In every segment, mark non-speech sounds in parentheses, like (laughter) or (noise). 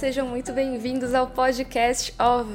sejam muito bem-vindos ao podcast of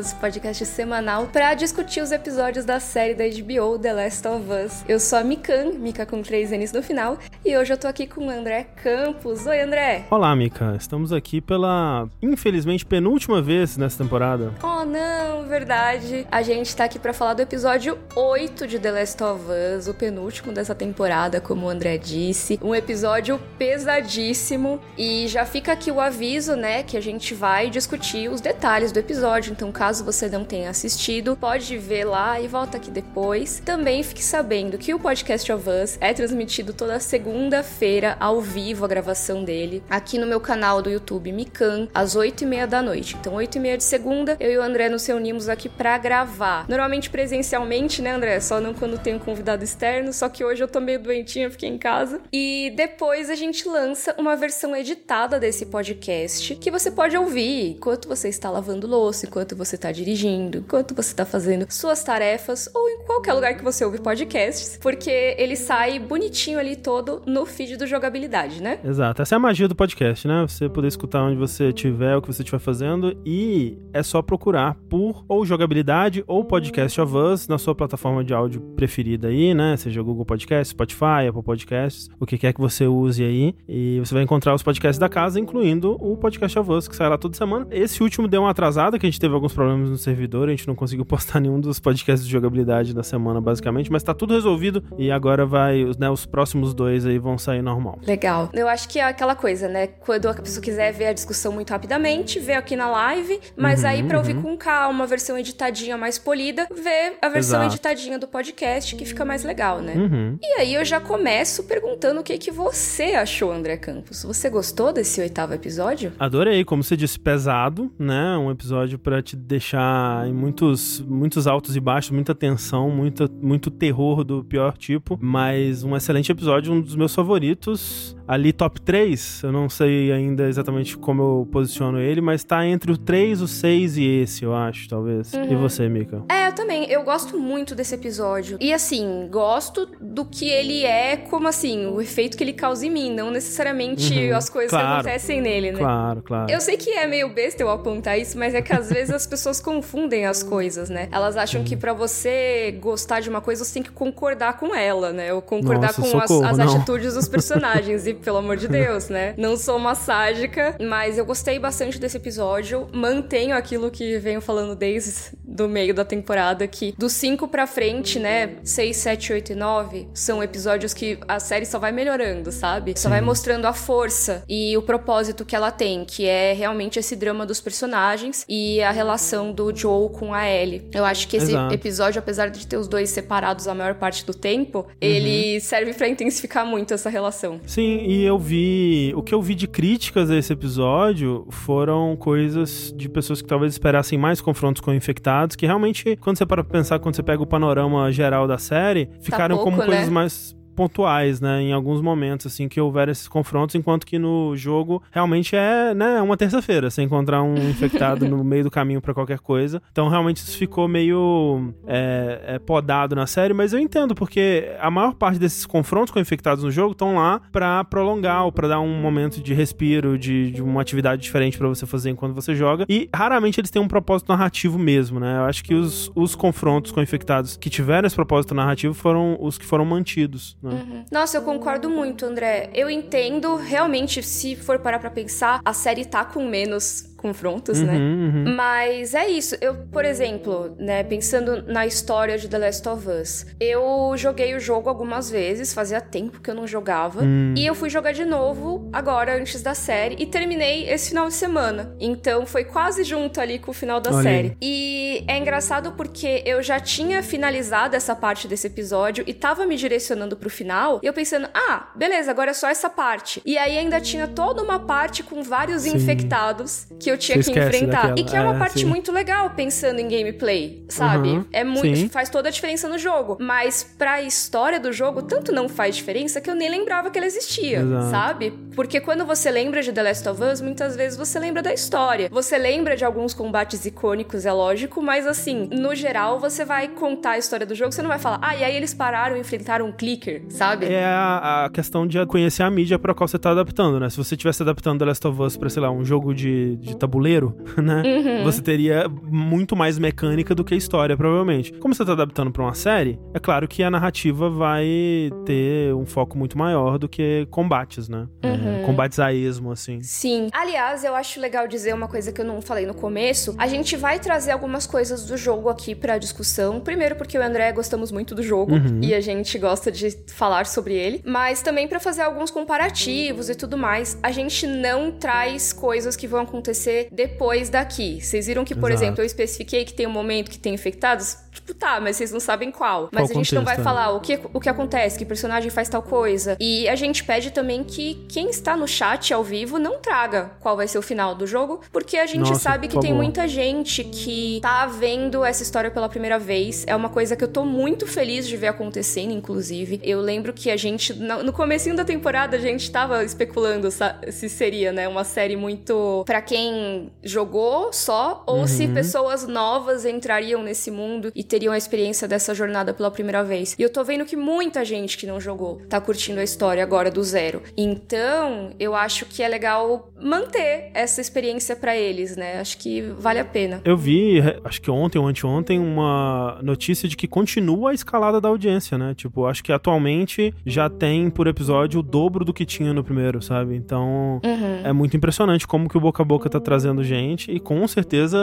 Us, podcast semanal para discutir os episódios da série da HBO The Last of Us. Eu sou a Mikan, Mika com três N's no final, e hoje eu tô aqui com o André Campos. Oi, André! Olá, Mika. Estamos aqui pela, infelizmente, penúltima vez nessa temporada. Oh, não, verdade. A gente tá aqui para falar do episódio 8 de The Last of Us, o penúltimo dessa temporada, como o André disse. Um episódio pesadíssimo e já fica aqui o aviso, né, que a gente vai discutir os detalhes do episódio. Então, caso você não tenha assistido, pode ver lá e volta aqui depois. Também fique sabendo que o podcast of Us é transmitido toda segunda-feira ao vivo a gravação dele aqui no meu canal do YouTube Mikan às 8 e meia da noite. Então, 8 e meia de segunda, eu e o André nos reunimos aqui para gravar. Normalmente presencialmente, né, André? Só não quando tem um convidado externo. Só que hoje eu tô meio doentinha, fiquei em casa. E depois a gente lança uma versão editada desse podcast que você pode ouvir enquanto você está lavando louça, enquanto você está dirigindo, enquanto você está fazendo suas tarefas ou em qualquer lugar que você ouve podcasts, porque ele sai bonitinho ali todo no feed do jogabilidade, né? Exato. Essa é a magia do podcast, né? Você poder escutar onde você estiver, o que você estiver fazendo e é só procurar por ou jogabilidade ou podcast of Us na sua plataforma de áudio preferida aí, né? Seja Google Podcast, Spotify, Apple Podcasts, o que quer que você use aí. E você vai encontrar os podcasts da casa, incluindo o Podcast of Us, que sai lá toda semana. Esse último deu uma atrasada, que a gente teve alguns problemas no servidor, a gente não conseguiu (laughs) postar nenhum dos podcasts de jogabilidade da semana, basicamente, mas tá tudo resolvido e agora vai, né, os próximos dois aí vão sair normal. Legal. Eu acho que é aquela coisa, né? Quando a pessoa quiser ver a discussão muito rapidamente, vê aqui na live, mas uhum, aí pra ouvir uhum. com calma, a versão editadinha mais polida, vê a versão Exato. editadinha do podcast, que fica mais legal, né? Uhum. E aí eu já começo perguntando o que, que você achou, André Campos. Você gostou desse oitavo episódio? Adorei, como você disse, pesado, né? Um episódio para te deixar em muitos, muitos altos e baixos, muita tensão, muita, muito terror do pior tipo, mas um excelente episódio, um dos meus favoritos. Ali, top 3, eu não sei ainda exatamente como eu posiciono ele, mas tá entre o 3, o 6 e esse, eu acho, talvez. Uhum. E você, Mika? É, eu também. Eu gosto muito desse episódio. E assim, gosto do que ele é, como assim, o efeito que ele causa em mim, não necessariamente uhum. as coisas claro. que acontecem nele, né? Claro, claro. Eu sei que é meio besta eu apontar isso, mas é que às vezes as pessoas confundem as coisas, né? Elas acham que para você gostar de uma coisa, você tem que concordar com ela, né? Ou concordar Nossa, com socorro, as, as atitudes dos (laughs) personagens. E, pelo amor de Deus, né? Não sou uma sádica, mas eu gostei bastante desse episódio. Mantenho aquilo que venho falando desde do meio da temporada, que dos 5 pra frente, né? 6, 7, 8 e 9 são episódios que a série só vai melhorando, sabe? Só vai mostrando a força e o propósito que ela tem, que é realmente esse drama dos personagens e a relação do Joe com a Ellie. Eu acho que esse Exato. episódio, apesar de ter os dois separados a maior parte do tempo, uhum. ele serve para intensificar muito essa relação. Sim, e eu vi. O que eu vi de críticas a esse episódio foram coisas de pessoas que talvez esperassem mais confrontos com infectados, que realmente, quando você para pensar, quando você pega o panorama geral da série, ficaram tá pouco, como né? coisas mais pontuais, né, em alguns momentos, assim, que houver esses confrontos, enquanto que no jogo realmente é, né, uma terça-feira, você encontrar um (laughs) infectado no meio do caminho para qualquer coisa. Então, realmente, isso ficou meio é, é, podado na série, mas eu entendo, porque a maior parte desses confrontos com infectados no jogo estão lá para prolongar ou pra dar um momento de respiro, de, de uma atividade diferente para você fazer enquanto você joga, e raramente eles têm um propósito narrativo mesmo, né? Eu acho que os, os confrontos com infectados que tiveram esse propósito narrativo foram os que foram mantidos. Né? Uhum. Nossa, eu concordo muito, André. Eu entendo, realmente, se for parar pra pensar, a série tá com menos confrontos, né? uhum, né? Uhum. Mas é isso. Eu, por exemplo, né, pensando na história de The Last of Us, eu joguei o jogo algumas vezes, fazia tempo que eu não jogava, uhum. e eu fui jogar de novo agora antes da série e terminei esse final de semana. Então foi quase junto ali com o final da Olha série. E é engraçado porque eu já tinha finalizado essa parte desse episódio e tava me direcionando pro final, e eu pensando, ah, beleza, agora é só essa parte. E aí ainda tinha toda uma parte com vários Sim. infectados que eu tinha Você que enfrentar. Daquela. E que é uma é, parte sim. muito legal pensando em gameplay, sabe? Uhum, é muito. sim. Faz toda a diferença no jogo. Mas pra história do jogo, tanto não faz diferença que eu nem lembrava que ela existia, Exato. sabe? Porque quando você lembra de The Last of Us, muitas vezes você lembra da história. Você lembra de alguns combates icônicos, é lógico, mas assim, no geral, você vai contar a história do jogo, você não vai falar, ah, e aí eles pararam e enfrentaram um clicker, sabe? É a, a questão de conhecer a mídia pra qual você tá adaptando, né? Se você estivesse adaptando The Last of Us pra, sei lá, um jogo de, de tabuleiro, (laughs) né? Uhum. Você teria muito mais mecânica do que a história, provavelmente. Como você tá adaptando pra uma série, é claro que a narrativa vai ter um foco muito maior do que combates, né? Uhum. É, combates a esmo, assim. Sim. Aliás, eu acho legal dizer uma coisa que eu não falei no começo. A gente vai trazer algumas coisas do jogo aqui pra discussão. Primeiro, porque eu e o André gostamos muito do jogo uhum. e a gente gosta de falar sobre ele. Mas também para fazer alguns comparativos e tudo mais. A gente não traz coisas que vão acontecer depois daqui. Vocês viram que, por Exato. exemplo, eu especifiquei que tem um momento que tem infectados? Tipo, tá, mas vocês não sabem qual. Mas qual a gente contexto, não vai falar o que, o que acontece, que personagem faz tal coisa. E a gente pede também que quem está no chat ao vivo não traga qual vai ser o final do jogo, porque a gente Nossa, sabe que tem muita gente que tá vendo essa história pela primeira vez. É uma coisa que eu tô muito feliz de ver acontecendo, inclusive. Eu lembro que a gente, no comecinho da temporada, a gente tava especulando se seria, né, uma série muito para quem jogou só, ou uhum. se pessoas novas entrariam nesse mundo e teriam a experiência dessa jornada pela primeira vez. E eu tô vendo que muita gente que não jogou tá curtindo a história agora do zero. Então, eu acho que é legal manter essa experiência para eles, né? Acho que vale a pena. Eu vi, acho que ontem ou anteontem, uma notícia de que continua a escalada da audiência, né? Tipo, acho que atualmente já tem por episódio o dobro do que tinha no primeiro, sabe? Então, uhum. é muito impressionante como que o boca a boca tá trazendo gente e com certeza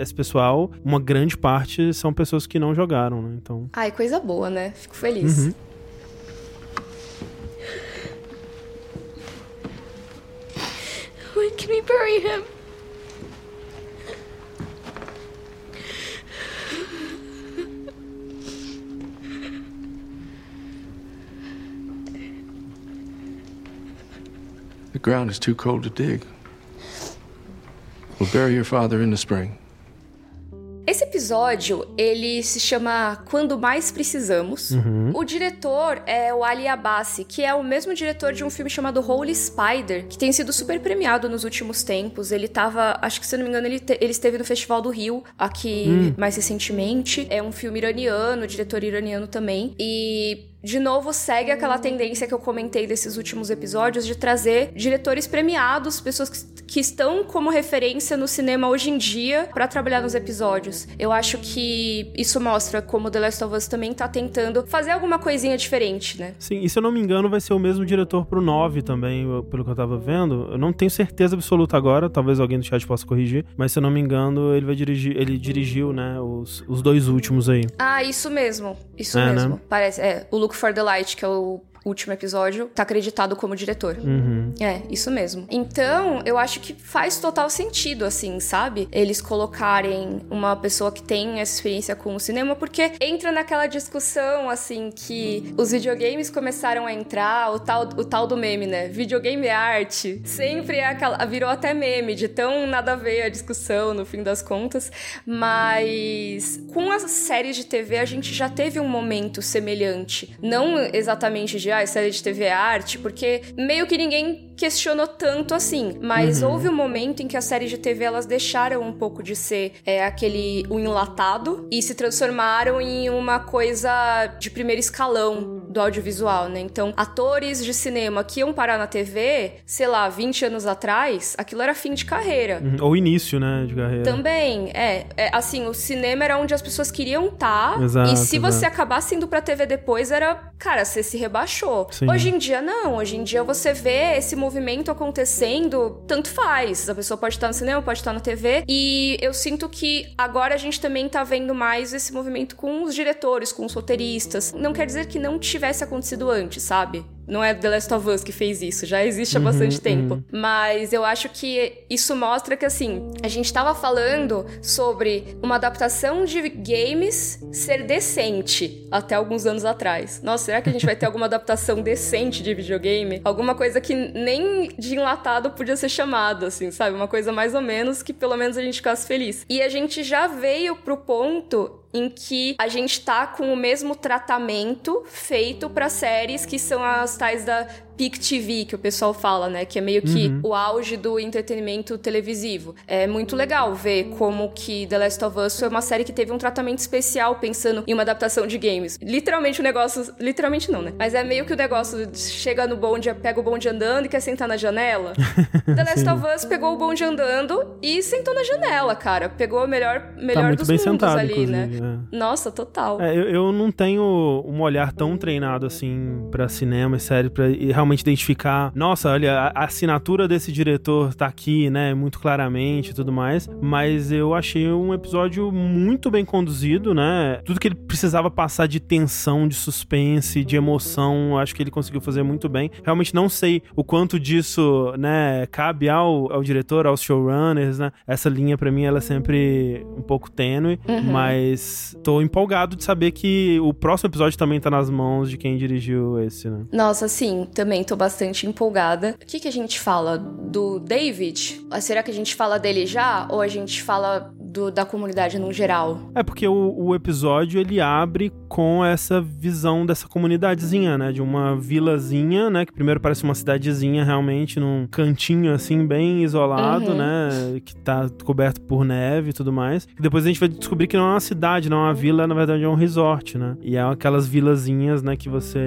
esse pessoal, uma grande parte são pessoas que não jogaram, né? Então. Ai, coisa boa, né? Fico feliz. Uhum. When can we bury him? The ground is too cold to dig. We'll bury your father in the spring. Esse episódio, ele se chama Quando Mais Precisamos. Uhum. O diretor é o Ali Abassi, que é o mesmo diretor de um filme chamado Holy Spider, que tem sido super premiado nos últimos tempos. Ele tava, acho que se eu não me engano, ele, te, ele esteve no Festival do Rio, aqui uhum. mais recentemente. É um filme iraniano, diretor iraniano também. E de novo segue aquela tendência que eu comentei desses últimos episódios de trazer diretores premiados, pessoas que, que estão como referência no cinema hoje em dia para trabalhar nos episódios. Eu acho que isso mostra como The Last of Us também tá tentando fazer alguma coisinha diferente, né? Sim, e se eu não me engano, vai ser o mesmo diretor pro 9 também, pelo que eu tava vendo. Eu não tenho certeza absoluta agora, talvez alguém do chat possa corrigir, mas se eu não me engano, ele vai dirigir, ele dirigiu, né, os, os dois últimos aí. Ah, isso mesmo. Isso é, mesmo. Né? Parece, é, o Look for the Light, que é o último episódio, tá acreditado como diretor. Uhum. É, isso mesmo. Então, eu acho que faz total sentido, assim, sabe? Eles colocarem uma pessoa que tem essa experiência com o cinema, porque entra naquela discussão, assim, que os videogames começaram a entrar, o tal, o tal do meme, né? Videogame é arte. Sempre é aquela. Virou até meme, de tão nada a ver a discussão, no fim das contas. Mas com as séries de TV, a gente já teve um momento semelhante. Não exatamente de ah, série de TV é arte, porque meio que ninguém questionou tanto assim. Mas uhum. houve um momento em que as séries de TV elas deixaram um pouco de ser é, aquele o enlatado e se transformaram em uma coisa de primeiro escalão do audiovisual, né? Então, atores de cinema que iam parar na TV, sei lá, 20 anos atrás, aquilo era fim de carreira. Uhum. Ou início, né, de carreira. Também, é, é. Assim, o cinema era onde as pessoas queriam estar. Tá, exato, e se exato. você acabasse indo pra TV depois, era, cara, você se rebaixou. Sim. Hoje em dia, não. Hoje em dia, você vê esse movimento acontecendo, tanto faz. A pessoa pode estar no cinema, pode estar na TV. E eu sinto que agora a gente também tá vendo mais esse movimento com os diretores, com os roteiristas. Não quer dizer que não tivesse acontecido antes, sabe? Não é The Last of Us que fez isso, já existe há uhum, bastante tempo. Uhum. Mas eu acho que isso mostra que, assim, a gente estava falando sobre uma adaptação de games ser decente até alguns anos atrás. Nossa, será que a gente vai ter alguma adaptação (laughs) decente de videogame? Alguma coisa que nem de enlatado podia ser chamado, assim, sabe? Uma coisa mais ou menos que pelo menos a gente ficasse feliz. E a gente já veio pro ponto em que a gente tá com o mesmo tratamento feito para séries que são as tais da Peak TV, que o pessoal fala, né? Que é meio que uhum. o auge do entretenimento televisivo. É muito legal ver como que The Last of Us foi uma série que teve um tratamento especial pensando em uma adaptação de games. Literalmente o negócio... Literalmente não, né? Mas é meio que o negócio chega no bonde, pega o bonde andando e quer sentar na janela. (laughs) The Last of Us pegou o bonde andando e sentou na janela, cara. Pegou o melhor, melhor tá dos mundos sentado, ali, né? É. Nossa, total. É, eu, eu não tenho um olhar tão treinado assim para cinema e série pra realmente identificar, nossa, olha, a assinatura desse diretor tá aqui, né, muito claramente e tudo mais, mas eu achei um episódio muito bem conduzido, né? Tudo que ele precisava passar de tensão, de suspense, de emoção, acho que ele conseguiu fazer muito bem. Realmente não sei o quanto disso, né, cabe ao, ao diretor, aos showrunners, né? Essa linha para mim ela é sempre um pouco tênue, uhum. mas tô empolgado de saber que o próximo episódio também tá nas mãos de quem dirigiu esse, né? Nossa, sim, também também tô bastante empolgada. O que, que a gente fala do David? Será que a gente fala dele já? Ou a gente fala do, da comunidade no geral? É porque o, o, episódio ele abre com essa visão dessa comunidadezinha, né? De uma vilazinha, né? Que primeiro parece uma cidadezinha realmente, num cantinho assim, bem isolado, uhum. né? Que tá coberto por neve e tudo mais. E depois a gente vai descobrir que não é uma cidade, não é uma vila, na verdade é um resort, né? E é aquelas vilazinhas, né? Que você.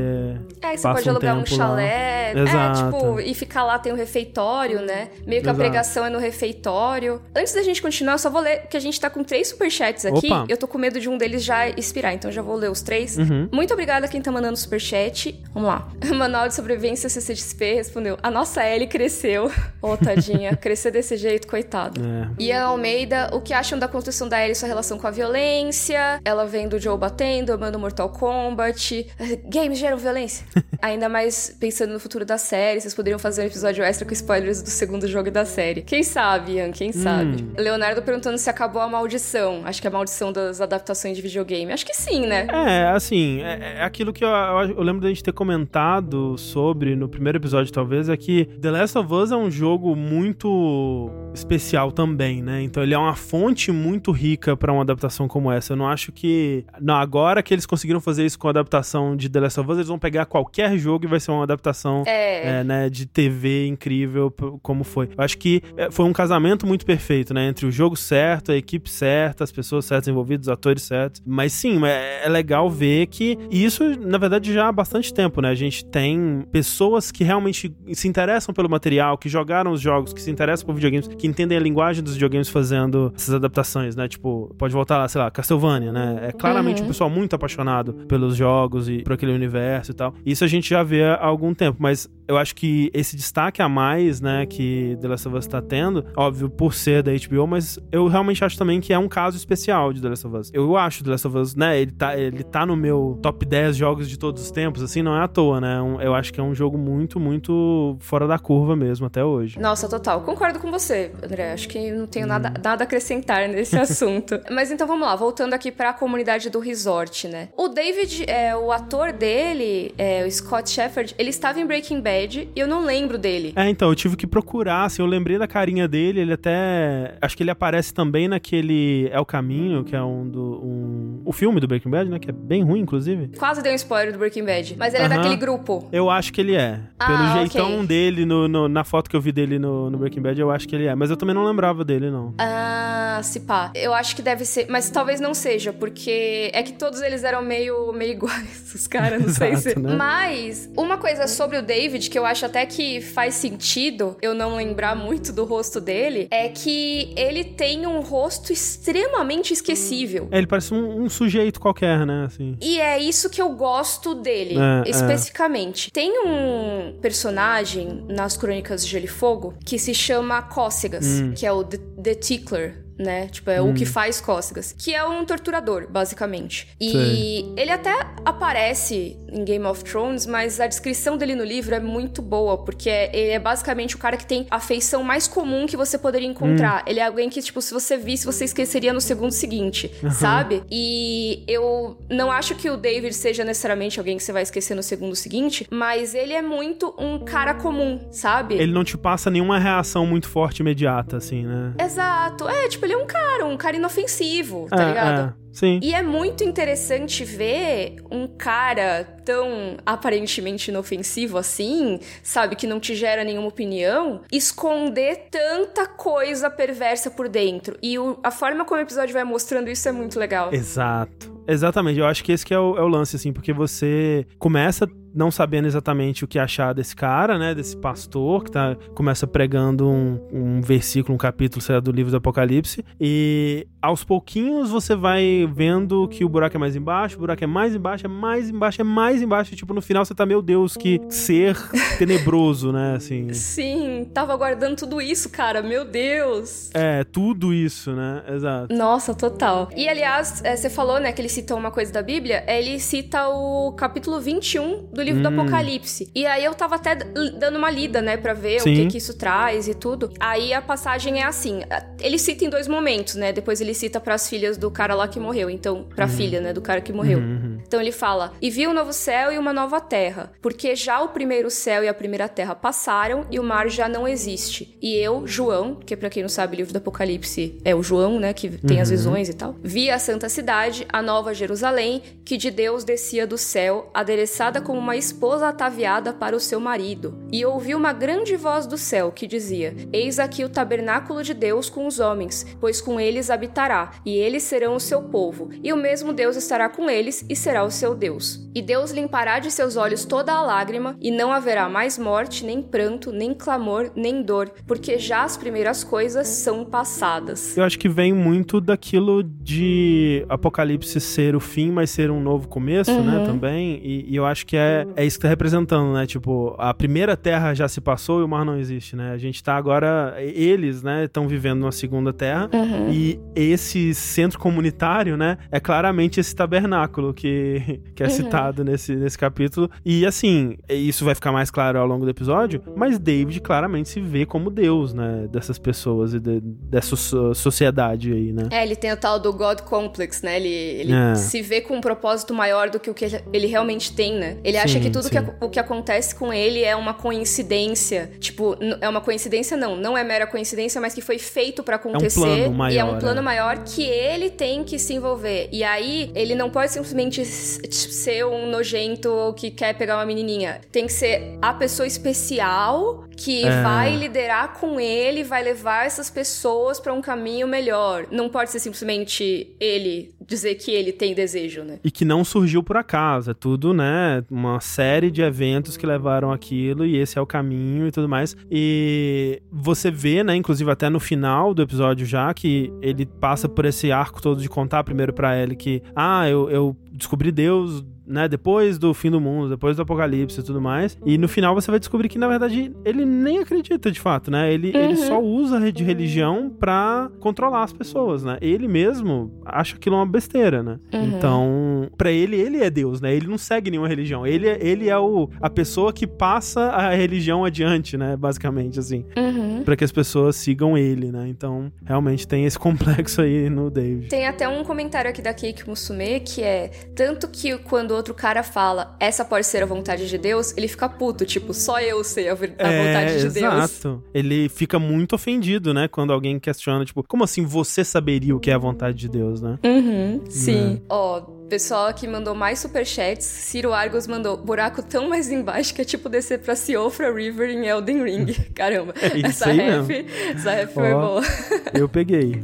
É, que você pode alugar um chalé. É, Exato. É, tipo, e ficar lá tem um refeitório, né? Meio que Exato. a pregação é no refeitório. Antes da gente continuar, eu só vou ler, que a gente tá com três superchats aqui. Opa. Eu tô com medo de um deles já expirar, então já vou ler os três. Uhum. Muito obrigada a quem tá mandando superchat. Vamos lá. (laughs) Manual de Sobrevivência CCXP respondeu: A nossa Ellie cresceu. Ô, oh, tadinha. (laughs) Crescer desse jeito, coitado. É. Ian Almeida, o que acham da construção da Ellie e sua relação com a violência? Ela vem do Joe batendo, amando Mortal Kombat. Games geram violência. (laughs) Ainda mais pensando no futuro da série, vocês poderiam fazer um episódio extra com spoilers do segundo jogo da série. Quem sabe, Ian? Quem sabe? Hum. Leonardo perguntando se acabou a maldição. Acho que é a maldição das adaptações de videogame. Acho que sim, né? É, assim, é, é aquilo que eu, eu, eu lembro da gente ter comentado sobre no primeiro episódio, talvez, é que The Last of Us é um jogo muito especial também, né? Então ele é uma fonte muito rica para uma adaptação como essa. Eu não acho que. Não, agora que eles conseguiram fazer isso com a adaptação de The Last of Us, eles vão pegar qualquer jogo e vai ser uma adaptação é. É, né, de TV incrível como foi. Eu acho que é, foi um casamento muito perfeito, né? Entre o jogo certo, a equipe certa, as pessoas certas envolvidas, os atores certos. Mas sim, é, é legal ver que isso, na verdade, já há bastante tempo, né? A gente tem pessoas que realmente se interessam pelo material, que jogaram os jogos, que se interessam por videogames, que entendem a linguagem dos videogames fazendo essas adaptações, né? Tipo, pode voltar lá, sei lá, Castlevania, né? É claramente uhum. um pessoal muito apaixonado pelos jogos e por aquele universo e tal. Isso a gente já vê há algum tempo, mas eu acho que esse destaque a mais, né, que The Last of Us tá tendo, óbvio, por ser da HBO, mas eu realmente acho também que é um caso especial de The Last of Us. Eu acho The Last of Us, né, ele tá, ele tá no meu top 10 jogos de todos os tempos, assim, não é à toa, né? Eu acho que é um jogo muito, muito fora da curva mesmo, até hoje. Nossa, total. Concordo com você, André. Acho que não tenho hum. nada, nada a acrescentar nesse (laughs) assunto. mas então vamos lá, voltando aqui pra comunidade do resort, né? O David, é, o ator dele, é, o Scott Shepard, ele estava em Breaking Bad e eu não lembro dele. É, então, eu tive que procurar, assim, eu lembrei da carinha dele, ele até. Acho que ele aparece também naquele É o Caminho, que é um do. Um... O filme do Breaking Bad, né? Que é bem ruim, inclusive. Quase deu um spoiler do Breaking Bad, mas ele uh -huh. é daquele grupo. Eu acho que ele é. Ah, Pelo jeitão okay. dele, no, no, na foto que eu vi dele no, no, Breaking Bad, eu acho que ele é. Mas eu também não lembrava dele, não. Ah, se pá. Eu acho que deve ser. Mas talvez não seja, porque é que todos eles eram meio, meio (laughs) iguais, os caras, não Exato, sei se. Né? Mas, uma coisa sobre o David que eu acho até que faz sentido eu não lembrar muito do rosto dele, é que ele tem um rosto extremamente esquecível. É, ele parece um, um, sujeito qualquer, né? Assim. E é isso que eu gosto dele, é, é. especificamente. É. Tem um personagem nas Crônicas de Gelo e Fogo que se chama Cócegas, hum. que é o The, The Tickler né? Tipo, é hum. o que hum. faz cócegas. Que é um torturador, basicamente. E Sim. ele até aparece em Game of Thrones, mas a descrição dele no livro é muito boa, porque ele é basicamente o cara que tem a feição mais comum que você poderia encontrar. Hum. Ele é alguém que, tipo, se você visse, você esqueceria no segundo seguinte, uhum. sabe? E eu não acho que o David seja necessariamente alguém que você vai esquecer no segundo seguinte, mas ele é muito um cara comum, sabe? Ele não te passa nenhuma reação muito forte imediata, assim, né? Exato. É, tipo, tipo, ele é um cara, um cara inofensivo, tá É, ligado? é. Sim. E é muito interessante ver um cara tão aparentemente inofensivo assim, sabe, que não te gera nenhuma opinião, esconder tanta coisa perversa por dentro. E o- a forma como o episódio vai mostrando isso é muito legal. Exato. Exatamente, eu acho que esse que é o, é o lance, assim, porque você começa não sabendo exatamente o que achar desse cara, né, desse pastor que tá, começa pregando um, um versículo, um capítulo, sei lá, do livro do Apocalipse, e aos pouquinhos você vai vendo que o buraco é mais embaixo, o buraco é mais embaixo, é mais embaixo, é mais embaixo, e, tipo, no final você tá, meu Deus, que ser (laughs) tenebroso, né, assim... Sim, tava aguardando tudo isso, cara, meu Deus. É, tudo isso, né, exato. Nossa, total. E aliás, é, você falou, né, que ele cita uma coisa da Bíblia, ele cita o capítulo 21 do livro do Hum. Apocalipse. E aí eu tava até dando uma lida, né, pra ver Sim. o que que isso traz e tudo. Aí a passagem é assim, ele cita em dois momentos, né, depois ele cita pras filhas do cara lá que morreu, então, pra filha, né, do cara que morreu. Uhum. Então ele fala: E vi um novo céu e uma nova terra, porque já o primeiro céu e a primeira terra passaram e o mar já não existe. E eu, João, que pra quem não sabe, o livro do Apocalipse é o João, né, que tem as visões e tal, vi a santa cidade, a nova Jerusalém, que de Deus descia do céu, adereçada como uma esposa ataviada para o seu marido. E ouvi uma grande voz do céu que dizia: Eis aqui o tabernáculo de Deus com os homens, pois com eles habitará, e eles serão o seu povo, e o mesmo Deus estará com eles e será o seu Deus. E Deus limpará de seus olhos toda a lágrima, e não haverá mais morte, nem pranto, nem clamor, nem dor, porque já as primeiras coisas são passadas. Eu acho que vem muito daquilo de Apocalipse ser o fim, mas ser um novo começo, né, Uhum. também. E, e eu acho que é, é isso que tá representando, né? Tipo, a primeira terra já se passou e o mar não existe, né? A gente tá agora, eles, né, estão vivendo numa segunda terra. Uhum. E esse centro comunitário, né, é claramente esse tabernáculo que, (laughs) que é Uhum. citado nesse, nesse capítulo. E assim, isso vai ficar mais claro ao longo do episódio, mas David claramente se vê como Deus, né, dessas pessoas e de- dessa so- sociedade aí, né? É, ele tem o tal do God Complex, né? Ele, ele É. se vê com um propósito maior do que o que ele realmente tem, né? Ele acha Sim, que tudo que, o que acontece com ele é uma coincidência. Tipo, é uma coincidência, não. Não é mera coincidência, mas que foi feito pra acontecer. plano e é maior, um plano é. maior que ele tem que se envolver. E aí, ele não pode simplesmente ser um nojento que quer pegar uma menininha. Tem que ser a pessoa especial que É. vai liderar com ele, vai levar essas pessoas pra um caminho melhor. Não pode ser simplesmente ele dizer que ele tem desejo, né? E que não surgiu por acaso, é tudo, né, uma série de eventos que levaram aquilo e esse é o caminho e tudo mais. E você vê, né, inclusive até no final do episódio já, que ele passa por esse arco todo de contar primeiro pra ele que, ah, eu, eu descobri Deus né, depois do fim do mundo, depois do apocalipse e tudo mais. E no final você vai descobrir que, na verdade, ele nem acredita de fato, né? Ele, ele Uhum. só usa de religião pra controlar as pessoas, né? Ele mesmo acha aquilo uma besteira, né? Uhum. Então, pra ele, ele é Deus, né? Ele não segue nenhuma religião. Ele, é- ele é o, a pessoa que passa a religião adiante, né? Basicamente, assim. Uhum. Pra que as pessoas sigam ele, né? Então, realmente tem esse (laughs) complexo aí no David. Tem até um comentário aqui da Keiki Musume que é tanto que quando outro cara fala essa pode ser a vontade de Deus, ele fica puto, tipo, só eu sei a, a vontade de Deus. É, exato. Ele fica muito ofendido, né? Quando alguém questiona, tipo, como assim você saberia o que é a vontade de Deus, né? Uhum, sim. Ó, pessoal que mandou mais superchats, Ciro Argos mandou buraco tão mais embaixo que é tipo descer pra Siofra River em Elden Ring. (laughs) Caramba, É essa ref, essa ref foi boa. (laughs) Eu peguei.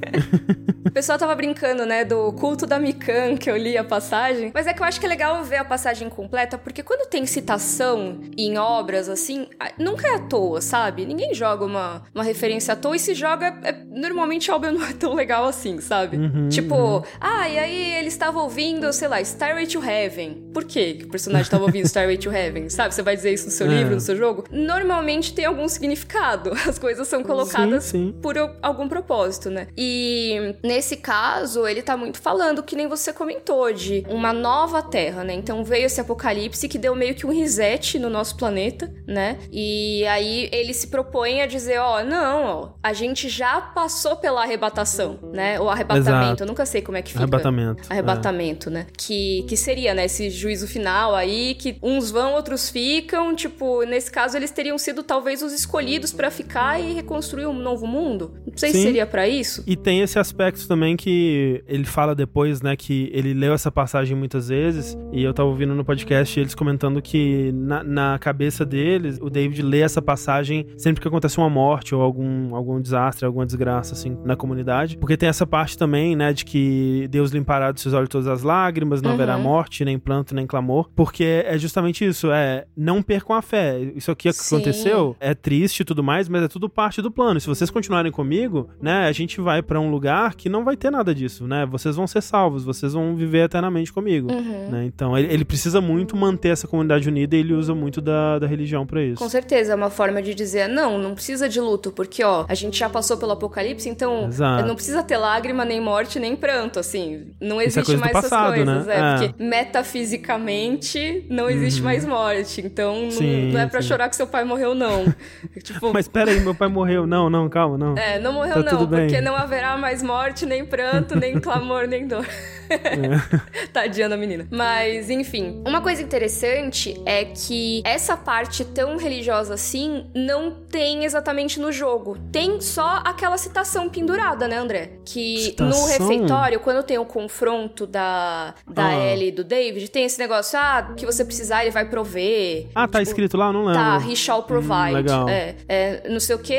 O pessoal tava brincando, né, do culto da Mikan, que eu li a passagem. Mas é que eu acho que é legal ver a passagem completa, porque quando tem citação em obras, assim, nunca é à toa, sabe? Ninguém joga uma, uma referência à toa, e se joga, é- normalmente a obra não é tão legal assim, sabe? Uhum, tipo, ah, e aí ele estava ouvindo, sei lá, Starway to Heaven. Por quê que o personagem estava ouvindo Starway to Heaven? (laughs) Sabe? Você vai dizer isso no seu É. livro, no seu jogo? Normalmente tem algum significado. (laughs) As coisas são colocadas Sim, sim. por al- algum propósito, né? E nesse caso, ele tá muito falando, que nem você comentou, de uma nova terra, né? Então veio esse apocalipse que deu meio que um reset no nosso planeta, né? E aí ele se propõe a dizer: ó, não, ó, a gente já passou pela arrebatação, né? Ou arrebatamento, Exato. eu nunca sei como é que fica. Arrebatamento. Arrebatamento, né? Né? Que, que seria, né, esse juízo final aí, que uns vão, outros ficam, tipo, nesse caso eles teriam sido talvez os escolhidos para ficar e reconstruir um novo mundo. Não sei Sim. se seria para isso. E tem esse aspecto também que ele fala depois, né, que ele leu essa passagem muitas vezes, e eu tava ouvindo no podcast eles comentando que na, na cabeça deles, o David lê essa passagem sempre que acontece uma morte ou algum, algum desastre, alguma desgraça, assim, na comunidade. Porque tem essa parte também, né, de que Deus limpará dos seus olhos todas as lágrimas, não uhum. haverá morte, nem planto, nem clamor. Porque é justamente isso, é não percam a fé. Isso aqui que aconteceu é triste e tudo mais, mas é tudo parte do plano. Se vocês continuarem comigo, né, a gente vai para um lugar que não vai ter nada disso, né? Vocês vão ser salvos, vocês vão viver eternamente comigo, uhum. né? Então, ele, ele, precisa muito manter essa comunidade unida e ele usa muito da, da religião para isso. Com certeza, é uma forma de dizer, não, não precisa de luto, porque, ó, a gente já passou pelo apocalipse, então Exato. não precisa ter lágrima, nem morte, nem pranto, assim. Não é existe é mais passado, essas coisas, né? é, é, porque metafisicamente não existe uhum. mais morte, então sim, não, não, é pra sim. chorar que seu pai morreu, não. (laughs) (laughs) tipo... Mas peraí, meu pai morreu. Não, não, calma, não. É, não morreu tá não, porque não haverá mais morte, nem pranto, nem (laughs) clamor, nem dor. É. Tadinha da menina. Mas, enfim. Uma coisa interessante é que essa parte tão religiosa assim não tem exatamente no jogo. Tem só aquela citação pendurada, né, André? Que citação? no refeitório, quando tem o confronto da, da ah. Ellie e do David, tem esse negócio, ah, que você precisar, ele vai prover. Ah, tá tipo, escrito lá? Não lembro. Tá, he shall provide. Hum, legal. É, é, não sei o que,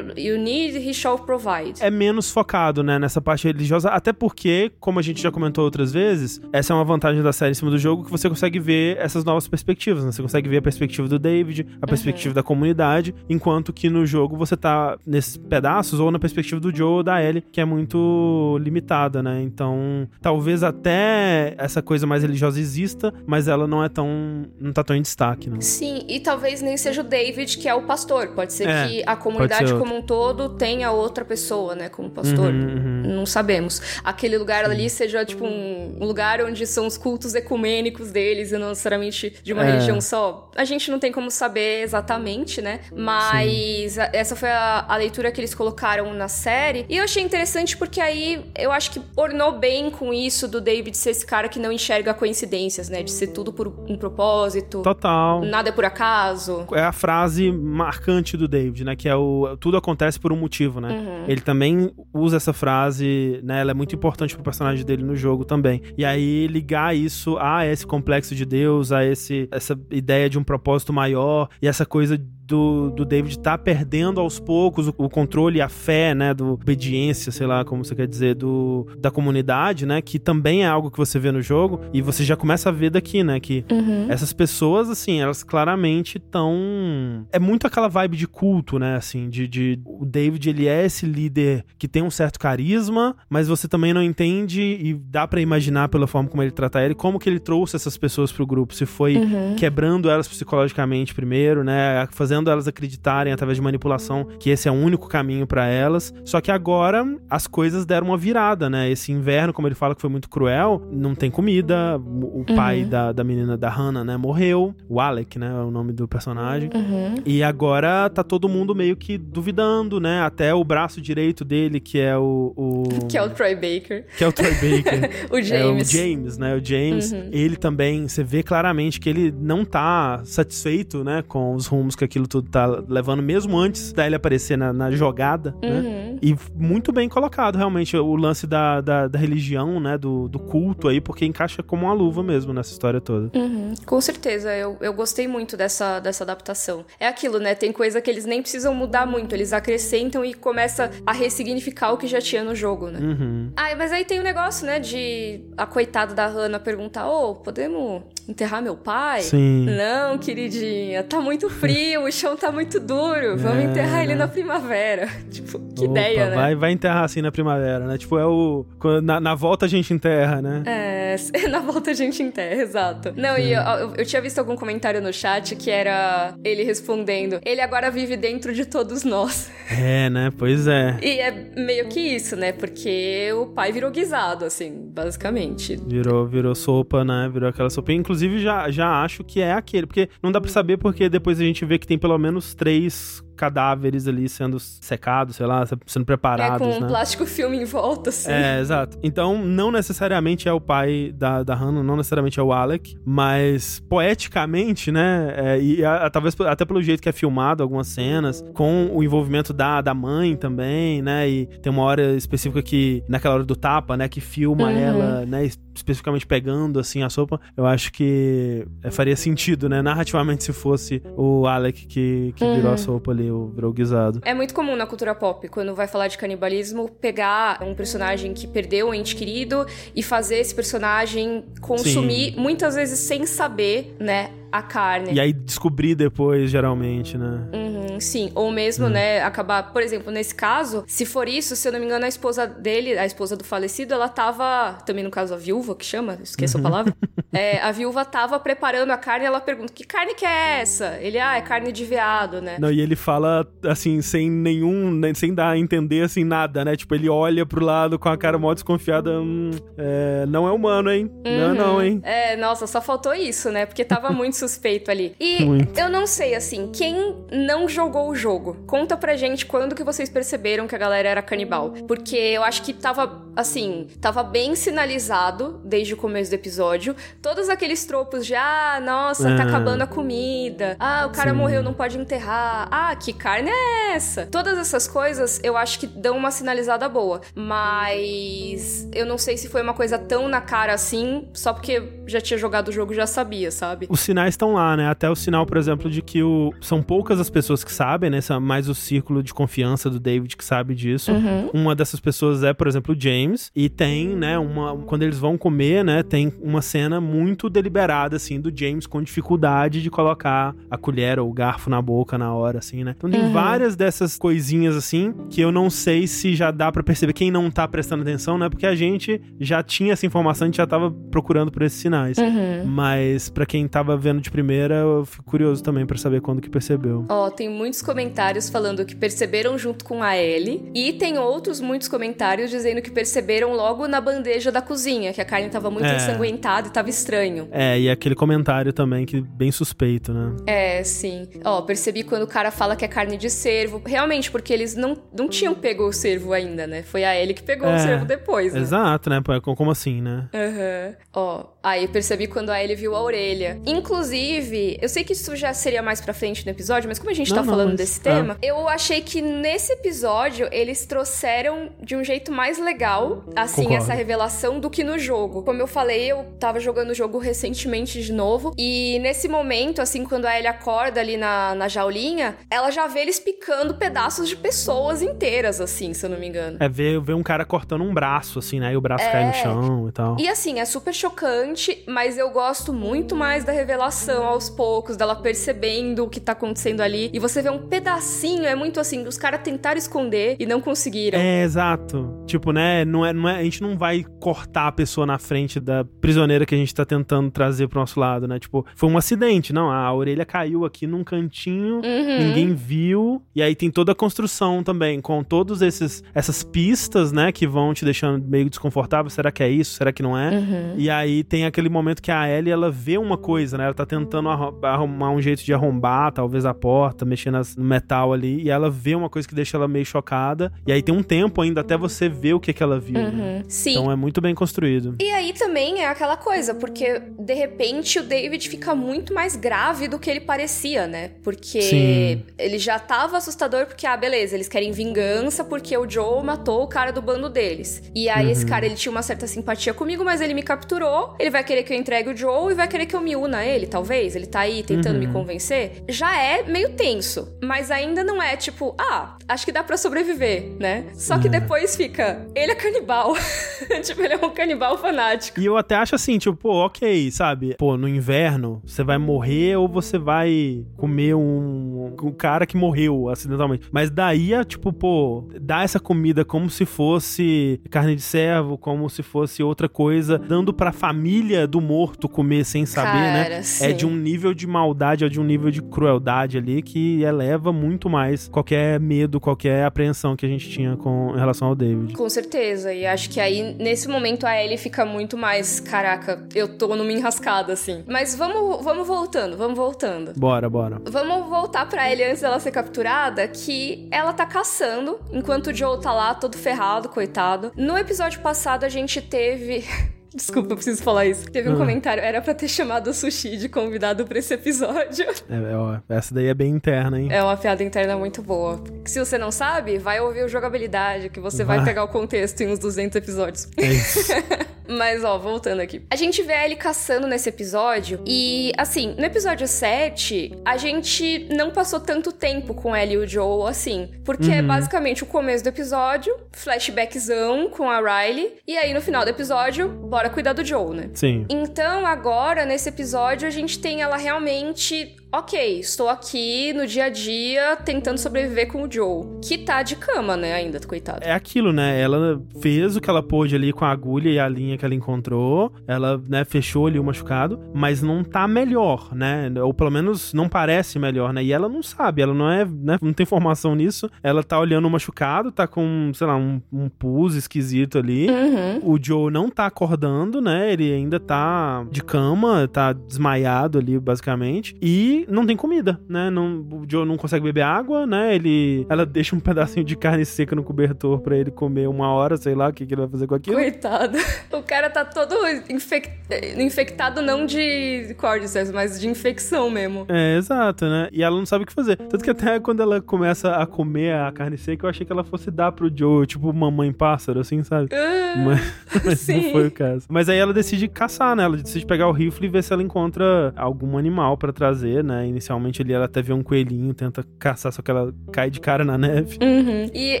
you need, he shall provide. É menos focado, né, nessa parte religiosa, até porque, como a gente já comentou outras vezes, essa é uma vantagem da série em cima do jogo, que você consegue ver essas novas perspectivas, né? Você consegue ver a perspectiva do David, a perspectiva uhum. da comunidade, enquanto que no jogo você tá nesses pedaços ou na perspectiva do Joe ou da Ellie, que é muito limitada, né? Então, talvez até essa coisa mais religiosa exista, mas ela não é tão. não tá tão em destaque, né? Sim, e talvez nem seja o David que é o pastor. Pode ser é, que a comunidade como um todo tenha outra pessoa, né, como pastor. Uhum, uhum. Não sabemos. Aquele lugar ali seja, tipo, um, lugar onde são os cultos ecumênicos deles e não necessariamente de uma é. religião só. A gente não tem como saber exatamente, né? Mas a, essa foi a, a, leitura que eles colocaram na série. E eu achei interessante porque aí eu acho que ornou bem com isso do David ser esse cara que não enxerga coincidências, né? De ser tudo por um propósito. Total. Nada é por acaso. É a frase marcante do David, né? Que é o tudo acontece por um motivo, né? Uhum. Ele também usa essa frase, né? Ela é muito importante pro personagem dele no jogo também. E aí ligar isso a esse complexo de Deus, a esse essa ideia de um propósito maior e essa coisa do, do David tá perdendo aos poucos o, o controle e a fé, né, do obediência, sei lá como você quer dizer, do da comunidade, né, que também é algo que você vê no jogo e você já começa a ver daqui, né, que uhum. essas pessoas, assim, elas claramente estão é muito aquela vibe de culto, né, assim, de, de o David ele é esse líder que tem um certo carisma, mas você também não entende e dá para imaginar pela forma como ele trata ele, como que ele trouxe essas pessoas pro grupo, se foi uhum. quebrando elas psicologicamente primeiro, né, fazendo fazendo elas acreditarem através de manipulação que esse é o único caminho para elas. Só que agora as coisas deram uma virada, né? Esse inverno, como ele fala que foi muito cruel, não tem comida. O pai uhum. da, da menina da Hannah, né, morreu. O Alec, né, é o nome do personagem. Uhum. E agora tá todo mundo meio que duvidando, né? Até o braço direito dele, que é o. o... Que é o Troy Baker. Que é o Troy Baker. (laughs) o James. É o James, né? O James. Uhum. Ele também, você vê claramente que ele não tá satisfeito, né, com os rumos que aquilo tudo tá levando, mesmo antes da ele aparecer na, na jogada, né? uhum. né? E muito bem colocado, realmente, o lance da, da, da, religião, né? Do, do culto aí, porque encaixa como uma luva mesmo nessa história toda. Uhum. Com certeza, eu, eu gostei muito dessa, dessa adaptação. É aquilo, né? Tem coisa que eles nem precisam mudar muito, eles acrescentam e começa a ressignificar o que já tinha no jogo, né? Uhum. Ah, mas aí tem o um negócio, né? De a coitada da Hannah perguntar: Ô, oh, podemos enterrar meu pai? Sim. Não, queridinha, tá muito frio, o chão tá muito duro. Vamos é, enterrar ele né? na primavera. (laughs) Tipo, que Opa, ideia, né? Vai, vai enterrar assim na primavera, né? Tipo, é o. Na, na volta a gente enterra, né? É, (laughs) na volta a gente enterra, exato. Não, e eu, eu, eu, tinha visto algum comentário no chat que era ele respondendo: ele agora vive dentro de todos nós. (laughs) É, né? Pois é. E é meio que isso, né? Porque o pai virou guisado, assim, basicamente. Virou, virou sopa, né? Virou aquela sopa. Inclusive, já, já acho que é aquele, porque não dá pra saber porque depois a gente vê que tem pelo menos três cadáveres ali sendo secados, sei lá, sendo É preparados, com um né? plástico filme em volta, assim. É, exato. Então, não necessariamente é o pai da, da Hannah, não necessariamente é o Alec, mas poeticamente, né? é, e a- a- talvez até pelo jeito que é filmado algumas cenas, com o envolvimento da, da mãe também, né? E tem uma hora específica que, naquela hora do tapa, né? Que filma Uhum. ela, né? Especificamente pegando, assim, a sopa. Eu acho que é, faria sentido, né? Narrativamente, se fosse o Alec que, que virou Uhum. a sopa ali, o, virou o guisado. É muito comum na cultura pop, quando vai falar de canibalismo, pegar um personagem que perdeu um ente querido e fazer esse personagem consumir, muitas vezes sem saber, né, a carne. E aí descobrir depois, geralmente, né? Uhum, sim, ou mesmo, né, acabar, por exemplo, nesse caso, se for isso, se eu não me engano, a esposa dele, a esposa do falecido, ela tava, também no caso a viúva, que chama, esqueço a palavra, (laughs) é, a viúva tava preparando a carne e ela pergunta, que carne que é essa? Ele, ah, é carne de veado, né? Não, e ele fala, assim, sem nenhum, né, sem dar a entender, assim, nada, né? Tipo, ele olha pro lado com a cara mó desconfiada, hum, é, não é humano, hein? Não, Uhum. não, hein? É, nossa, só faltou isso, né? Porque tava muito suspeito ali. E Muito. eu não sei, assim, quem não jogou o jogo? Conta pra gente quando que vocês perceberam que a galera era canibal. Porque eu acho que tava, assim, tava bem sinalizado desde o começo do episódio. Todos aqueles tropos de, ah, nossa, tá É. acabando a comida. Ah, o cara Sim. morreu, não pode enterrar. Ah, que carne é essa? Todas essas coisas eu acho que dão uma sinalizada boa. Mas eu não sei se foi uma coisa tão na cara assim, só porque já tinha jogado o jogo e já sabia, sabe? Os sinais estão lá, né? Até o sinal, por exemplo, de que o... são poucas as pessoas que sabem, né? São mais o círculo de confiança do David que sabe disso. Uhum. Uma dessas pessoas é, por exemplo, o James. E tem, né, uma. Quando eles vão comer, né, tem uma cena muito deliberada, assim, do James com dificuldade de colocar a colher ou o garfo na boca na hora, assim, né? Então tem Uhum. várias dessas coisinhas, assim, que eu não sei se já dá pra perceber quem não tá prestando atenção, né? Porque a gente já tinha essa informação, a gente já tava procurando por esses sinais. Uhum. Mas pra quem tava vendo de primeira, eu fico curioso também pra saber quando que percebeu. Ó, tem muitos comentários falando que perceberam junto com a Ellie. E tem outros muitos comentários dizendo que perceberam logo na bandeja da cozinha, que a carne tava muito É. ensanguentada e tava estranho. É, e aquele comentário também que bem suspeito, né? É, sim. Ó, percebi quando o cara fala que é carne de cervo. Realmente, porque eles não, não tinham pego o cervo ainda, né? Foi a Ellie que pegou É, o cervo depois, né? Exato, né? Pô, Como assim, né? Aham. Ó, aí percebi quando a Ellie viu a orelha. Inclusive, eu sei que isso já seria mais pra frente no episódio, mas como a gente Não, tá não, falando mas- desse é. tema, eu achei que nesse episódio eles trouxeram de um jeito mais legal, assim, Concordo. essa revelação do que no jogo. Como eu falei, eu tava jogando o jogo recentemente de novo, e nesse momento, assim, quando a Ellie acorda ali na, na jaulinha, ela já vê eles picando pedaços de pessoas inteiras, assim, se eu não me engano. É ver, ver um cara cortando um braço, assim, né? E o braço cai no É. chão e tal. E assim, é super chocante, mas eu gosto muito mais da revelação aos poucos, dela percebendo o que tá acontecendo ali. E você vê um pedacinho, é muito assim, os caras tentaram esconder e não conseguiram. É, exato. Tipo, né? Não é, não é, a gente não vai cortar a pessoa na frente da prisioneira que a gente tá tentando trazer pro nosso lado, né? Tipo, foi um acidente. Não, a orelha caiu aqui num cantinho, Uhum. ninguém viu. E aí tem toda a construção também, com todos esses essas pistas, né? Que vão te deixando meio desconfortável. Será que é isso? Será que não é? Uhum. E aí tem aquele momento que a Ellie, ela vê uma coisa, né? Ela tá tentando arrumar um jeito de arrombar, talvez a porta, mexer no metal ali, e ela vê uma coisa que deixa ela meio chocada. E aí tem um tempo ainda até você ver o que que ela viu. né? Uhum. Sim. Então é muito bem construído. E aí também é aquela coisa, porque de repente o David fica muito mais grave do que ele parecia, né? Porque Sim. ele já tava assustador porque, ah, beleza, eles querem vingança porque o Joe matou o cara do bando deles. E aí esse Uhum. cara, ele tinha uma certa simpatia comigo, mas ele me capturou, ele vai querer que eu entregue o Joe e vai querer que eu me una a ele, talvez. Ele tá aí tentando me Uhum. convencer. Já é meio tenso, mas ainda não é tipo, ah, acho que dá pra sobreviver, né? Só que É. depois fica, ele é canibal. (laughs) tipo, ele é um canibal fanático. E eu até acho assim, tipo, pô, ok, sabe? Pô, no inverno, você vai morrer ou você vai comer um, um cara que morreu acidentalmente. Mas daí é, tipo, pô, dar essa comida como se fosse carne de servo, como se fosse outra coisa, dando pra família do morto comer sem saber, né? Cara, É sim. de um nível de maldade, é de um nível de crueldade ali que eleva muito mais qualquer medo, qualquer apreensão que a gente tinha com em relação ao David. Com certeza, e acho que aí, nesse momento, a Ellie fica muito mais, caraca, eu tô numa enrascada, assim. Mas vamos, vamos voltando, vamos voltando. Bora, bora. Vamos voltar pra Ellie antes dela ser capturada que ela tá caçando, enquanto o Joe tá lá todo ferrado, coitado. No episódio passado a gente teve (laughs) Desculpa, eu preciso falar isso. Teve um ah. comentário, era pra ter chamado o Sushi de convidado pra esse episódio. É, ó, essa daí é bem interna, hein? É uma piada interna muito boa. Se você não sabe, vai ouvir o jogabilidade, que você vai, vai pegar o contexto em uns 200 episódios. É isso. (laughs) Mas, ó, voltando aqui. A gente vê ele caçando nesse episódio. E, assim, no episódio 7, a gente não passou tanto tempo com ele e o Joe assim. Porque é uhum. é basicamente o começo do episódio, flashbackzão com a Riley. E aí, no final do episódio, bora cuidar do Joe, né? Sim. Então, agora, nesse episódio, a gente tem ela realmente ok, estou aqui no dia a dia tentando sobreviver com o Joe, que tá de cama, né, ainda, coitado. É aquilo, né? Ela fez o que ela pôde ali com a agulha e a linha que ela encontrou, ela, né, fechou ali o machucado, mas não tá melhor, né? Ou pelo menos não parece melhor, né? E ela não sabe, ela não é, né, não tem informação nisso. Ela tá olhando o machucado, tá com, sei lá, um, um pus esquisito ali. Uhum. O Joe não tá acordando, né? Ele ainda tá de cama, tá desmaiado ali, basicamente. E não tem comida, né? Não, o Joe não consegue beber água, né? Ele, ela deixa um pedacinho de carne seca no cobertor para ele comer uma hora, sei lá o que, que ele vai fazer com aquilo. Coitado. O cara tá todo infec... infectado não de cordyceps, mas de infecção mesmo. É, exato, né? E ela não sabe o que fazer. Tanto que até quando ela começa a comer a carne seca, eu achei que ela fosse dar pro Joe, tipo mamãe pássaro, assim, sabe? Uh, mas, (laughs) mas não foi o caso. Mas aí ela decide caçar, né? Ela decide pegar o rifle e ver se ela encontra algum animal para trazer, né? Né? Inicialmente ali ela até vê um coelhinho, tenta caçar, só que ela cai de cara na neve. Uhum. E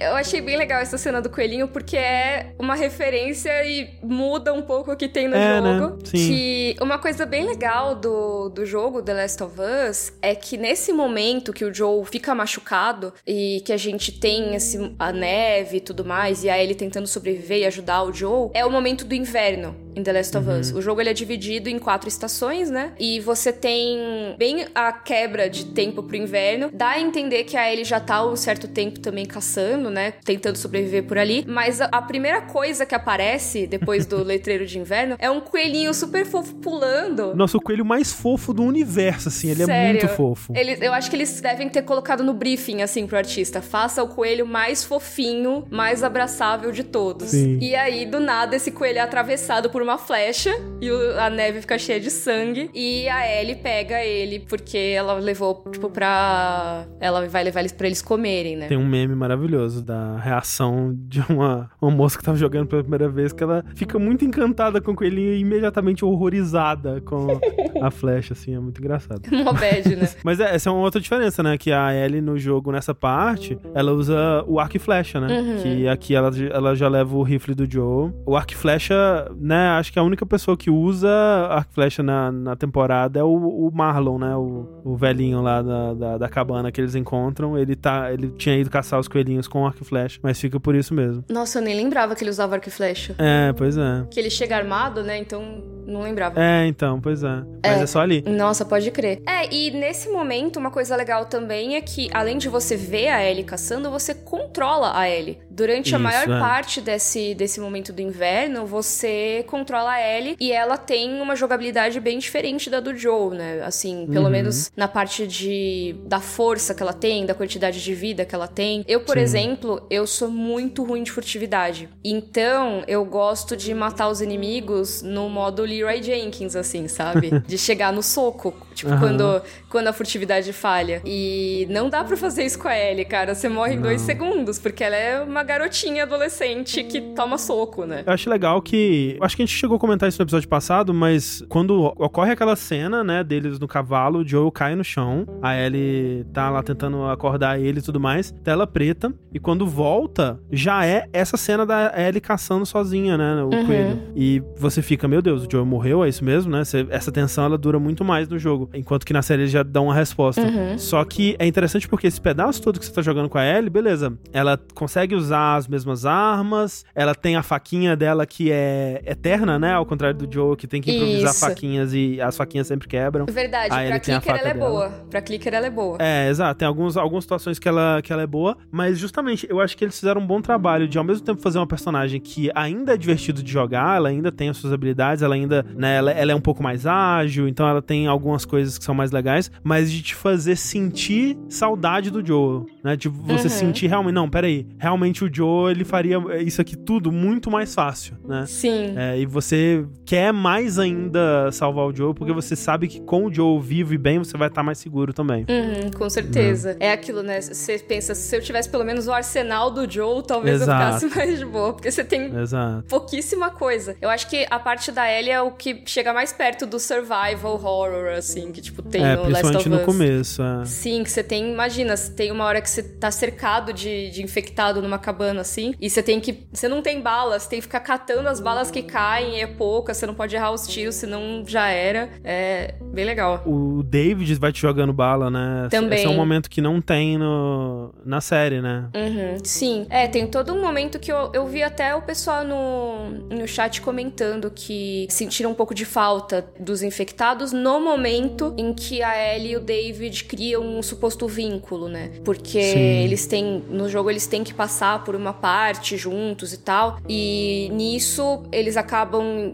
eu achei bem legal essa cena do coelhinho, porque é uma referência e muda um pouco o que tem no é, né? jogo. Né? Sim. Que uma coisa bem legal do, do jogo The Last of Us é que nesse momento que o Joe fica machucado e que a gente tem esse, a neve e tudo mais, e aí ele tentando sobreviver e ajudar o Joe, é o momento do inverno em The Last of uhum. Us. O jogo ele é dividido em quatro estações, né? E você tem bem a quebra de tempo pro inverno. Dá a entender que a Ellie já tá um certo tempo também caçando, né? Tentando sobreviver por ali. Mas a, a primeira coisa que aparece depois do (laughs) letreiro de inverno é um coelhinho super fofo pulando. Nossa, o coelho mais fofo do universo, assim. Ele Sério? é muito fofo. Ele, eu acho que eles devem ter colocado no briefing, assim, pro artista. Faça o coelho mais fofinho, mais abraçável de todos. Sim. E aí, do nada, esse coelho é atravessado por uma flecha e a neve fica cheia de sangue. E a Ellie pega ele porque ela levou, tipo, pra. Ela vai levar eles pra eles comerem, né? Tem um meme maravilhoso da reação de uma, uma moça que tava jogando pela primeira vez, que ela fica muito encantada com o coelhinho e imediatamente horrorizada com (laughs) a flecha, assim, é muito engraçado. (laughs) Uma bad, né? (laughs) Mas é, essa é uma outra diferença, né? Que a Ellie no jogo, nessa parte, ela usa o arco e flecha, né? Uhum. Que aqui ela, ela já leva o rifle do Joe. O arco e flecha, né? Acho que a única pessoa que usa arco e flecha na, na temporada é o, o Marlon, né? O, o, velhinho lá da, da, da, cabana que eles encontram, ele tá. Ele tinha ido caçar os coelhinhos com arco e flecha, mas fica por isso mesmo. Nossa, eu nem lembrava que ele usava arco e flecha. É, pois é. Que ele chega armado, né? Então não lembrava. É, então, pois é. Mas é, é só ali. Nossa, pode crer. É, e nesse momento, uma coisa legal também é que, além de você ver a Ellie caçando, você controla a Ellie. Durante Isso, a maior é. parte desse, desse momento do inverno, você controla a Ellie e ela tem uma jogabilidade bem diferente da do Joe, né? Assim, pelo uhum. menos na parte de da força que ela tem, da quantidade de vida que ela tem. Eu, por Sim. exemplo, eu sou muito ruim de furtividade. Então, eu gosto de matar os inimigos no modo Leroy Jenkins, assim, sabe? (laughs) de chegar no soco, tipo, uhum. quando, quando a furtividade falha. E não dá para fazer isso com a Ellie, cara. Você morre não. em dois segundos, porque ela é uma garotinha adolescente que toma soco, né? Eu acho legal que. Acho que gente chegou a comentar isso no episódio passado, mas quando ocorre aquela cena, né, deles no cavalo, o Joe cai no chão, a Ellie tá lá tentando acordar ele e tudo mais, tela preta, e quando volta, já é essa cena da Ellie caçando sozinha, né, o uhum. coelho. E você fica, meu Deus, o Joe morreu, é isso mesmo, né? essa tensão ela dura muito mais no jogo, enquanto que na série eles já dão uma resposta. Uhum. Só que é interessante porque esse pedaço todo que você tá jogando com a Ellie, beleza, ela consegue usar usar as mesmas armas, ela tem a faquinha dela que é eterna perna, né? Ao contrário do Joe, que tem que improvisar Isso. faquinhas e as faquinhas sempre quebram. Verdade, Aí pra ele tem a clicker ela é dela. boa. Pra clicker ela é boa. É, exato. Tem alguns, algumas situações que ela, que ela é boa, mas justamente eu acho que eles fizeram um bom trabalho de, ao mesmo tempo, fazer uma personagem que ainda é divertido de jogar, ela ainda tem as suas habilidades, ela ainda, né, ela, ela é um pouco mais ágil, então ela tem algumas coisas que são mais legais, mas de te fazer sentir saudade do Joe, né? Tipo, você Uhum. sentir realmente, não, peraí, realmente o Joe, ele faria isso aqui tudo muito mais fácil, né? Sim. É, e você quer mais ainda salvar o Joe, porque você sabe que com o Joe vivo e bem, você vai estar mais seguro também. Uhum, com certeza. É aquilo, né? Você pensa, se eu tivesse pelo menos o arsenal do Joe, talvez Exato. eu ficasse (laughs) mais de boa. Porque você tem Exato. pouquíssima coisa. Eu acho que a parte da Ellie é o que chega mais perto do survival horror, assim, que tipo tem é, no Last of no Us. começo. é. Sim, que você tem, imagina, tem uma hora que você tá cercado de, de infectado numa cabana assim, e você tem que. Você não tem balas, você tem que ficar catando as balas que caem, é pouca, você não pode errar os tiros, senão já era. É bem legal. O David vai te jogando bala, né? Também. Esse é um momento que não tem no, na série, né? Uhum, sim. É, tem todo um momento que eu, eu vi até o pessoal no, no chat comentando que sentiram um pouco de falta dos infectados no momento em que a Ellie e o David criam um suposto vínculo, né? Porque Sim. eles têm. No jogo eles têm que passar por uma parte juntos e tal. E nisso eles acabam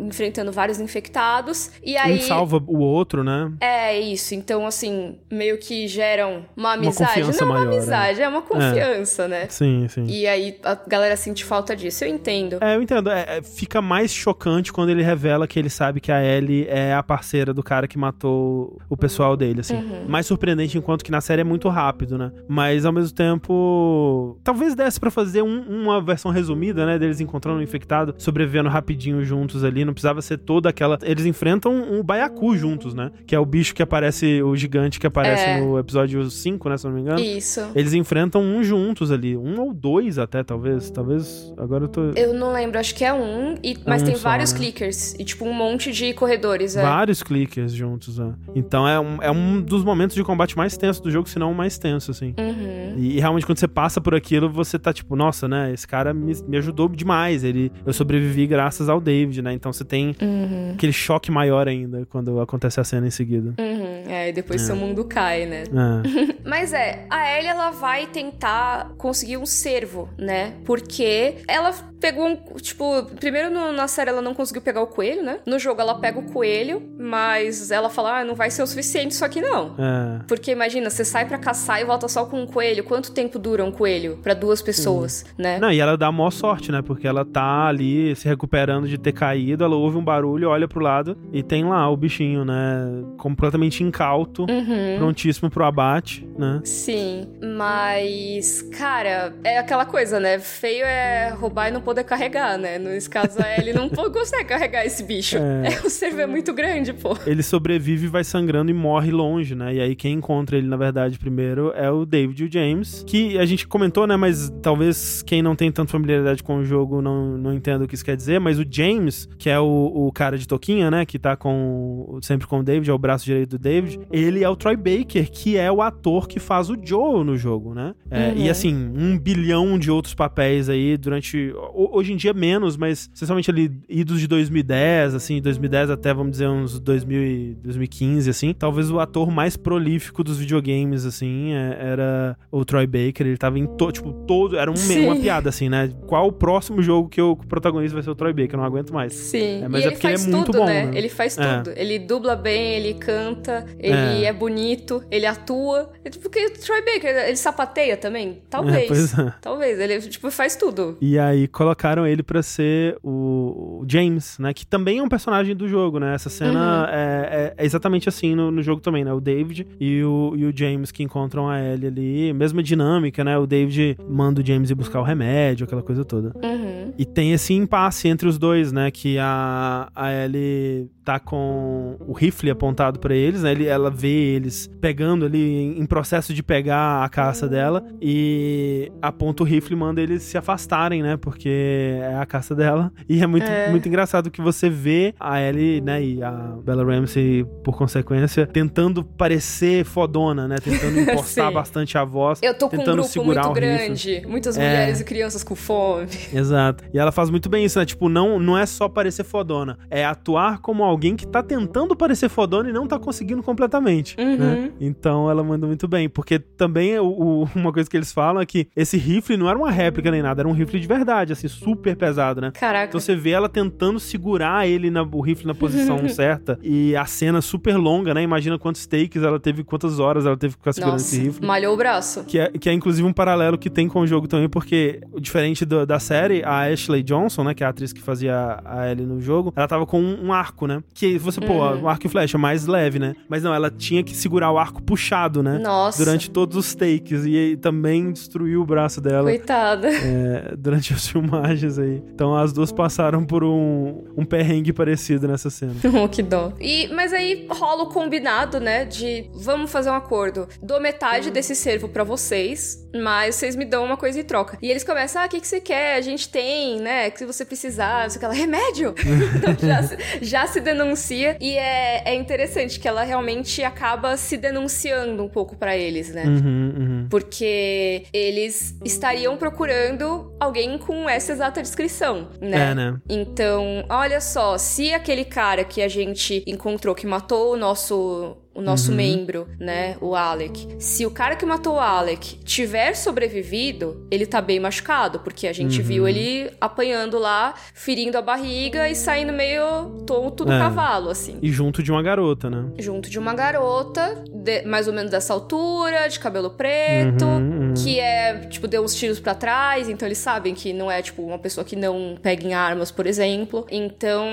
enfrentando vários infectados. E aí. Um salva o outro, né? É isso, então assim, meio que geram uma amizade. confiança não maior, uma é. amizade, é, uma confiança, né? Sim, sim. E aí a galera sente falta disso, eu entendo. É, eu entendo. É, é, fica mais chocante quando ele revela que ele sabe que a Ellie é a parceira do cara que matou o pessoal dele, assim. Uhum. Mais surpreendente enquanto que na série é muito rápido, né? Mas ao mesmo tempo, talvez desse pra fazer um- uma versão resumida, né, deles encontrando um infectado, sobrevivendo rapidinho juntos ali, não precisava ser toda aquela... Eles enfrentam um baiacu juntos, né? Que é o bicho que aparece, o gigante que aparece É. no episódio 5, né, se não me engano. Isso. Eles enfrentam um juntos ali, um ou dois até, talvez. Talvez. Agora eu tô. Eu não lembro, acho que é um, e- mas um tem só, vários né? clickers e tipo um monte de corredores. É. Vários clickers juntos, né? Então é um, é um dos momentos de combate mais tenso do jogo, se não o mais tenso, assim. Uhum. E, e realmente, quando você passa por aquilo, você tá tipo, nossa, né? Esse cara me, me ajudou demais. Ele, eu sobrevivi graças ao David, né? Então você tem Uhum. aquele choque maior ainda quando acontece a cena em seguida. Uhum. É, e depois seu mundo cai, né? É. (laughs) Mas é, a Ellie ela vai tentar conseguir um servo, né? Porque ela pegou um. Tipo, primeiro no- na série ela não conseguiu pegar o coelho, né? No jogo ela pega o coelho, mas ela fala, ah, não vai ser o suficiente isso aqui não. É. Porque imagina, você sai pra caçar e volta só com um coelho. Quanto tempo dura um coelho pra duas pessoas, né? Não, e ela dá a maior sorte, né? Porque ela tá ali se recuperando de ter caído, ela ouve um barulho, olha pro lado e tem lá o bichinho, né? Completamente incauto, Uhum. prontíssimo pro abate, né? Sim, mas, cara, é aquela coisa, né? Feio é roubar e não poder carregar, né? Nesse caso, a Ellie não (laughs) consegue carregar esse bicho. É. o servo é muito grande, pô. Ele sobrevive, vai sangrando e morre longe, né? E aí quem encontra ele, na verdade, primeiro é o David e o James, que a gente comentou, né? Mas talvez quem não tem tanta familiaridade com o jogo não, não entenda o que isso quer dizer, mas o James, que é o, o cara de toquinha, né? Que tá com sempre com o David, é o braço direito do David, ele é o Troy Baker, que é o ator que faz o Joe no jogo, né? É, Uhum. E assim, um bilhão de outros papéis aí durante. ho- Hoje em dia menos, mas essencialmente ali, idos de 2010, assim, 2010 até, vamos dizer, uns 2000 e 2015, assim. Talvez o ator mais prolífico dos videogames, assim, é- era o Troy Baker. Ele tava em to, tipo, todo. Era um, uma piada, assim, né? Qual o próximo jogo que o protagonista vai ser o Troy Baker? Eu não aguento mais. Sim, É, mas e é ele porque ele é faz muito tudo, bom, né? né? Ele faz É. tudo. Ele dubla bem, ele canta, ele É. é, bonito, ele atua. É tipo que o Troy Baker, ele sapateia também? Talvez. É. Talvez. Ele, tipo, faz tudo. E aí colocaram ele pra ser o, James, né? Que também é um personagem do jogo, né? Essa cena é, é- é exatamente assim no, no jogo também, né? O David e o, e o James que encontram a Ellie ali. Mesma dinâmica, né? O David manda o James ir buscar o remédio, aquela coisa toda. Uhum. E tem esse impasse entre os dois, né? Que a, a Ellie tá com o rifle apontado pra eles, né? Ele, ela vê eles pegando ali em, processo de pegar a caça dela e aponta o rifle e manda eles se afastarem, né? Porque é a caça dela. E é muito, É. muito engraçado que você vê a Ellie, né, e a Bella Ramsey, por consequência, tentando parecer fodona, né? Tentando (laughs) impostar bastante a voz. Eu tô com um tentando grupo segurar muito o rifle. grande, muitas É. mulheres e crianças com fome. Exato. E ela faz muito bem isso, né? Tipo, não, não é só parecer fodona. É atuar como alguém que tá tentando parecer fodona e não tá conseguindo completamente. Uhum. né? Então ela manda muito bem. Porque também o, o- (laughs) uma coisa que eles falam é que esse rifle não era uma réplica nem nada, era um rifle de verdade, assim, super pesado, né? Caraca. Então você vê ela tentando segurar ele, na, o rifle na posição (laughs) certa. E a cena super longa, né? Imagina quantos takes ela teve, quantas horas ela teve que ficar segurando Nossa, esse rifle. malhou o braço. Que é, que é inclusive um paralelo que tem com o jogo também, porque, diferente do- da série, a Ashley Johnson, né, que é a atriz que fazia a Ellie no jogo, ela tava com um, arco, né? Que você, pô, Uhum. um arco e flecha mais leve, né? Mas não, ela tinha que segurar o arco puxado, né? Nossa. Durante todos os takes. E também destruiu o braço dela Coitada. é, durante as filmagens aí. Então as duas passaram por um, um perrengue parecido nessa cena. (laughs) Oh, que dó. E, mas aí rola o combinado, né? De vamos fazer um acordo. Dou metade desse servo pra vocês, mas vocês me dão uma coisa em troca. E eles começam: ah, o que, que você quer? A gente tem, né? Que se você precisar, não sei o que ela, remédio! (laughs) então já, se- já se denuncia. E é, é interessante que ela realmente acaba se denunciando um pouco pra eles, né? Uhum, uhum. Porque eles estariam procurando alguém com essa exata descrição, né? É, né? Então, olha só, se aquele cara que a gente encontrou que matou o nosso o nosso Uhum. membro, né, o Alec. Se o cara que matou o Alec tiver sobrevivido, ele tá bem machucado, porque a gente Uhum. viu ele apanhando lá, ferindo a barriga e saindo meio tonto do É. cavalo, assim. E junto de uma garota, né? Junto de uma garota, de- mais ou menos dessa altura, de cabelo preto, Uhum, uhum. que é, tipo, deu uns tiros pra trás, então eles sabem que não é, tipo, uma pessoa que não pega em armas, por exemplo. Então,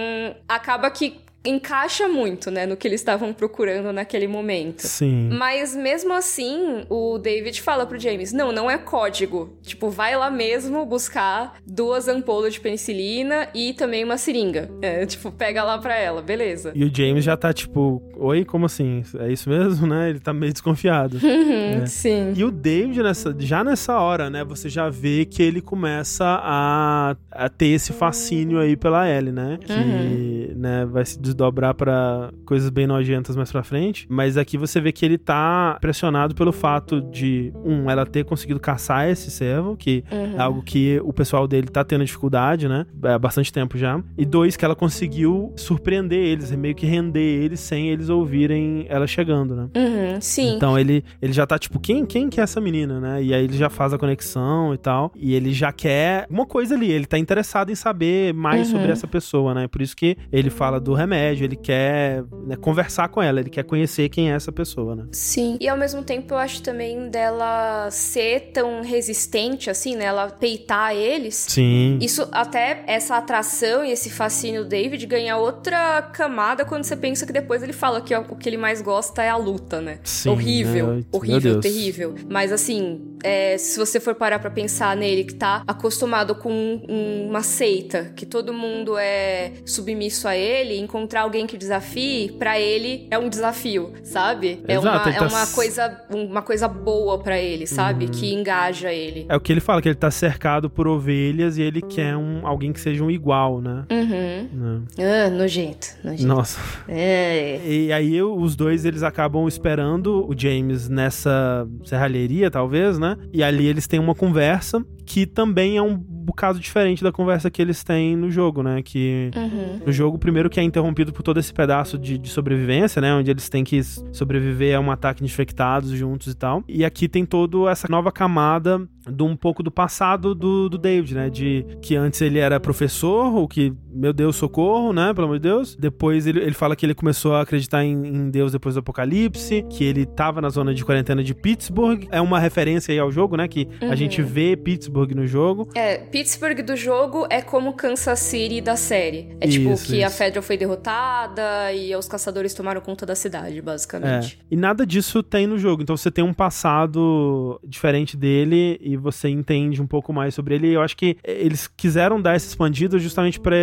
acaba que encaixa muito, né, no que eles estavam procurando naquele momento. Sim. Mas mesmo assim, o David fala pro James: não, não é código. Tipo, vai lá mesmo buscar duas ampolas de penicilina e também uma seringa. É, tipo, pega lá pra ela, beleza. E o James já tá tipo, oi, como assim? É isso mesmo, né? Ele tá meio desconfiado. (laughs) Uhum, É. Sim. E o David, nessa, já nessa hora, né? Você já vê que ele começa a, a ter esse fascínio aí pela Ellie, né? Que Uhum. né, vai se desdobrar pra coisas bem nojentas mais pra frente. Mas aqui você vê que ele tá pressionado pelo fato de, um, ela ter conseguido caçar esse servo, que Uhum. é algo que o pessoal dele tá tendo dificuldade, né? Há bastante tempo já. E dois, que ela conseguiu surpreender eles, meio que render eles sem eles ouvirem ela chegando, né? Uhum, sim. Então ele, ele já tá tipo, quem, quem que é essa menina, né? E aí ele já faz a conexão e tal. E ele já quer uma coisa ali, ele tá interessado em saber mais Uhum. sobre essa pessoa, né? Por isso que ele fala do remédio, ele quer né, conversar com ela, ele quer conhecer quem é essa pessoa, né? Sim. E ao mesmo tempo eu acho também dela ser tão resistente, assim, né? Ela peitar eles. Sim. Isso até essa atração e esse fascínio do David ganha outra camada quando você pensa que depois ele fala que ó, o que ele mais gosta é a luta, né? Sim, horrível, né? Horrível, terrível. Mas assim, é, se você for parar pra pensar nele que tá acostumado com um- uma seita, que todo mundo é submisso a ele, encontrar alguém que desafie, pra ele é um desafio, sabe? É Exato, uma, é tá uma s- uma coisa, uma coisa boa pra ele, sabe? Que engaja ele. É o que ele fala, que ele tá cercado por ovelhas e ele quer um, alguém que seja um igual, né? Uhum. Né? Ah, nojento, nojento. Nossa. É. E aí os dois eles acabam esperando o James nessa serralheria, talvez, né? E ali eles têm uma conversa que também é um bocado diferente da conversa que eles têm no jogo, né? Que Uhum. no jogo, primeiro que é interrompido por todo esse pedaço de, de sobrevivência, né? Onde eles têm que sobreviver a um ataque de infectados juntos e tal. E aqui tem toda essa nova camada de um pouco do passado do, do David, né? De que antes ele era professor, o que, meu Deus, socorro, né? Pelo amor de Deus. Depois ele, ele fala que ele começou a acreditar em, em Deus depois do apocalipse, que ele tava na zona de quarentena de Pittsburgh. É uma referência aí ao jogo, né? Que a Uhum. gente vê Pittsburgh no jogo. É, Pittsburgh do jogo é como Kansas City da série. É tipo Isso, que a isso. Federal foi derrotada e os caçadores tomaram conta da cidade, basicamente. É. E nada disso tem no jogo. Então você tem um passado diferente dele e você entende um pouco mais sobre ele. E eu acho que eles quiseram dar essa expandida justamente para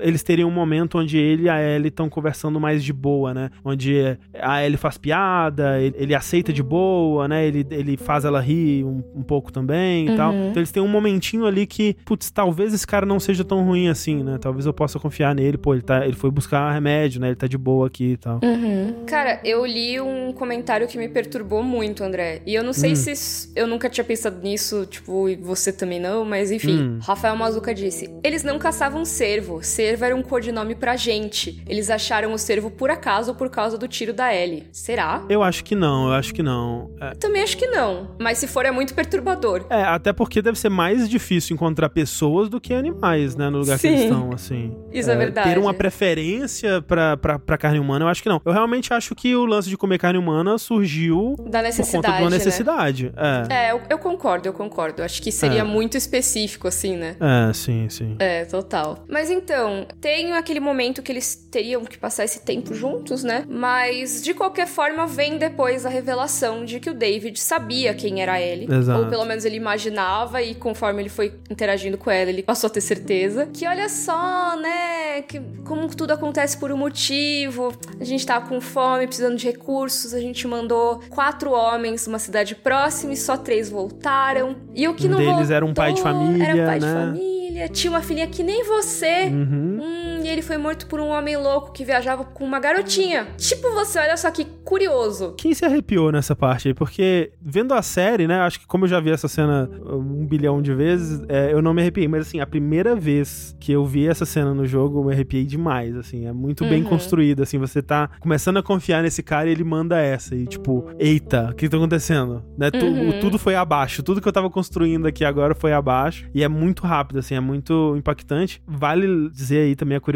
eles terem um momento onde ele e a Ellie estão conversando mais de boa, né? Onde a Ellie faz piada, ele, ele aceita de boa, né? Ele, ele faz ela rir um, um pouco também e uhum. tal. Então eles têm um momentinho ali que, putz, talvez esse cara não seja tão ruim assim, né? Talvez eu possa confiar nele, pô, ele, tá, ele foi buscar remédio, né? Ele tá de boa aqui e tal. Uhum. Cara, eu li um comentário que me perturbou muito, André. E eu não sei hum. se eu nunca tinha pensado nisso, tipo, e você também não, mas enfim. Hum. Rafael Mazuca disse: Eles não caçavam cervo. Cervo era um codinome pra gente. Eles acharam o cervo por acaso ou por causa do tiro da Ellie. Será? Eu acho que não, eu acho que não. É. Também acho que não. Mas se for, é muito perturbador. É, até porque deve ser mais difícil encontrar pessoas do que animais, né? No lugar Sim. que eles estão, assim. Isso é, é verdade. Ter uma preferência pra, pra, pra carne humana, eu acho que não. Eu realmente acho que o lance de comer carne humana surgiu da necessidade, por conta de uma necessidade. Né? É, é eu, eu, concordo, eu concordo. Acho que seria é. muito específico, assim, né? É, sim, sim. É, total. Mas então, tem aquele momento que eles teriam que passar esse tempo juntos, né? Mas, de qualquer forma, vem depois a revelação de que o David sabia quem era ele. Exato. Ou pelo menos ele imaginava, e conforme ele foi interagindo com ela, ele passou a ter certeza. Que olha só, né? Que como tudo acontece por um motivo. A gente tá com fome, precisando de recursos. A gente mandou quatro homens numa cidade próxima e só três voltaram. E o que um não deles era um pai de família, era um pai né? de família, tinha uma filhinha que nem você. Uhum. Hum, e ele foi morto por um homem louco que viajava com uma garotinha. Tipo você, olha só que curioso. Quem se arrepiou nessa parte aí? Porque vendo a série, né? Acho que como eu já vi essa cena um bilhão de vezes, é, eu não me arrepiei. Mas assim, a primeira vez que eu vi essa cena no jogo, eu me arrepiei demais. Assim, é muito uhum. bem construída. Assim, você tá começando a confiar nesse cara e ele manda essa. E tipo, eita, o que tá acontecendo? Né? Uhum. Tudo foi abaixo. Tudo que eu tava construindo aqui agora foi abaixo. E é muito rápido, assim, é muito impactante. Vale dizer aí também a curiosidade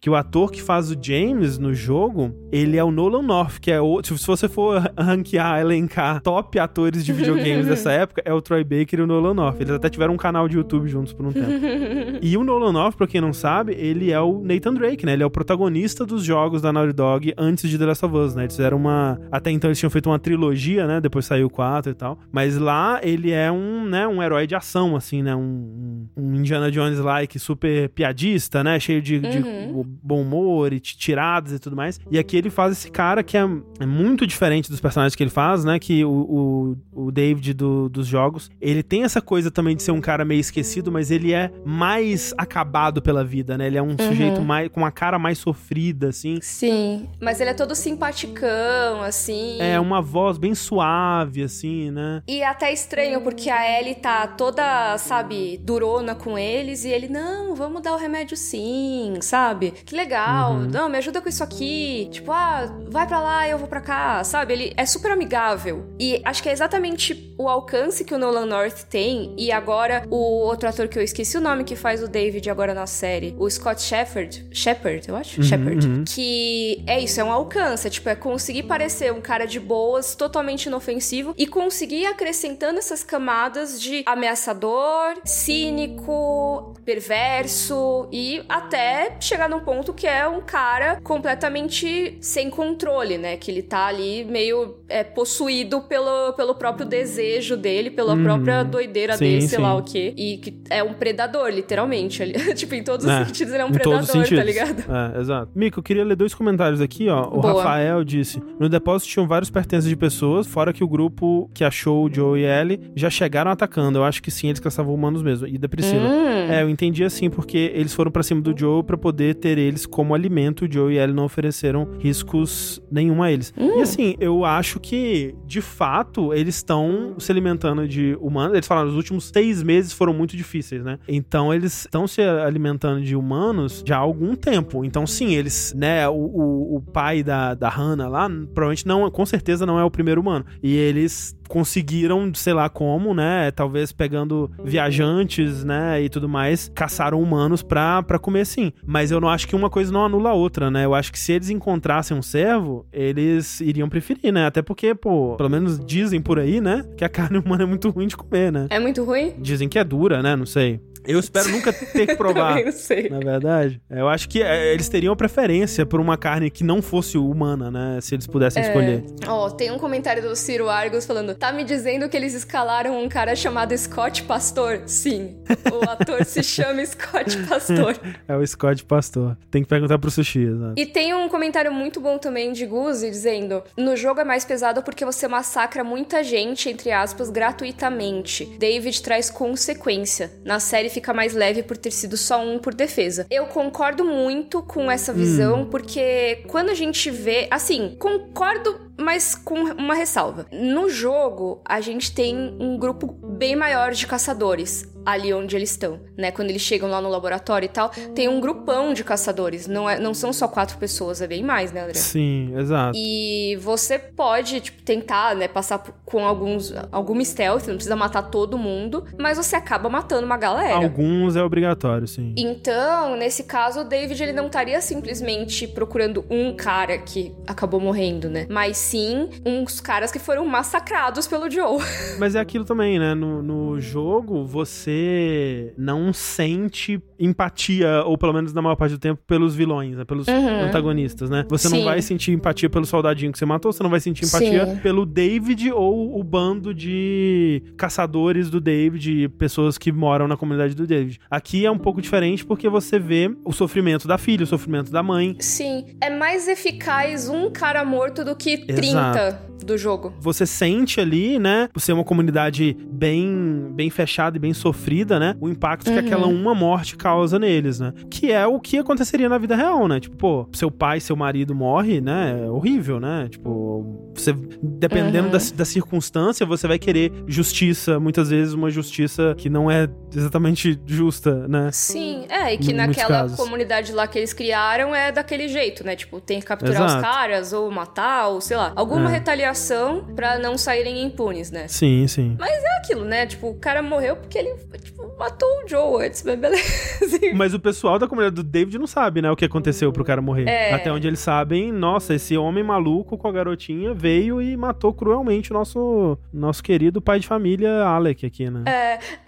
que o ator que faz o James no jogo, ele é o Nolan North, que é outro. Se você for (laughs) ranquear, elencar top atores de videogames (laughs) dessa época, é o Troy Baker e o Nolan North. Eles até tiveram um canal de YouTube juntos por um tempo. (laughs) e o Nolan North, pra quem não sabe, ele é o Nathan Drake, né? Ele é o protagonista dos jogos da Naughty Dog antes de The Last of Us, né? Eles fizeram uma. Até então eles tinham feito uma trilogia, né? Depois saiu o 4 e tal. Mas lá ele é um, né? Um herói de ação, assim, né? Um, um Indiana Jones-like super piadista, né? Cheio de, de uhum. bom humor e tiradas e tudo mais. E aqui ele faz esse cara que é, é muito diferente dos personagens que ele faz, né? Que o, o, o David do, dos jogos, ele tem essa coisa também de ser um cara meio esquecido, mas ele é mais acabado pela vida, né? Ele é um uhum. sujeito mais com uma cara mais sofrida, assim. Sim, mas ele é todo simpaticão, assim. É, uma voz bem suave, assim, né? E até estranho, porque a Ellie tá toda, sabe, durona com eles e ele, não, vamos dar o remédio sim, sabe? Que legal, uhum. não, me ajuda com isso aqui. Tipo, ah, vai para lá, eu vou para cá, sabe? Ele é super amigável. E acho que é exatamente o alcance que o Nolan North tem. E agora, o outro ator que eu esqueci o nome que faz o David agora na série, o Scott Shepard, Shepard, eu acho? Uhum, Shepard. Uhum. Que é isso, é um alcance. É, tipo, é conseguir parecer um cara de boas, totalmente inofensivo e conseguir ir acrescentando essas camadas de ameaçador, cínico, perverso e até chegar num ponto que é um cara completamente sem controle, né? Que ele tá ali meio é, possuído pelo, pelo próprio desejo dele, pela uhum. própria doideira sim, dele, sei sim. lá o quê. E que é um predador, literalmente. (laughs) tipo, em todos os é, sentidos ele é um predador, tá ligado? É, exato. Mico, eu queria ler dois comentários aqui, ó. O Boa. Rafael disse: No depósito tinham vários pertences de pessoas, fora que o grupo que achou o Joe e Ellie já chegaram atacando. Eu acho que sim, eles caçavam humanos mesmo. E da Priscila. Hum. É, eu entendi assim, porque eles foram para cima do Joe para poder ter eles como alimento. O Joe e Ellie não ofereceram riscos nenhum a eles. Hum. E assim, eu acho que, de fato, eles estão se alimentando de humanos. Eles falaram, os últimos seis meses foram muito difíceis, né? Então eles estão se alimentando de humanos já há algum tempo. Então, sim, eles, né, o, o, o pai da, da Hannah lá, provavelmente não, com certeza não é o primeiro humano. E eles conseguiram, sei lá como, né? Talvez pegando viajantes, né? E tudo mais, caçaram humanos pra, pra comer sim. Mas eu não acho que uma coisa não anula a outra, né? Eu acho que se eles encontrassem um servo, eles iriam preferir, né? Até porque, pô, pelo menos dizem por aí, né? Que a (laughs) carne humana é muito ruim de comer, né? É muito ruim? Dizem que é dura, né? Não sei. Eu espero nunca ter que (laughs) provar. não sei. Na verdade, eu acho que é, eles teriam preferência por uma carne que não fosse humana, né? Se eles pudessem É. escolher. Ó, tem um comentário do Ciro Argos falando: tá me dizendo que eles escalaram um cara chamado Scott Pastor? Sim. O ator se (laughs) chama Scott Pastor. É o Scott Pastor. Tem que perguntar pro sushi, exato. E tem um comentário muito bom também de Guzi dizendo: No jogo é mais pesado porque você massacra muita gente, entre aspas, gratuitamente. David traz consequência. Na série fica mais leve por ter sido só um por defesa. Eu concordo muito com essa visão, porque quando a gente vê. Assim, concordo, mas com uma ressalva. No jogo, a gente tem um grupo bem maior de caçadores ali onde eles estão, né? Quando eles chegam lá no laboratório e tal, tem um grupão de caçadores. Não, é, não são só quatro pessoas, é bem mais, né, André? Sim, exato. E você pode, tipo, tentar, né, passar com alguns, alguma stealth, não precisa matar todo mundo, mas você acaba matando uma galera. Alguns é obrigatório, sim. Então, nesse caso, o David ele não estaria simplesmente procurando um cara que acabou morrendo, né? Mas sim uns caras que foram massacrados pelo Joe. (laughs) Mas é aquilo também, né? No, no jogo, você não sente empatia, ou pelo menos na maior parte do tempo, pelos vilões, né? pelos Uhum. antagonistas, né? Você não Sim. vai sentir empatia pelo soldadinho que você matou, você não vai sentir empatia Sim. pelo David ou o bando de caçadores do David, pessoas que moram na comunidade do David. Aqui é um pouco diferente porque você vê o sofrimento da filha, o sofrimento da mãe, Sim, é mais eficaz um cara morto do que 30 Exato. do jogo. você sente ali, né, por ser uma comunidade bem, bem fechada e bem sofrida, né, o impacto que Uhum. aquela uma morte causa neles, né? Que é o que aconteceria na vida real, né? Tipo, pô, seu pai, seu marido morre, né? É horrível, né? Tipo, você, dependendo Uhum. da, da circunstância, você vai querer justiça, muitas vezes uma justiça que não é exatamente justa, né? Sim, é, e que naquela casos. comunidade lá que eles criaram é daquele jeito, né? Tipo, tem que capturar os Exato. caras, ou matar, ou sei lá, alguma É. retaliação pra não saírem impunes, né? Sim, sim. É aquilo, né? Tipo, o cara morreu porque ele, tipo, matou o Joe antes, mas beleza. (laughs) Mas o pessoal da comunidade do David não sabe, né, o que aconteceu pro cara morrer. É. Até onde eles sabem, nossa, esse homem maluco com a garotinha veio e matou cruelmente o nosso, nosso querido pai de família Alec aqui, né?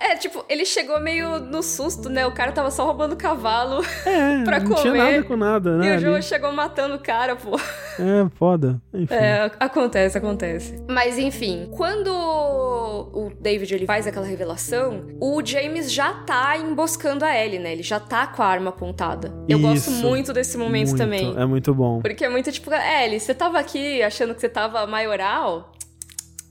É, tipo, ele chegou meio no susto, né? O cara tava só roubando cavalo É, (laughs) pra não tinha comer. nada com nada, e né? o Joe ali. chegou matando o cara, pô. É, foda. Enfim. É, acontece, acontece. Mas enfim, quando o David ele faz aquela revelação, o James já tá emboscando a Ellie, né? Ele já tá com a arma apontada. Eu gosto Isso. muito desse momento Muito, também. É muito bom. Porque é muito tipo, Ellie, você tava aqui achando que você tava maioral?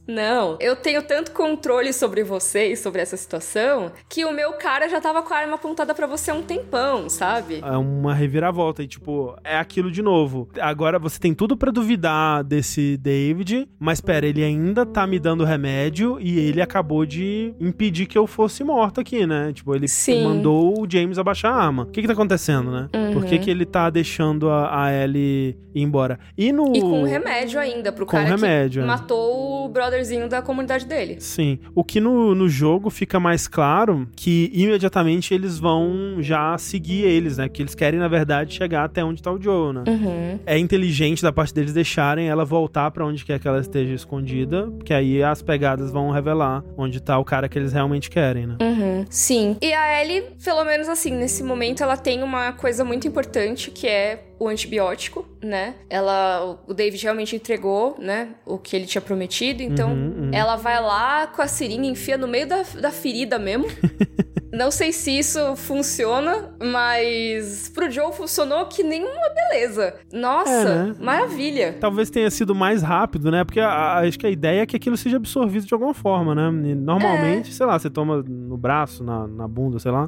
Não, eu tenho tanto controle sobre você e sobre essa situação que o meu cara já tava com a arma apontada pra você há um tempão, sabe? É uma reviravolta e, tipo, é aquilo de novo. Agora você tem tudo pra duvidar desse David, mas pera, ele ainda tá me dando remédio e ele acabou de impedir que eu fosse morto aqui, né? Tipo, ele Sim. mandou o James abaixar a arma. O que que tá acontecendo, né? Por que que ele tá deixando a, a Ellie ir embora? E no... E com remédio ainda, pro Com cara remédio, é. que matou o brotherzinho da comunidade dele. Sim. O que no, no jogo fica mais claro que imediatamente eles vão já seguir eles, né? Que eles querem, na verdade, chegar até onde tá o Joe, né? Uhum. É inteligente da parte deles deixarem ela voltar pra onde quer que ela esteja escondida, que aí as pegadas vão revelar onde tá o cara que eles realmente querem, né? Uhum. Sim. E a Ellie, pelo menos assim, nesse momento, ela tem uma coisa muito importante que é o antibiótico, né? Ela, o David realmente entregou, né? O que ele tinha prometido, então Uhum, uhum. ela vai lá com a seringa, enfia no meio da, da ferida mesmo. (laughs) Não sei se isso funciona, mas pro Joe funcionou que nenhuma beleza. Nossa, É, né? maravilha. Talvez tenha sido mais rápido, né? Porque a- a- acho que a ideia é que aquilo seja absorvido de alguma forma, né? E normalmente, sei lá, você toma no braço, na, na bunda, sei lá.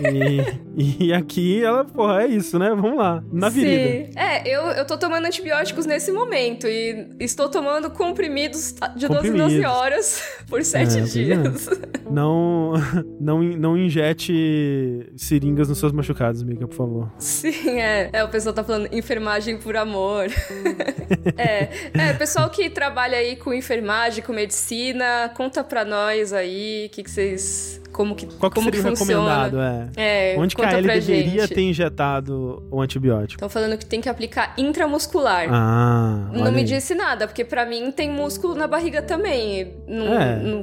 e, (laughs) e aqui ela, porra, é isso, né? Vamos lá. Na ferida. Sim. É, eu, eu tô tomando antibióticos nesse momento e estou tomando comprimidos de 12 em 12 Comprimidos. horas por 7 É, é. dias. Não, (laughs) não, não injete seringas nos seus machucados, Mika, por favor. Sim, é. É, o pessoal tá falando enfermagem por amor. (laughs) é, é, pessoal que trabalha aí com enfermagem, com medicina, conta pra nós aí o que, que vocês. Como que, Qual que como seria o que funciona. recomendado? É. É, Onde que a Ellie pra deveria gente. ter injetado o antibiótico? Estão falando que tem que aplicar intramuscular. Ah, Não me aí. disse nada, porque pra mim tem músculo na barriga também. Não, É. não-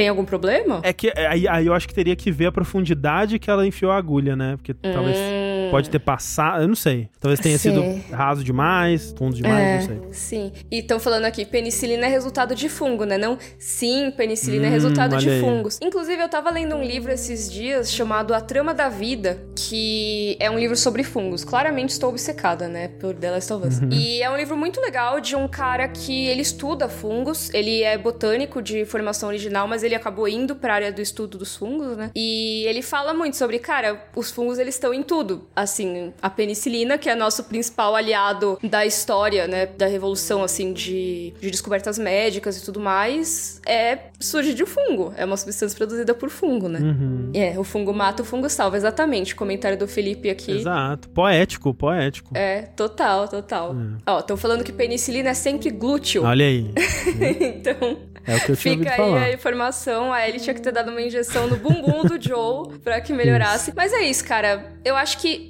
tem algum problema? É que aí, aí eu acho que teria que ver a profundidade que ela enfiou a agulha, né? Porque talvez Hum. Pode ter passado, eu não sei. Talvez tenha Sim. sido raso demais, fundo demais, É, não sei. sim. E estão falando aqui, penicilina é resultado de fungo, né? Não, sim, penicilina é Hum, resultado de aí. fungos. Inclusive, eu tava lendo um livro esses dias chamado A Trama da Vida, que é um livro sobre fungos. Claramente estou obcecada, né, por The Last of Us. Uhum. E é um livro muito legal de um cara que ele estuda fungos, ele é botânico de formação original, mas ele acabou indo pra área do estudo dos fungos, né? E ele fala muito sobre, cara, os fungos eles estão em tudo. Assim, a penicilina, que é nosso principal aliado da história, né, da revolução, assim, de, de descobertas médicas e tudo mais, é surge de fungo. É uma substância produzida por fungo, né? Uhum. É, o fungo mata, o fungo salva, exatamente. Comentário do Felipe aqui. Exato. Poético, poético. É, total, total. Ó, estão falando que penicilina é sempre glúteo. Olha aí. (laughs) então, É o que eu tinha fica aí falar. a informação. A Ellie tinha que ter dado uma injeção no bumbum do Joe pra que melhorasse. Mas é isso, cara. Eu acho que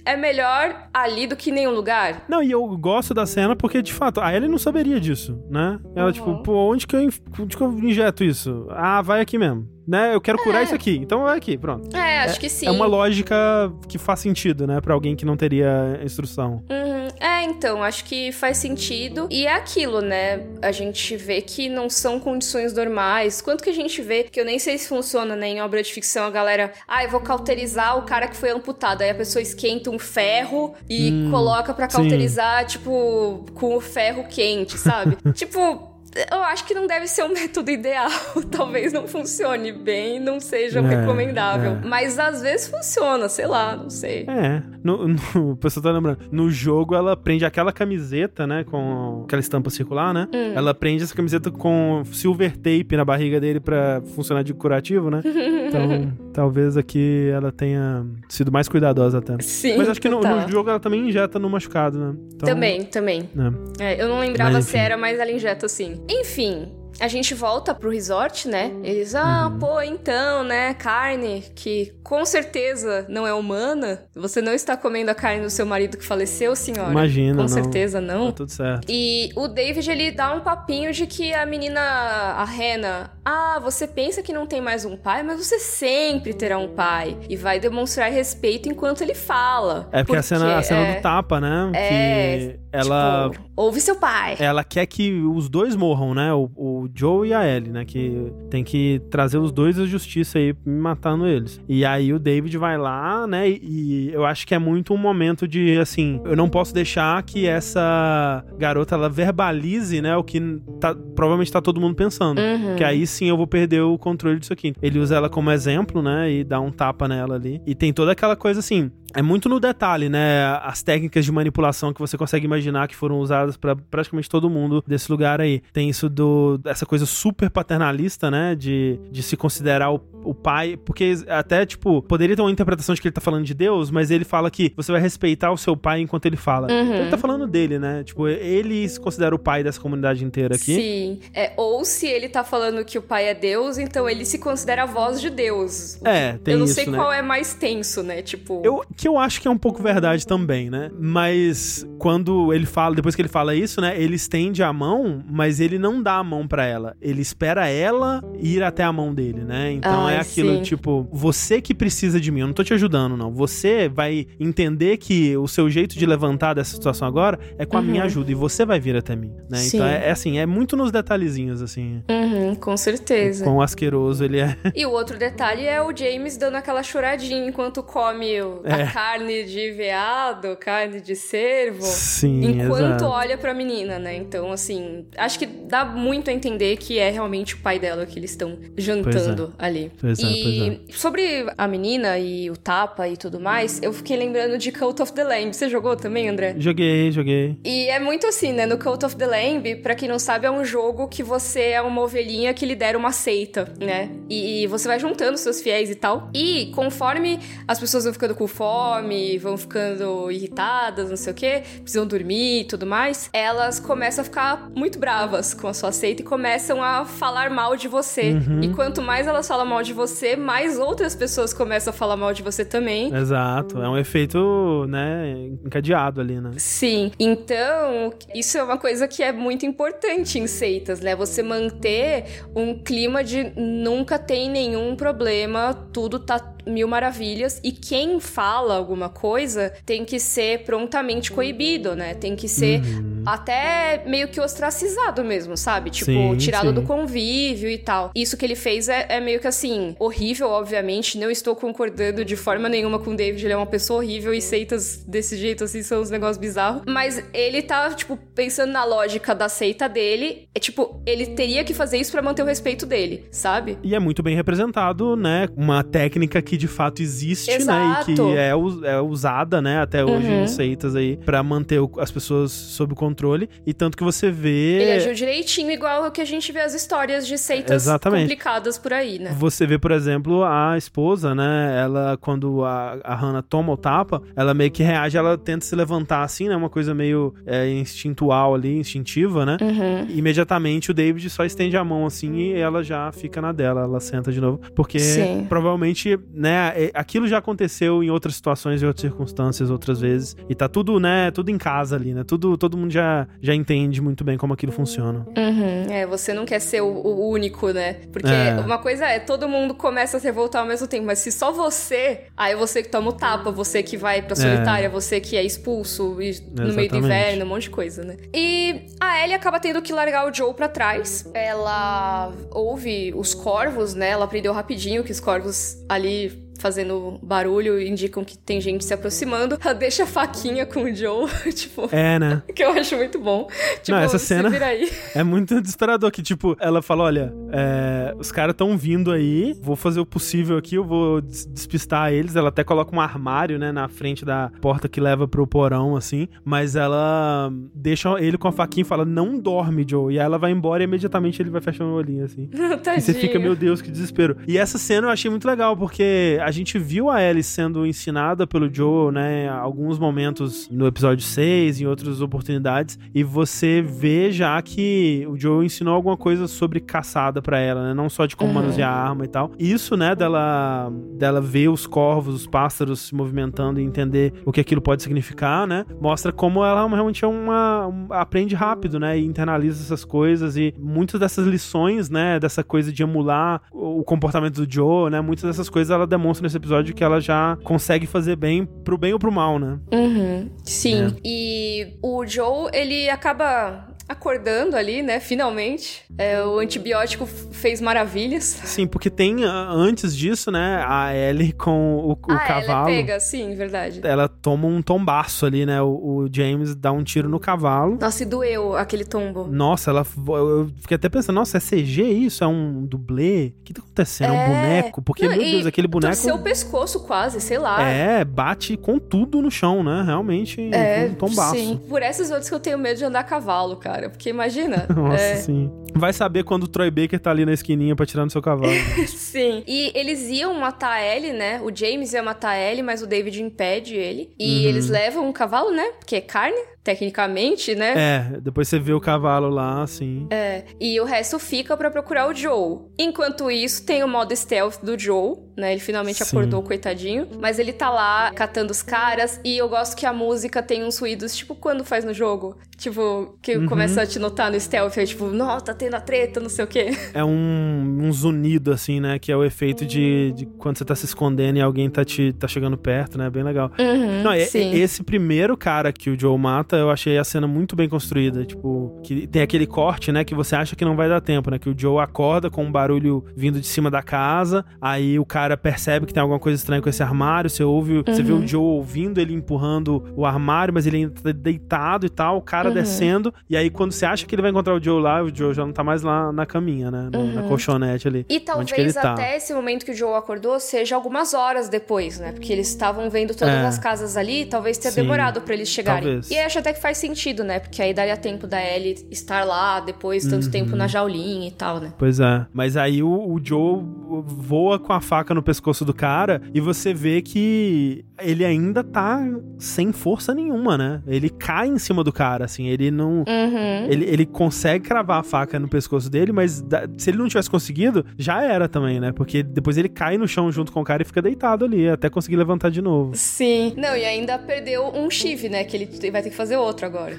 é melhor ali do que em nenhum lugar. Não, e eu gosto da cena porque, de fato, a Ellie não saberia disso, né? Ela, Uhum. tipo, pô, onde que, eu, onde que eu injeto isso? Ah, vai aqui mesmo. Né? Eu quero curar isso aqui, então vai aqui, pronto. É, acho que sim. É uma lógica que faz sentido, né? Pra alguém que não teria instrução. Uhum. É, então, acho que faz sentido. E é aquilo, né? A gente vê que não são condições normais. Quanto que a gente vê, que eu nem sei se funciona, né, em obra de ficção, a galera, ah, eu vou cauterizar o cara que foi amputado. Aí a pessoa esquenta um ferro e coloca pra sim. cauterizar, tipo, com o ferro quente, sabe? (laughs) tipo. Eu acho que não deve ser um método ideal. (laughs) Talvez não funcione bem, não seja É, recomendável. é. Mas às vezes funciona, sei lá, não sei. É, no, no, (laughs) o pessoal tá lembrando. No jogo, ela prende aquela camiseta, né? Com aquela estampa circular, né? Hum. Ela prende essa camiseta com silver tape na barriga dele pra funcionar de curativo, né? Então, talvez aqui ela tenha sido mais cuidadosa até. Sim. Mas acho que no, total. no jogo ela também injeta no machucado, né? Então, Também, também. né? É, eu não lembrava Mas, se era, mas ela injeta assim. Enfim. A gente volta pro resort, né? Eles, ah, Uhum. pô, então, né? Carne que com certeza não é humana. Você não está comendo a carne do seu marido que faleceu, senhora? Imagina, Com não. certeza não. Tá tudo certo. E o David, ele dá um papinho de que a menina, a Rena, ah, você pensa que não tem mais um pai, mas você sempre terá um pai. E vai demonstrar respeito enquanto ele fala. É porque, a cena, a cena é, do tapa, né? é, que ela. Tipo, ouve seu pai. ela quer que os dois morram, né? O, o Joe e a Ellie, né? Que tem que trazer os dois à justiça aí, matando eles. E aí o David vai lá, né? E, e eu acho que é muito um momento de, assim, eu não posso deixar que essa garota, ela verbalize, né? O que tá, provavelmente tá todo mundo pensando. Uhum. Que aí sim eu vou perder o controle disso aqui. Ele usa ela como exemplo, né? E dá um tapa nela ali. E tem toda aquela coisa assim. É muito no detalhe, né? As técnicas de manipulação que você consegue imaginar que foram usadas pra praticamente todo mundo desse lugar aí. Tem isso do essa coisa super paternalista, né? De, de se considerar o, o pai. Porque até, tipo, poderia ter uma interpretação de que ele tá falando de Deus, mas ele fala que você vai respeitar o seu pai enquanto ele fala. Então ele tá falando dele, né? Tipo, ele se considera o pai dessa comunidade inteira aqui. Sim. É, ou se ele tá falando que o pai é Deus, então ele se considera a voz de Deus. É, tem Eu não isso, sei né? qual é mais tenso, né? Tipo. Eu, que eu acho que é um pouco verdade também, né? Mas quando ele fala, depois que ele fala isso, né? Ele estende a mão, mas ele não dá a mão pra ela. Ele espera ela ir até a mão dele, né? Então Ai, é aquilo, sim. tipo, você que precisa de mim, eu não tô te ajudando, não. Você vai entender que o seu jeito de levantar dessa situação agora é com a minha ajuda e você vai vir até mim, né? Uhum. Sim. Então é, é assim, é muito nos detalhezinhos, assim. Uhum, com certeza. Quão asqueroso ele é. (laughs) E o outro detalhe é o James dando aquela choradinha enquanto come É. a carne de veado, carne de cervo. Sim, Enquanto exato. olha pra menina, né? Então, assim, acho que dá muito a entender que é realmente o pai dela que eles estão jantando ali. Pois é, e sobre a menina e o tapa e tudo mais, eu fiquei lembrando de Cult of the Lamb. Você jogou também, André? Joguei, joguei. E é muito assim, né? No Cult of the Lamb, pra quem não sabe, é um jogo que você é uma ovelhinha que lidera uma seita, né? E você vai juntando seus fiéis e tal. E conforme as pessoas vão ficando com fome, vão ficando irritadas, não sei o que, precisam dormir e tudo mais, elas começam a ficar muito bravas com a sua seita e começam a falar mal de você. Uhum. E quanto mais elas falam mal de você, mais outras pessoas começam a falar mal de você também. Exato. É um efeito, né, encadeado ali, né? Sim. Então, isso é uma coisa que é muito importante em seitas, né? Você manter um clima de nunca tem nenhum problema, tudo tá mil maravilhas e quem fala alguma coisa tem que ser prontamente coibido, né? Tem que ser uhum. até meio que ostracizado mesmo, sabe? Tipo, sim, tirado sim. do convívio e tal. Isso que ele fez é, é, meio que assim, horrível, obviamente. Não estou concordando de forma nenhuma com o David, ele é uma pessoa horrível e seitas desse jeito assim são uns negócios bizarros. Mas ele tá, tipo, pensando na lógica da seita dele, é tipo, ele teria que fazer isso para manter o respeito dele, sabe? E é muito bem representado, né? Uma técnica que que de fato existe, Exato. né? E que é, é usada, né, até hoje uhum. em seitas aí, pra manter o, as pessoas sob controle. E tanto que você vê. Ele agiu direitinho, igual o que a gente vê as histórias de seitas Exatamente. complicadas por aí, né? Você vê, por exemplo, a esposa, né? Ela, quando a, a Hannah toma o tapa, ela meio que reage, ela tenta se levantar assim, né? Uma coisa meio é, instintual ali, instintiva, né? Uhum. E, imediatamente o David só estende a mão assim e ela já fica na dela, ela senta de novo. Porque Sim. provavelmente né? É, aquilo já aconteceu em outras situações, em outras circunstâncias, outras vezes. E tá tudo, né? Tudo em casa ali, né? Tudo, todo mundo já, já entende muito bem como aquilo funciona. Uhum. É, você não quer ser o, o único, né? Porque é. uma coisa é, todo mundo começa a se revoltar ao mesmo tempo, mas se só você, aí você que toma o tapa, você que vai pra solitária, é. você que é expulso no Exatamente. meio do inverno, um monte de coisa, né? E a Ellie acaba tendo que largar o Joe pra trás. Ela ouve os corvos, né? Ela aprendeu rapidinho que os corvos ali if fazendo barulho indicam que tem gente se aproximando. Ela (laughs) deixa a faquinha com o Joe, (laughs) tipo. É, né? (laughs) Que eu acho muito bom. Tipo, Não, essa cena é muito desesperador. Que, tipo, ela fala: olha, é, os caras estão vindo aí, vou fazer o possível aqui, eu vou despistar eles. Ela até coloca um armário, né, na frente da porta que leva pro porão, assim. Mas ela deixa ele com a faquinha e fala: não dorme, Joe. E aí ela vai embora e imediatamente ele vai fechando o olhinho, assim. e você fica, meu Deus, que desespero. E essa cena eu achei muito legal, porque a a gente viu a Ellie sendo ensinada pelo Joe, né, alguns momentos no episódio 6, em outras oportunidades, e você vê já que o Joe ensinou alguma coisa sobre caçada para ela, né, não só de como uhum. manusear a arma e tal. Isso, né, dela dela ver os corvos, os pássaros se movimentando e entender o que aquilo pode significar, né, mostra como ela realmente é uma, aprende rápido, né, e internaliza essas coisas e muitas dessas lições, né, dessa coisa de emular o comportamento do Joe, né, muitas dessas coisas ela demonstra nesse episódio que ela já consegue fazer bem pro bem ou pro mal, né? Uhum, sim. É. E o Joe, ele acaba acordando ali, né? Finalmente. É, o antibiótico fez maravilhas. Sim, porque tem ah, antes disso, né? A Ellie com o, o ah, cavalo. Ela pega, sim, verdade. Ela toma um tombaço ali, né? O, o, James dá um tiro no cavalo. Nossa, e doeu aquele tombo. Nossa, ela. Eu fiquei até pensando, nossa, é CG isso? É um dublê? O que tá acontecendo? É, é um boneco? Porque, Não, meu Deus, aquele boneco. O pescoço quase, sei lá. É, bate com tudo no chão, né? Realmente, é, um tombaço. Sim. Por essas outras que eu tenho medo de andar a cavalo, cara. Porque imagina. (laughs) Nossa, é... sim. Vai saber quando o Troy Baker tá ali na esquininha pra tirar no seu cavalo. (laughs) sim. E eles iam matar a Ellie, né? O James ia matar a Ellie, mas o David impede ele. E uhum. eles levam um cavalo, né? Porque é carne tecnicamente, né? É, depois você vê o cavalo lá, assim. É, e o resto fica para procurar o Joe. Enquanto isso, tem o modo stealth do Joe, né? Ele finalmente Sim. acordou, coitadinho. Mas ele tá lá catando os caras. E eu gosto que a música tem uns ruídos, tipo quando faz no jogo. Tipo, que uhum. começa a te notar no stealth. É tipo, nossa, tá tendo a treta, não sei o quê. (laughs) É um, um zunido, assim, né? Que é o efeito de, de quando você tá se escondendo e alguém tá, te, tá chegando perto, né? Bem legal. Uhum, não, é, esse primeiro cara que o Joe mata eu achei a cena muito bem construída. Tipo, que tem aquele corte, né, que você acha que não vai dar tempo, né? Que o Joe acorda com um barulho vindo de cima da casa, aí o cara percebe que tem alguma coisa estranha com esse armário, você ouve, uhum. você vê o uhum. Joe ouvindo ele empurrando o armário, mas ele ainda tá deitado e tal, o cara uhum. descendo, e aí quando você acha que ele vai encontrar o Joe lá, o Joe já não tá mais lá na caminha, né? Uhum. Na colchonete ali. E talvez tá. até esse momento que o Joe acordou seja algumas horas depois, né? Porque eles estavam vendo todas é. as casas ali, talvez tenha Sim. demorado para eles chegarem. Talvez. E acho até que faz sentido, né? Porque aí daria tempo da Ellie estar lá depois, tanto Uhum. tempo na jaulinha e tal, né? Pois é. Mas aí o, o Joe voa com a faca no pescoço do cara e você vê que ele ainda tá sem força nenhuma, né? Ele cai em cima do cara, assim. Ele não. Uhum. Ele, ele consegue cravar a faca no pescoço dele, mas da- se ele não tivesse conseguido, já era também, né? Porque depois ele cai no chão junto com o cara e fica deitado ali, até conseguir levantar de novo. Sim. Não, e ainda perdeu um chive, né? Que ele vai ter que fazer outro agora.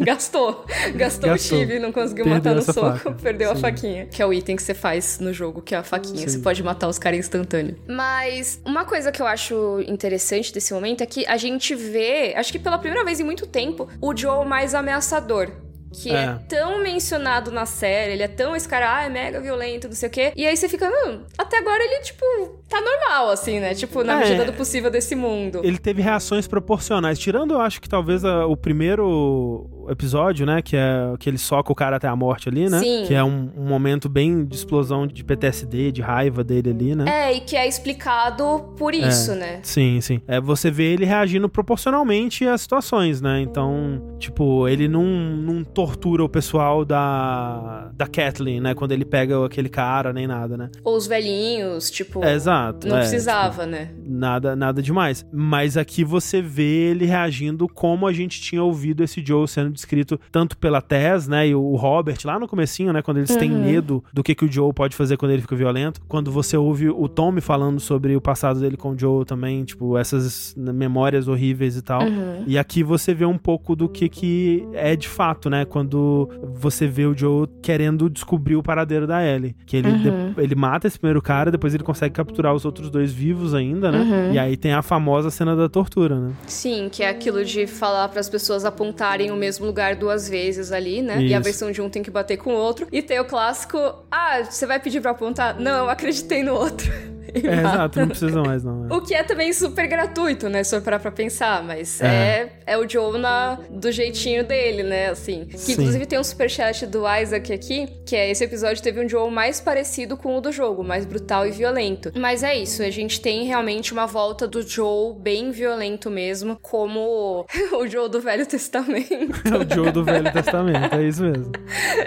Gastou. (laughs) Gastou. Gastou. o chive, não conseguiu Perdeu matar no soco, faca. perdeu a Sim. faquinha. Que é o item que você faz no jogo, que é a faquinha. Sim. Você pode matar os caras instantâneo. Mas uma coisa que eu acho interessante desse momento é que a gente vê, acho que pela primeira vez em muito tempo, o Joe mais ameaçador. Que é. É. tão mencionado na série, ele é tão esse cara, ah, é mega violento, não sei o quê. E aí você fica, não, até agora ele, tipo, tá normal, assim, né? Tipo, na É. medida do possível desse mundo. Ele teve reações proporcionais. Tirando, eu acho que talvez a- o primeiro episódio, né? Que é que ele soca o cara até a morte ali, né? Sim. Que é um, um momento bem de explosão de PTSD, de raiva dele ali, né? É, e que é explicado por isso, né? Sim, sim. É, você vê ele reagindo proporcionalmente às situações, né? Então, tipo, ele não, não tortura o pessoal da, da Kathleen, né? Quando ele pega aquele cara, nem nada, né? Ou os velhinhos, tipo. É, exato. Não é, precisava, né? tipo, nada, nada demais. Mas aqui você vê ele reagindo como a gente tinha ouvido esse Joe sendo descrito tanto pela Tess, né? E o Robert lá no comecinho, né? Quando eles têm Uhum. medo do que, que o Joe pode fazer quando ele fica violento. Quando você ouve o Tommy falando sobre o passado dele com o Joe também, tipo, essas memórias horríveis e tal. Uhum. E aqui você vê um pouco do que, que é de fato, né? Quando você vê o Joe querendo descobrir o paradeiro da Ellie. Que ele, Uhum. ele mata esse primeiro cara, depois ele consegue capturar os outros dois vivos ainda, né? Uhum. E aí tem a famosa cena da tortura, né? Sim, que é aquilo de falar para as pessoas apontarem o mesmo lugar duas vezes ali, né? E a Isso. versão de um tem que bater com o outro. E tem o clássico: ah, você vai pedir pra apontar? Não, eu acreditei no outro. (laughs) É, (laughs) exato, não precisa mais, não. é. O que é também super gratuito, né? Se eu parar pra pensar, mas É. é, é o Joe na, do jeitinho dele, né? Assim. Que Sim. inclusive tem um superchat do Isaac aqui, que é esse episódio teve um Joe mais parecido com o do jogo, mais brutal e violento. Mas é isso, a gente tem realmente uma volta do Joe bem violento mesmo, como (laughs) o Joe do Velho Testamento. É (laughs) o Joe do Velho Testamento, é isso mesmo.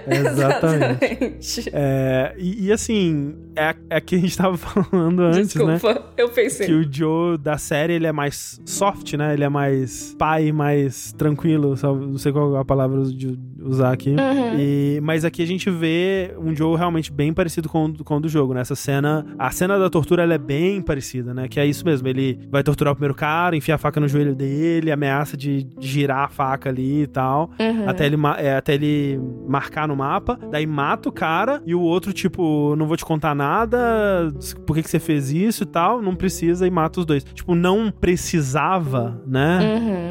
Exatamente. Exatamente. É, e, e assim, é, é que a gente tava falando antes, né? Desculpa, eu pensei. Que o Joe da série, ele é mais soft, né? Ele é mais pai, mais tranquilo, sabe? não sei qual é a palavra de usar aqui. Uhum. E, mas aqui a gente vê um Joe realmente bem parecido com, o- com o do jogo, né? Essa cena, a cena da tortura, ela é bem parecida, né? Que é isso mesmo, ele vai torturar o primeiro cara, enfia a faca no joelho dele, ameaça de girar a faca ali e tal, Uhum. até, ele, é, até ele marcar no mapa, daí mata o cara, e o outro, tipo, não vou te contar nada, por que, que você fez isso e tal, não precisa, e mata os dois. Tipo, não precisava, né?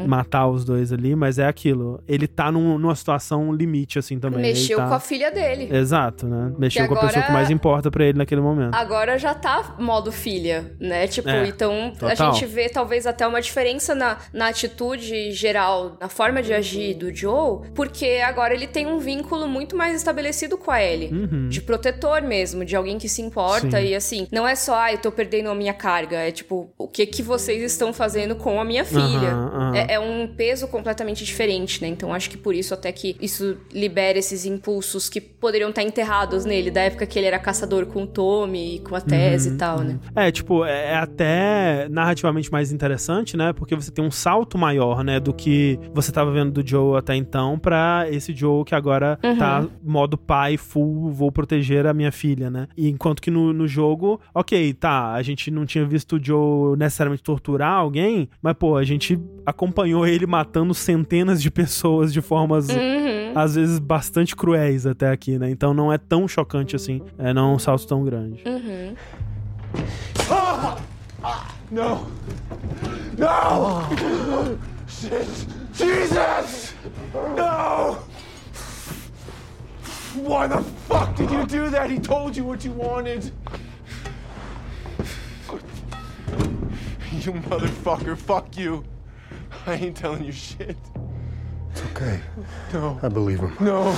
Uhum. Matar os dois ali, mas é aquilo. Ele tá num- numa situação limite, assim, também. Mexeu tá... com a filha dele. Exato, né? Mexeu Que com a pessoa agora- que mais importa pra ele naquele momento. Agora já tá modo filha, né? Tipo, É, então a total. gente vê talvez até uma diferença na, na atitude geral, na forma de agir do Joe, porque agora ele tem um vínculo muito mais estabelecido com a Ellie. Uhum. De protetor mesmo, de alguém que se importa Sim. e assim, não é só, ah, eu tô perdendo a minha carga, é tipo, o que que vocês estão fazendo com a minha filha? Aham, aham. É, é um peso completamente diferente, né? Então acho que por isso até que isso libera esses impulsos que poderiam estar enterrados nele, da época que ele era caçador com o Tommy, com a Tess Uhum, e tal, né? É, tipo, é é até narrativamente mais interessante, né? Porque você tem um salto maior, né? Do que você tava vendo do Joe até então pra esse Joe que agora Uhum. tá modo pai, full, vou proteger a minha filha, né? E enquanto que no, no jogo, ok, tá, a gente não tinha visto o Joe necessariamente torturar alguém, mas, pô, a gente acompanhou ele matando centenas de pessoas de formas Uhum. Às vezes bastante cruéis até aqui, né? Então não é tão chocante assim, é não é um salto tão grande. Uhum. No! No! Shit! Jesus! No! Why the fuck did you do that? He told you what you wanted. You motherfucker, fuck you. I ain't telling you shit. It's okay, No. I believe him. No.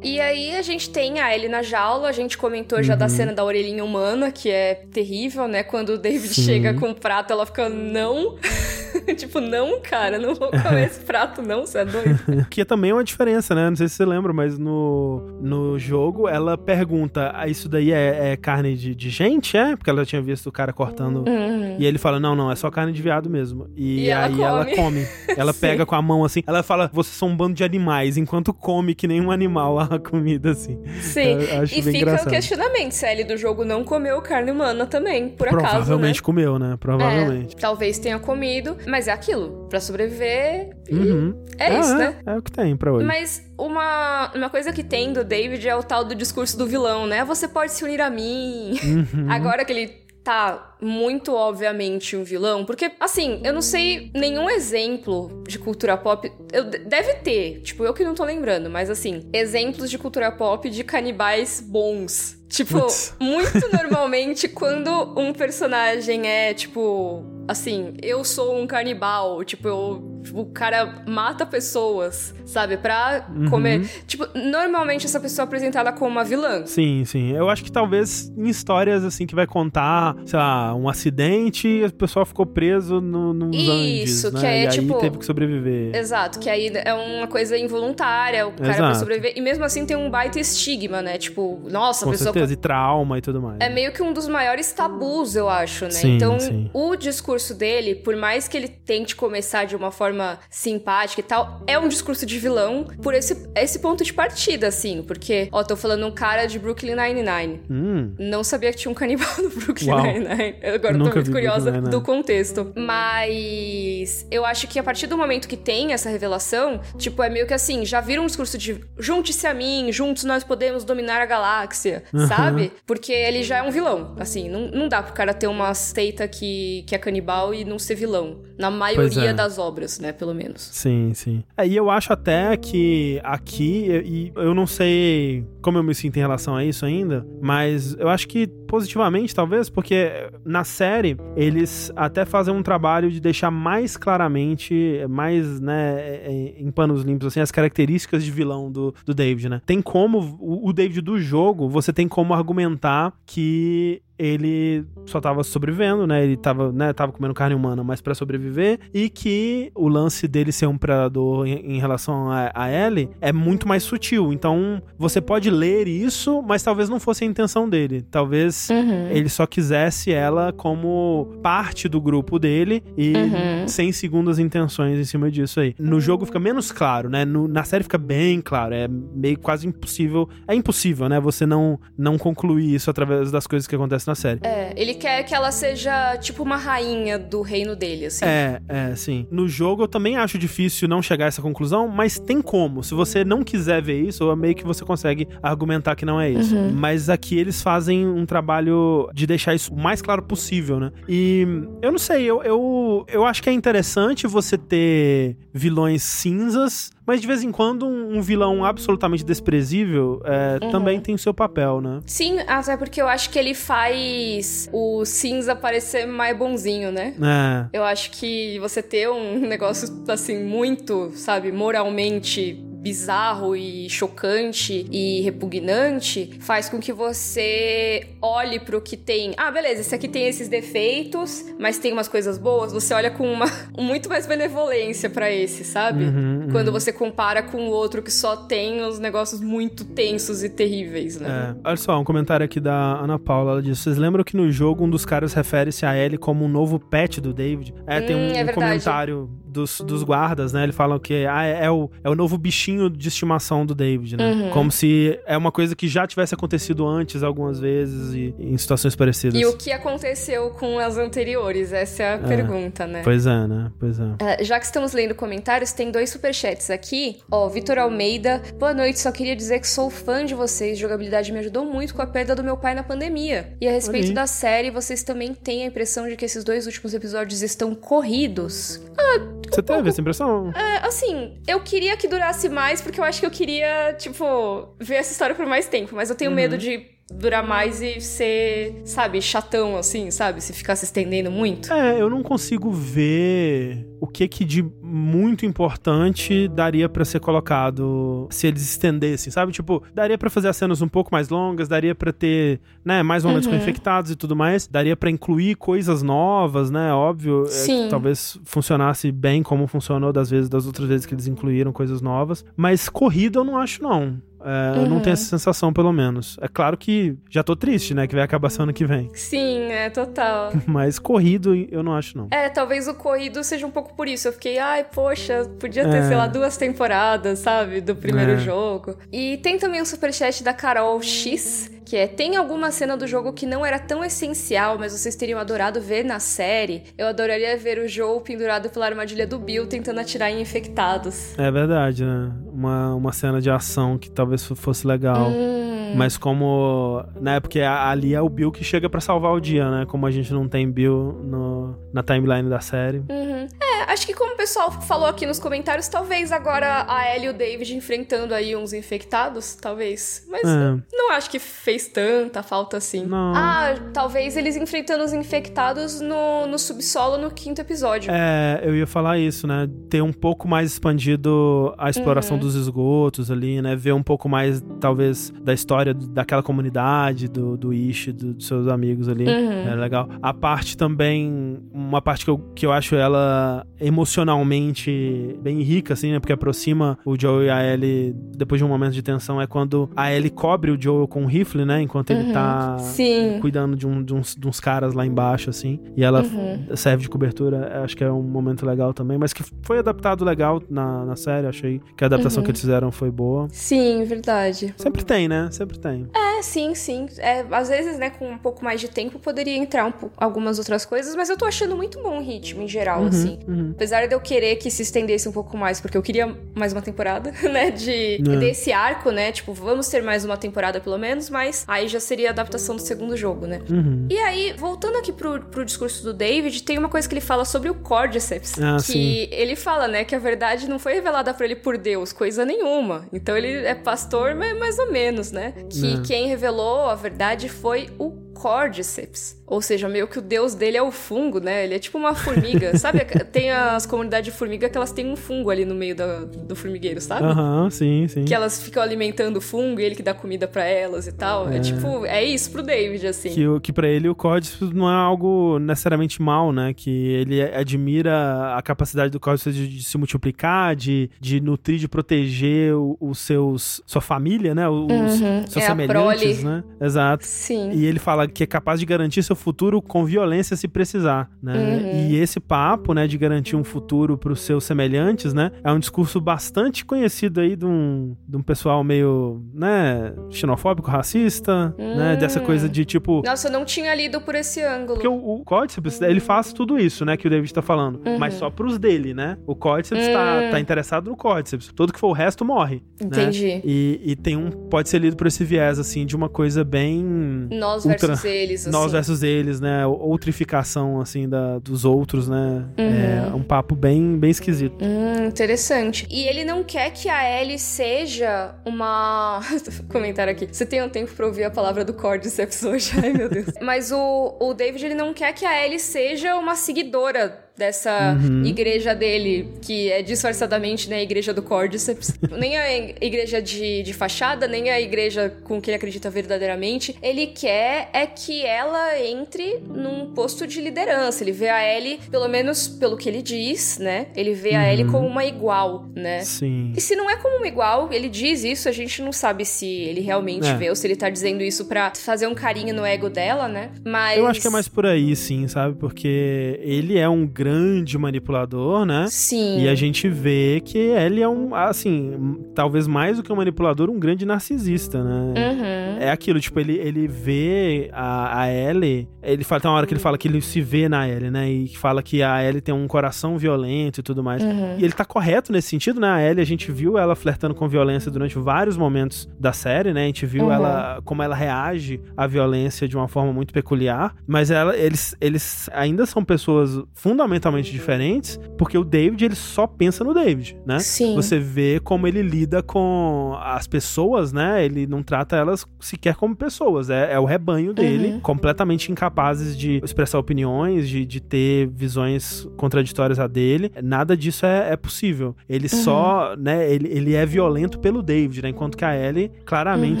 E aí a gente tem a Ellie na jaula, a gente comentou já Uhum. da cena da orelhinha humana, que é terrível, né? Quando o David Sim. chega com o prato, ela fica, não. (laughs) tipo, não, cara, não vou comer (laughs) esse prato, não, você é doido. (laughs) que também é uma diferença, né? Não sei se você lembra, mas no, no jogo ela pergunta: ah, Isso daí é, é carne de, de, gente? É? Porque ela tinha visto o cara cortando. Uhum. E ele fala: Não, não, é só carne de viado mesmo. E, e aí ela come. Ela, come. ela pega com a mão assim. Ela fala: Vocês são um bando de animais, enquanto come que nem um animal (laughs) a comida, assim. Sim. e fica engraçado. o questionamento se a Ellie do jogo não comeu carne humana também, por acaso. Provavelmente né? comeu, né? Provavelmente. É, talvez tenha comido, mas é aquilo. Pra sobreviver. Uhum. É, é, isso, é, né? É o que tem pra hoje. Mas uma, uma coisa que tem do David é o tal do discurso do vilão, né? Você pode se unir a mim. Uhum. (laughs) Agora que ele tá muito obviamente um vilão, porque assim, eu não sei nenhum exemplo de cultura pop, eu, deve ter, tipo, eu que não tô lembrando, mas assim, exemplos de cultura pop de canibais bons. Tipo, Putz. (laughs) muito normalmente quando um personagem é tipo, assim, eu sou um canibal, tipo, eu Tipo, o cara mata pessoas, sabe? Pra uhum. comer. Tipo, normalmente essa pessoa é apresentada como uma vilã. Sim, sim. Eu acho que talvez em histórias, assim, que vai contar, sei lá, um acidente e o pessoal ficou preso no, nos Isso, Andes, né? que é, e tipo... aí teve que sobreviver. Exato, que aí é uma coisa involuntária, o cara Exato. vai sobreviver. E mesmo assim tem um baita estigma, né? Tipo, nossa, Com a pessoa... certeza, e trauma e tudo mais. É meio que um dos maiores tabus, eu acho, né? Sim, então, sim. o discurso dele, por mais que ele tente começar de uma forma forma simpática e tal, é um discurso de vilão por esse, esse ponto de partida, assim. Porque, ó, tô falando um cara de Brooklyn Nine-Nine. Hum. Não sabia que tinha um canibal no Brooklyn Nine-Nine. Agora eu tô muito curiosa do contexto. Mas eu acho que a partir do momento que tem essa revelação, tipo, é meio que assim, já vira um discurso de junte-se a mim, juntos nós podemos dominar a galáxia, uhum. sabe? Porque ele já é um vilão. Assim, não, não dá pro cara ter uma seita que, que é canibal e não ser vilão. Na maioria é. das obras, né? Pelo menos. Sim, sim. É, e eu acho até que aqui, e eu não sei como eu me sinto em relação a isso ainda, mas eu acho que positivamente, talvez, porque na série eles até fazem um trabalho de deixar mais claramente, mais, né, é, é, em panos limpos, assim, as características de vilão do, do David, né? Tem como, o, o David do jogo, você tem como argumentar que ele só tava sobrevivendo, né? Ele tava, né, tava comendo carne humana, mas para sobreviver e que o lance dele ser um predador em, em relação a, a Ellie é muito mais sutil. Então, você pode ler isso, mas talvez não fosse a intenção dele. Talvez uhum. ele só quisesse ela como parte do grupo dele e uhum. sem segundas intenções em cima disso aí. No jogo fica menos claro, né? No, na série fica bem claro, é meio quase impossível. É impossível, né? Você não não concluir isso através das coisas que acontecem na série. É, ele quer que ela seja tipo uma rainha do reino dele, assim. É, é, sim. No jogo eu também acho difícil não chegar a essa conclusão, mas tem como. Se você não quiser ver isso, meio que você consegue argumentar que não é isso. Uhum. Mas aqui eles fazem um trabalho de deixar isso o mais claro possível, né? E eu não sei, eu, eu, eu acho que é interessante você ter vilões cinzas mas de vez em quando um, um vilão absolutamente desprezível é, uhum. também tem o seu papel, né? Sim, até porque eu acho que ele faz o cinza parecer mais bonzinho, né? É. Eu acho que você ter um (laughs) negócio assim muito, sabe, moralmente bizarro e chocante e repugnante faz com que você olhe pro que tem. Ah, beleza, esse aqui tem esses defeitos, mas tem umas coisas boas. Você olha com uma (laughs) muito mais benevolência para esse, sabe? Uhum, uhum. Quando você compara com o outro que só tem os negócios muito tensos e terríveis, né? É. Olha só, um comentário aqui da Ana Paula. Ela diz: Vocês lembram que no jogo um dos caras refere-se a Ellie como um novo pet do David? É, hum, tem um, é um comentário dos, dos guardas, né? Eles falam que ah, é, é, o, é o novo bichinho de estimação do David, né? Uhum. Como se é uma coisa que já tivesse acontecido antes algumas vezes e em situações parecidas. E o que aconteceu com as anteriores? Essa é a é. pergunta, né? Pois é, né? Pois é. é. Já que estamos lendo comentários, tem dois superchats aqui. Ó, Vitor Almeida. Boa noite, só queria dizer que sou fã de vocês. Jogabilidade me ajudou muito com a perda do meu pai na pandemia. E a respeito da série, vocês também têm a impressão de que esses dois últimos episódios estão corridos? Ah, você teve essa impressão? É, assim, eu queria que durasse mais, porque eu acho que eu queria, tipo, ver essa história por mais tempo, mas eu tenho uhum. medo de durar mais e ser, sabe, chatão assim, sabe? Se ficar se estendendo muito. É, eu não consigo ver o que que de muito importante daria para ser colocado se eles estendessem, sabe? Tipo, daria para fazer as cenas um pouco mais longas, daria para ter, né, mais momentos uhum. com infectados e tudo mais, daria para incluir coisas novas, né? Óbvio, é, talvez funcionasse bem como funcionou das vezes das outras vezes que eles incluíram coisas novas, mas corrida eu não acho não. É, uhum. Eu não tenho essa sensação, pelo menos. É claro que já tô triste, né? Que vai acabar ano que vem. Sim, é total. (laughs) Mas corrido eu não acho, não. É, talvez o corrido seja um pouco por isso. Eu fiquei, ai, poxa, podia ter, é. sei lá, duas temporadas, sabe? Do primeiro é. jogo. E tem também um superchat da Carol X, que é: tem alguma cena do jogo que não era tão essencial, mas vocês teriam adorado ver na série? Eu adoraria ver o Joe pendurado pela armadilha do Bill tentando atirar em infectados. É verdade, né? Uma, uma cena de ação que talvez fosse legal. Hum. Mas como. Né, porque ali é o Bill que chega para salvar o dia, né? Como a gente não tem Bill no, na timeline da série. Uhum. É, acho que como o pessoal falou aqui nos comentários, talvez agora a Ellie e o David enfrentando aí uns infectados, talvez. Mas é. não acho que fez tanta falta assim. Não. Ah, talvez eles enfrentando os infectados no, no subsolo no quinto episódio. É, eu ia falar isso, né? Ter um pouco mais expandido a exploração uhum. dos esgotos ali, né? Ver um pouco mais, talvez, da história daquela comunidade, do, do Ishi, do, dos seus amigos ali. Uhum. É legal. A parte também, uma parte que eu, que eu acho ela emocionalmente bem rica, assim, né? Porque aproxima o Joe e a Ellie depois de um momento de tensão, é quando a Ellie cobre o Joe com um rifle, né? Enquanto uhum. ele tá Sim. cuidando de, um, de, uns, de, uns, caras lá embaixo, assim. E ela uhum. serve de cobertura. Acho que é um momento legal também. Mas que foi adaptado legal na, na série. Achei que a adaptação uhum. que eles fizeram foi boa. Sim, verdade. Sempre tem, né? Sempre tem. É, sim, sim. É, às vezes, né, com um pouco mais de tempo, poderia entrar um, algumas outras coisas, mas eu tô achando muito bom o ritmo em geral, uhum, assim. Uhum. Apesar de eu querer que se estendesse um pouco mais, porque eu queria mais uma temporada, (laughs) né? De, é. Desse arco, né? Tipo, vamos ter mais uma temporada pelo menos, mas aí já seria a adaptação do segundo jogo, né? Uhum. E aí, voltando aqui pro, pro discurso do David, tem uma coisa que ele fala sobre o Cordyceps. Ah, que sim. ele fala, né, que a verdade não foi revelada para ele por Deus, coisa nenhuma. Então ele é pastor, mas mais ou menos, né? Que é. quem revelou a verdade foi o Cordyceps. Ou seja, meio que o deus dele é o fungo, né? Ele é tipo uma formiga. (laughs) sabe? Tem as comunidades de formiga que elas têm um fungo ali no meio do, do formigueiro, sabe? Aham, uhum, sim, sim. Que elas ficam alimentando o fungo e ele que dá comida para elas e tal. É. é. tipo, é isso pro David, assim. Que, que para ele o Cordyceps não é algo necessariamente mal, né? Que ele admira a capacidade do Cordyceps de, de se multiplicar, de, de nutrir, de proteger os seus... sua família, né? Os uhum. seus é semelhantes, né? Exato. Sim. E ele fala que é capaz de garantir seu futuro com violência se precisar, né? Uhum. E esse papo, né, de garantir um futuro para os seus semelhantes, né, é um discurso bastante conhecido aí de um, de um pessoal meio, né, xenofóbico, racista, uhum. né, dessa coisa de tipo... Nossa, eu não tinha lido por esse ângulo. Porque o, o Cordyceps, ele faz tudo isso, né, que o David tá falando, uhum. mas só pros dele, né? O Cordyceps tá, hum. tá interessado no Cordyceps. Todo que for o resto morre. Né? Entendi. Né? E, e tem um... Pode ser lido por esse viés, assim, de uma coisa bem... Nós ultra... versus ele eles, assim. Nós versus eles, né? Outrificação, assim, da, dos outros, né? Uhum. É um papo bem, bem esquisito. Hum, interessante. E ele não quer que a Ellie seja uma... (laughs) Comentário aqui. Você tem um tempo pra ouvir a palavra do Cordyceps hoje? Ai, meu Deus. (laughs) Mas o, o David, ele não quer que a Ellie seja uma seguidora dessa uhum. igreja dele, que é disfarçadamente né, a igreja do Cordyceps. (laughs) nem a igreja de, de fachada, nem a igreja com que ele acredita verdadeiramente. Ele quer é que ela entre num posto de liderança. Ele vê a Ellie, pelo menos pelo que ele diz, né? Ele vê uhum. a Ellie uhum. como uma igual, né? Sim. E se não é como uma igual, ele diz isso, a gente não sabe se ele realmente é. vê ou se ele tá dizendo isso pra fazer um carinho no ego dela, né? Mas. Eu acho que é mais por aí, sim, sabe? Porque ele é um grande grande manipulador, né? Sim. E a gente vê que ele é um, assim, talvez mais do que um manipulador, um grande narcisista, né? Uhum. É aquilo, tipo, ele, ele vê a, a Ellie, ele fala, tem uma hora que ele fala que ele se vê na Ellie, né? E fala que a Ellie tem um coração violento e tudo mais. Uhum. E ele tá correto nesse sentido, né? A Ellie, a gente viu ela flertando com violência durante vários momentos da série, né? A gente viu uhum. ela, como ela reage à violência de uma forma muito peculiar, mas ela, eles, eles ainda são pessoas fundamentalmente fundamentalmente diferentes, porque o David ele só pensa no David, né? Sim. Você vê como ele lida com as pessoas, né? Ele não trata elas sequer como pessoas, é, é o rebanho dele, Uhum. completamente incapazes de expressar opiniões, de, de ter visões contraditórias a dele. Nada disso é, é possível. Ele Uhum. só, né? Ele, ele é violento pelo David, né? Enquanto que a Ellie claramente Uhum.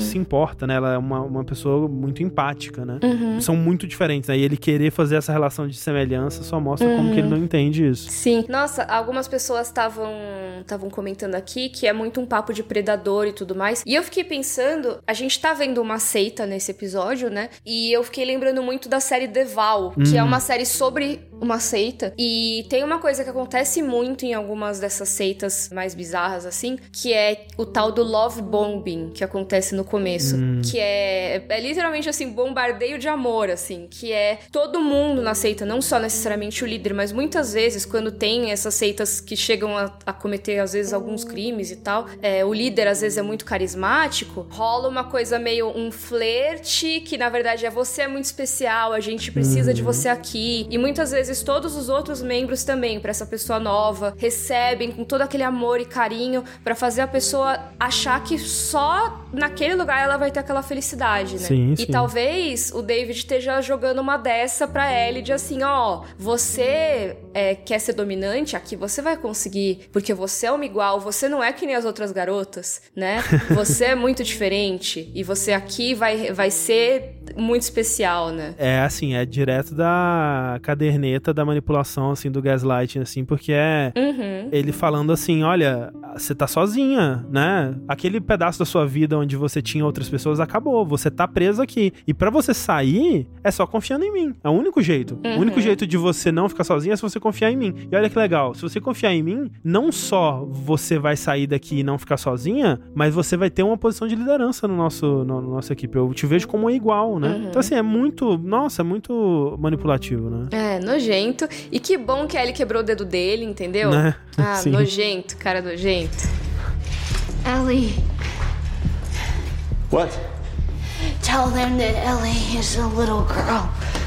se importa, né? Ela é uma, uma pessoa muito empática, né? Uhum. São muito diferentes, né? E ele querer fazer essa relação de semelhança só mostra como que ele não entende isso. Sim. Nossa, algumas pessoas estavam estavam comentando aqui que é muito um papo de predador e tudo mais. E eu fiquei pensando, a gente tá vendo uma seita nesse episódio, né? E eu fiquei lembrando muito da série The Val, que é Hum. uma série sobre uma seita. E tem uma coisa que acontece muito em algumas dessas seitas mais bizarras, assim, que é o tal do love bombing que acontece no começo. Hum. Que é, é literalmente assim, bombardeio de amor, assim. Que é todo mundo na seita, não só necessariamente o líder, mas muitas vezes, quando tem essas seitas que chegam a, a cometer, às vezes, alguns crimes e tal, é, o líder às vezes é muito carismático, rola uma coisa meio um flerte, que na verdade é você é muito especial, a gente precisa de você aqui. E muitas vezes todos os outros membros também, pra essa pessoa nova, recebem com todo aquele amor e carinho pra fazer a pessoa achar que só naquele lugar ela vai ter aquela felicidade, né? Sim, e sim. talvez o David esteja jogando uma dessa pra Ellie de assim, ó, você é, quer ser dominante, aqui você vai conseguir, porque você é uma igual, você não é que nem as outras garotas, né? (laughs) Você é muito diferente e você aqui vai, vai ser muito especial, né? É assim, é direto da caderneta da manipulação, assim, do gaslighting, assim, porque é Uhum. ele falando assim: olha, você tá sozinha, né? Aquele pedaço da sua vida onde você tinha outras pessoas acabou, você tá preso aqui. E pra você sair, é só confiando em mim. É o único jeito. O único jeito de você não ficar sozinha é se você confiar em mim. E olha que legal, se você confiar em mim, não só você vai sair daqui e não ficar sozinha, mas você vai ter uma posição de liderança no nosso, no, no nossa equipe. Eu te vejo como igual, né? Então, assim, é muito. Nossa, é muito manipulativo, né? É, nojento. E que bom que a Ellie quebrou o dedo dele, entendeu? Né? Ah, (laughs) Sim. nojento, cara nojento. Ellie, What? tell them that Ellie is a little girl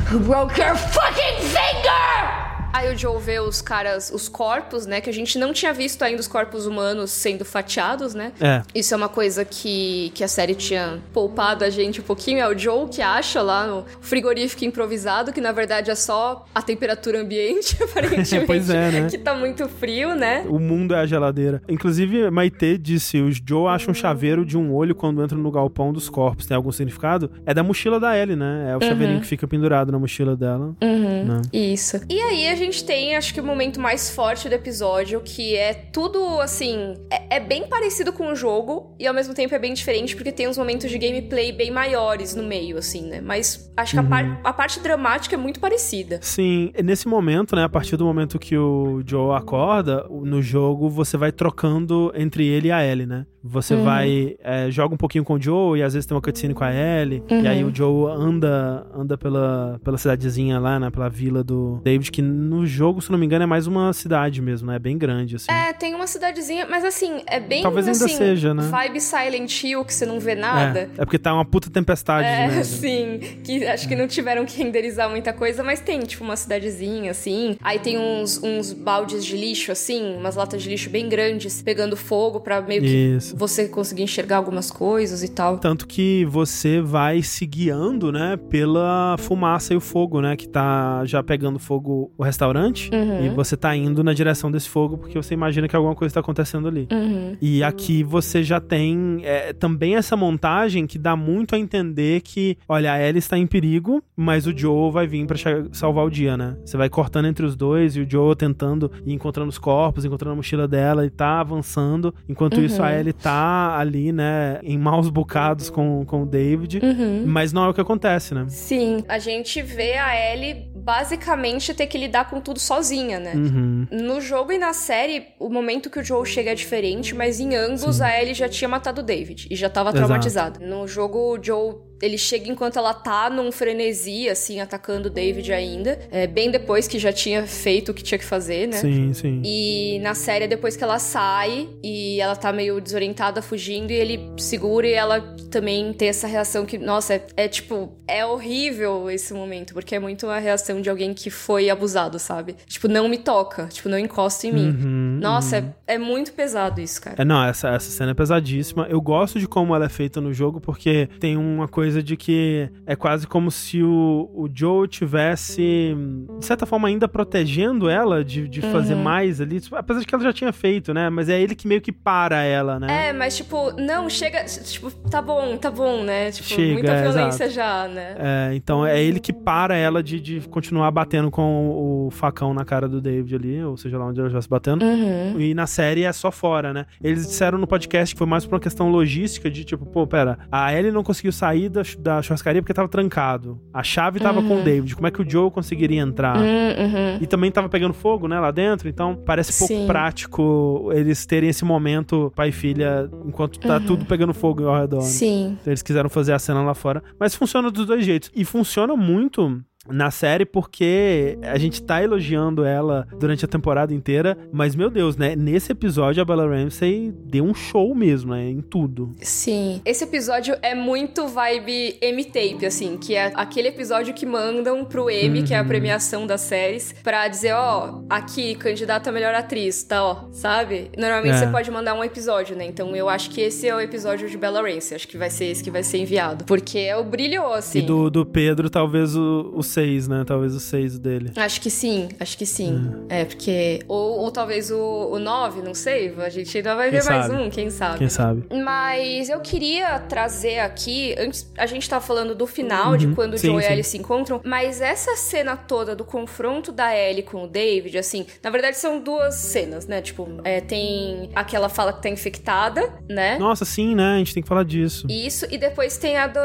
who broke her fucking finger! Aí o Joe vê os caras, os corpos, né? Que a gente não tinha visto ainda os corpos humanos sendo fatiados, né? É. Isso é uma coisa que, que a série tinha poupado a gente um pouquinho. É o Joe que acha lá no frigorífico improvisado, que na verdade é só a temperatura ambiente, (laughs) aparentemente. (laughs) Pois é, né? Que tá muito frio, né? O mundo é a geladeira. Inclusive, Maite disse: o Joe acha um chaveiro de um olho quando entra no galpão dos corpos. Tem algum significado? É da mochila da Ellie, né? É o chaveirinho que fica pendurado na mochila dela. né? Isso. E aí a gente tem, acho que o momento mais forte do episódio, que é tudo assim. É, é bem parecido com o jogo, e ao mesmo tempo é bem diferente, porque tem uns momentos de gameplay bem maiores no meio, assim, né? Mas acho que a, par- a parte dramática é muito parecida. Sim, nesse momento, né? A partir do momento que o Joe acorda, no jogo você vai trocando entre ele e a Ellie, né? Você vai. é, joga um pouquinho com o Joe e às vezes tem uma cutscene com a Ellie. E aí o Joe anda anda pela, pela cidadezinha lá, né? Pela vila do David, que no jogo, se não me engano, é mais uma cidade mesmo, né? É bem grande, assim. É, tem uma cidadezinha, mas assim, é bem Talvez ainda assim, seja, né? vibe Silent Hill, que você não vê nada. É, é porque tá uma puta tempestade, É, né? (laughs) sim. Que acho que não tiveram que renderizar muita coisa, mas tem, tipo, uma cidadezinha, assim. Aí tem uns, uns baldes de lixo, assim, umas latas de lixo bem grandes, pegando fogo pra meio que Isso. Você conseguir enxergar algumas coisas e tal. Tanto que você vai se guiando, né, pela fumaça e o fogo, né, que tá já pegando fogo o restaurante. Uhum. E você tá indo na direção desse fogo porque você imagina que alguma coisa tá acontecendo ali. Uhum. E aqui você já tem é, também essa montagem que dá muito a entender que, olha, a Ellie está em perigo, mas o Joe vai vir pra che- salvar o dia, né? Você vai cortando entre os dois e o Joe tentando ir encontrando os corpos, encontrando a mochila dela e tá avançando. Enquanto isso, a Ellie tá ali, né, em maus bocados com, com o David. Uhum. Mas não é o que acontece, né? Sim, a gente vê a Ellie basicamente ter que lidar com tudo sozinha, né? Uhum. No jogo e na série, o momento que o Joe chega é diferente, mas em ambos a Ellie já tinha matado o David e já tava Exato. traumatizada. No jogo, o Joe ele chega enquanto ela tá num frenesi, assim, atacando o David ainda. É, bem depois que já tinha feito o que tinha que fazer, né? Sim, sim. E na série é depois que ela sai e ela tá meio desorientada, fugindo, e ele segura e ela também tem essa reação que, nossa, é, é tipo, é horrível esse momento, porque é muito a reação de alguém que foi abusado, sabe? Tipo, não me toca, tipo, não encosta em mim. Uhum, nossa, É, é muito pesado isso, cara. É, não, essa, essa cena é pesadíssima. Eu gosto de como ela é feita no jogo, porque tem uma coisa de que é quase como se o, o Joe tivesse, de certa forma, ainda protegendo ela de, de fazer Uhum. mais ali. Tipo, Apesar de que ela já tinha feito, né? Mas é ele que meio que para ela, né? É, mas tipo, não, chega, tipo, tá bom, tá bom, né? Tipo, Chega, muita é, violência exato. já, né? É, então é ele que para ela de, de continuar batendo com o facão na cara do David ali, ou seja lá onde ela estivesse batendo. Uhum. E na série é só fora, né? Eles disseram no podcast que foi mais por uma questão logística de tipo, pô, pera, a Ellie não conseguiu sair da, da churrascaria porque tava trancado. A chave tava com o David. Como é que o Joe conseguiria entrar? Uhum, uhum. E também tava pegando fogo, né, lá dentro, então parece pouco Sim. prático eles terem esse momento pai e filha enquanto tá tudo pegando fogo ao redor. né? Sim. Então eles quiseram fazer a cena lá fora. Mas funciona dos dois jeitos. E funciona muito na série porque a gente tá elogiando ela durante a temporada inteira, mas meu Deus, né? Nesse episódio a Bella Ramsey deu um show mesmo, né? Em tudo. Sim. Esse episódio é muito vibe M-Tape, assim, que é aquele episódio que mandam pro M, que é a premiação das séries, pra dizer, ó, aqui, candidata a melhor atriz, tá, ó, sabe? Normalmente É. você pode mandar um episódio, né? Então eu acho que esse é o episódio de Bella Ramsey, acho que vai ser esse que vai ser enviado. Porque é o brilhou, assim. E do, do Pedro, talvez o, o 6, né? Talvez o 6 dele. Acho que sim, acho que sim. É, porque. Ou, ou talvez o, o 9, não sei. A gente ainda vai Quem ver mais sabe? um, quem sabe. Quem sabe? Mas eu queria trazer aqui, antes a gente tá falando do final, de quando o Uhum. sim, Joe e Ellie se encontram, mas essa cena toda do confronto da Ellie com o David, assim, na verdade são duas cenas, né? Tipo, é, tem aquela fala que tá infectada, né? Nossa, sim, né? A gente tem que falar disso. Isso, e depois tem a do,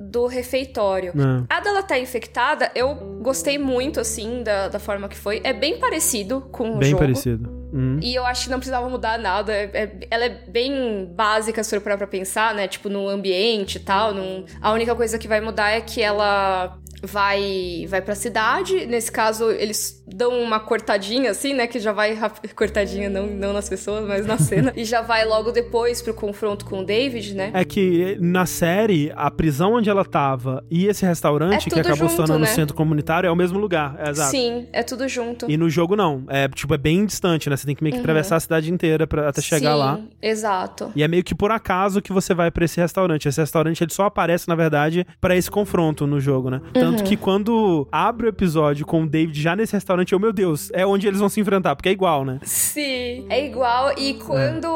do refeitório. É. A dela tá infectada, eu gostei muito, assim, da, da forma que foi. É bem parecido com o Bem jogo. parecido. Hum. E eu acho que não precisava mudar nada. É- é- ela é bem básica, se for pra pensar, né? Tipo, no ambiente e tal. não- A única coisa que vai mudar é que ela vai vai pra cidade. Nesse caso, eles dão uma cortadinha, assim, né? Que já vai... Cortadinha, não, não nas pessoas, mas na cena. (laughs) e já vai logo depois pro confronto com o David, né? É que na série, a prisão onde ela tava e esse restaurante É que acabou se junto, tornando né? centro comunitário é o mesmo lugar. É, exato. Sim, é tudo junto. E no jogo não. É tipo, é bem distante, né? Você tem que meio que atravessar a cidade inteira pra, até chegar Uhum. Sim, lá. Exato. E é meio que por acaso que você vai pra esse restaurante. Esse restaurante ele só aparece, na verdade, pra esse confronto no jogo, né? Tanto Uhum. que quando abre o episódio com o David já nesse restaurante, eu, meu Deus, é onde eles vão se enfrentar, porque é igual, né? Sim, é igual. E quando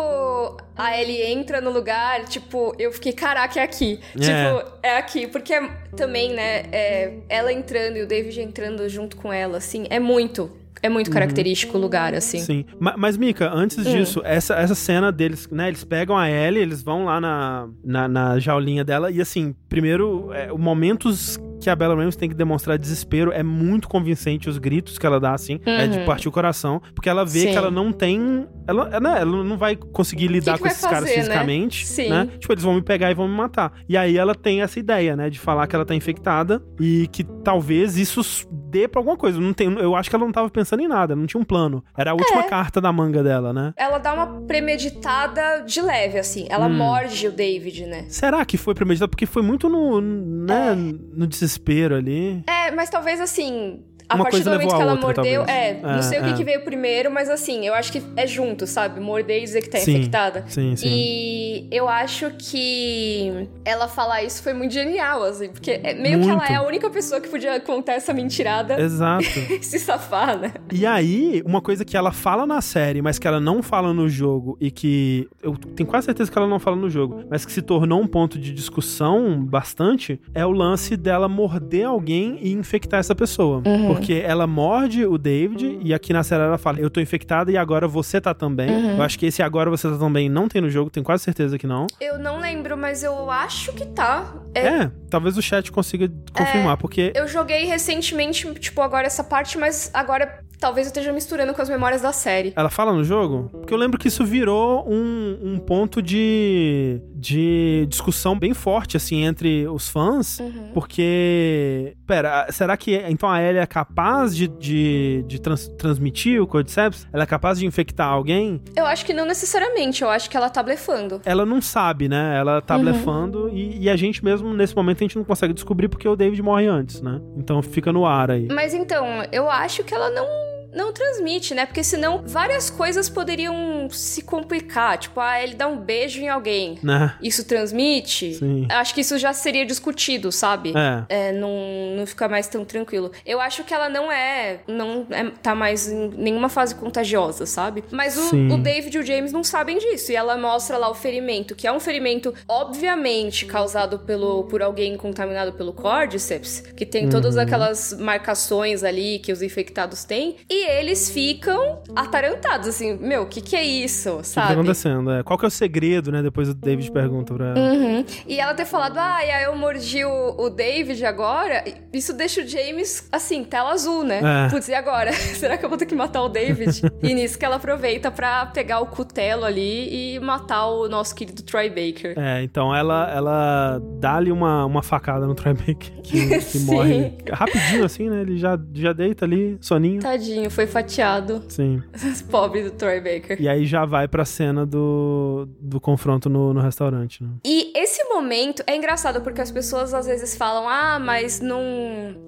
a Ellie entra no lugar, tipo, eu fiquei, caraca, é aqui. É. Tipo, é aqui. Porque também, né, é, ela entrando e o David entrando junto com ela, assim, é muito. É muito característico o lugar, assim. Uhum. Sim. Ma- Mas, Mika, antes disso, essa, essa cena deles, né? Eles pegam a Ellie, eles vão lá na, na, na jaulinha dela. E assim, primeiro, é, momentos que a Bella Ramsey tem que demonstrar desespero é muito convincente os gritos que ela dá, assim, é de partir o coração, porque ela vê Sim. que ela não tem, ela, né, ela não vai conseguir lidar que com vai esses caras fazer, né? fisicamente, Sim. né? Tipo, eles vão me pegar e vão me matar. E aí ela tem essa ideia, né, de falar que ela tá infectada e que talvez isso dê pra alguma coisa. Não tem, eu acho que ela não tava pensando em nada, não tinha um plano. Era a última É. carta da manga dela, né? Ela dá uma premeditada de leve, assim. Ela Hum. morde o David, né? Será que foi premeditado? Porque foi muito no, né, É. no desespero ali. É, mas talvez assim. A Uma partir coisa do momento que ela outra, mordeu, talvez. é, não É, sei o que, é. que veio primeiro, mas assim, eu acho que é junto, sabe? Morder e dizer que tá Sim, infectada. sim, sim. E eu acho que ela falar isso foi muito genial, assim, porque é meio que Muito. ela é a única pessoa que podia contar essa mentirada Exato. (laughs) se safar, né? E aí, uma coisa que ela fala na série, mas que ela não fala no jogo, e que eu tenho quase certeza que ela não fala no jogo, mas que se tornou um ponto de discussão bastante, é o lance dela morder alguém e infectar essa pessoa. Porque ela morde o David, e aqui na série ela fala: Eu tô infectada e agora você tá também. Eu acho que esse agora você tá também não tem no jogo, tenho quase certeza que não. Eu não lembro, mas eu acho que tá. É, É, talvez o chat consiga confirmar, porque Eu joguei recentemente, tipo, agora essa parte, mas agora Talvez eu esteja misturando com as memórias da série. Ela fala no jogo? Porque eu lembro que isso virou um, um ponto de, de discussão bem forte, assim, entre os fãs, Uhum. porque... Pera, será que então a Ellie é capaz de, de, de trans- transmitir o Cordyceps? Ela é capaz de infectar alguém? Eu acho que não necessariamente, eu acho que ela tá blefando. Ela não sabe, né? Ela tá Uhum. blefando e, e a gente mesmo, nesse momento, a gente não consegue descobrir porque o David morre antes, né? Então fica no ar aí. Mas então, eu acho que ela não não transmite, né? Porque senão várias coisas poderiam se complicar. Tipo, ah, ele dá um beijo em alguém. Né? Isso transmite? Sim. Acho que isso já seria discutido, sabe? É. É, não, não fica mais tão tranquilo. Eu acho que ela não é. Não é, tá mais em nenhuma fase contagiosa, sabe? Mas o, o David e o James não sabem disso. E ela mostra lá o ferimento, que é um ferimento, obviamente, causado pelo, por alguém contaminado pelo Cordyceps, que tem todas Uhum. aquelas marcações ali que os infectados têm. E eles ficam atarantados, assim, meu, o que, que é isso? O que tá Sabe? acontecendo? É. Qual que é o segredo, né? Depois o David pergunta pra ela. Uhum. E ela ter falado, ah, e aí eu mordi o, o David agora, isso deixa o James, assim, tela azul, né? É. Putz, e agora? (laughs) Será que eu vou ter que matar o David? e nisso que ela aproveita pra pegar o cutelo ali e matar o nosso querido Troy Baker. É, então ela, ela dá-lhe uma, uma facada no Troy Baker, que, que (laughs) morre rapidinho, assim, né? Ele já, já deita ali, soninho. Tadinho, foi fatiado. Sim. (laughs) Pobre do Troy Baker. E aí já vai pra cena do, do confronto no, no restaurante, né? E esse momento é engraçado porque as pessoas às vezes falam: ah, mas não,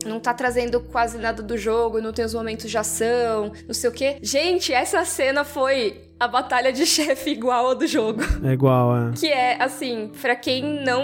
não tá trazendo quase nada do jogo, não tem os momentos de ação, não sei o quê. Gente, essa cena foi a batalha de (laughs) chefe igual a do jogo. É igual, é. Que é, assim, pra quem não,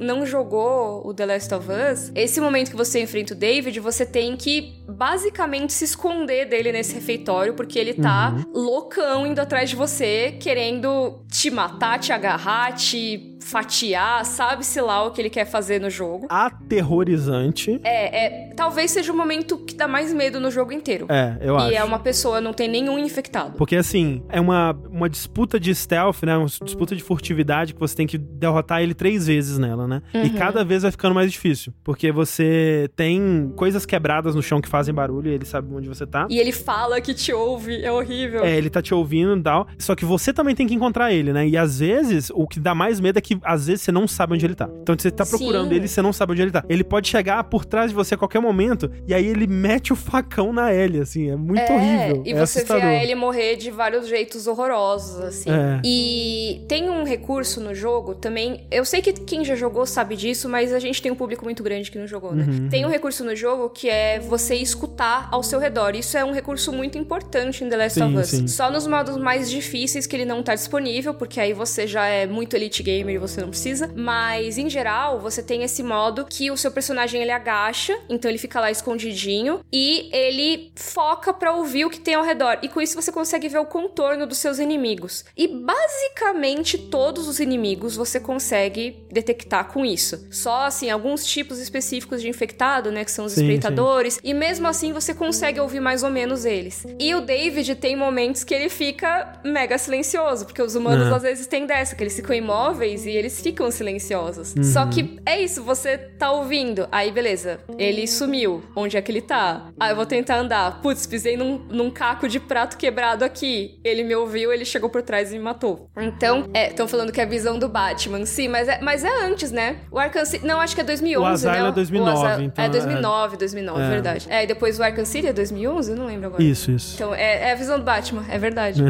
não jogou o The Last of Us, esse momento que você enfrenta o David, você tem que basicamente se esconder dele nesse refeitório, porque ele tá loucão indo atrás de você, querendo te matar, te agarrar, te fatiar, sabe-se lá o que ele quer fazer no jogo. Aterrorizante. É, é, talvez seja o momento que dá mais medo no jogo inteiro. É, eu acho. E é uma pessoa, não tem nenhum infectado. Porque assim, é uma, uma disputa de stealth, né? Uma disputa de furtividade que você tem que derrotar ele três vezes nela, né? Uhum. E cada vez vai ficando mais difícil. Porque você tem coisas quebradas no chão que fazem barulho e ele sabe onde você tá. E ele fala que te ouve, é horrível. É, ele tá te ouvindo e tal. Só que você também tem que encontrar ele, né? E às vezes, o que dá mais medo é que às vezes você não sabe onde ele tá. Então você tá procurando Sim. ele e você não sabe onde ele tá. Ele pode chegar por trás de você a qualquer momento e aí ele mete o facão na Ellie, assim. É muito É, horrível. E é você assustador. vê a ele morrer de vários jeitos horrorosos, assim. É. E tem um recurso no jogo também. Eu sei que quem já jogou sabe disso, mas a gente tem um público muito grande que não jogou, né? Uhum. Tem um recurso no jogo que é você escutar ao seu redor. Isso é um recurso muito importante em The Last Sim, of Us. sim. Só nos modos mais difíceis que ele não tá disponível, porque aí você já é muito elite gamer e você não precisa. Mas em geral, você tem esse modo que o seu personagem ele agacha, então ele fica lá escondidinho e ele foca pra ouvir o que tem ao redor. E com isso você consegue ver o contorno dos seus inimigos. E basicamente todos os inimigos você consegue detectar com isso. Só assim, alguns tipos específicos de infectado, né, que são os Sim, espreitadores, e mesmo assim você consegue ouvir mais ou menos eles. E o David tem momentos que ele fica mega silencioso, porque os humanos É. às vezes têm dessa, que eles ficam imóveis e eles ficam silenciosos. Só que é isso, você tá ouvindo, aí beleza, ele sumiu, onde é que ele tá? Ah, eu vou tentar andar. Putz, pisei num, num caco de prato quebrado aqui. Ele me ouviu, ele chegou por trás e me matou. Então, é, estão falando que é a visão do Batman, sim, mas é, mas é antes, né? O Arkham City, não, acho que é 2011, O Asylum né? é 2009, O Asylum- então É é- 2009, 2009, é. verdade. É, e depois o Arkham City é 2011? Eu não lembro agora. Isso, isso. Então, é, é a visão do Batman, é verdade.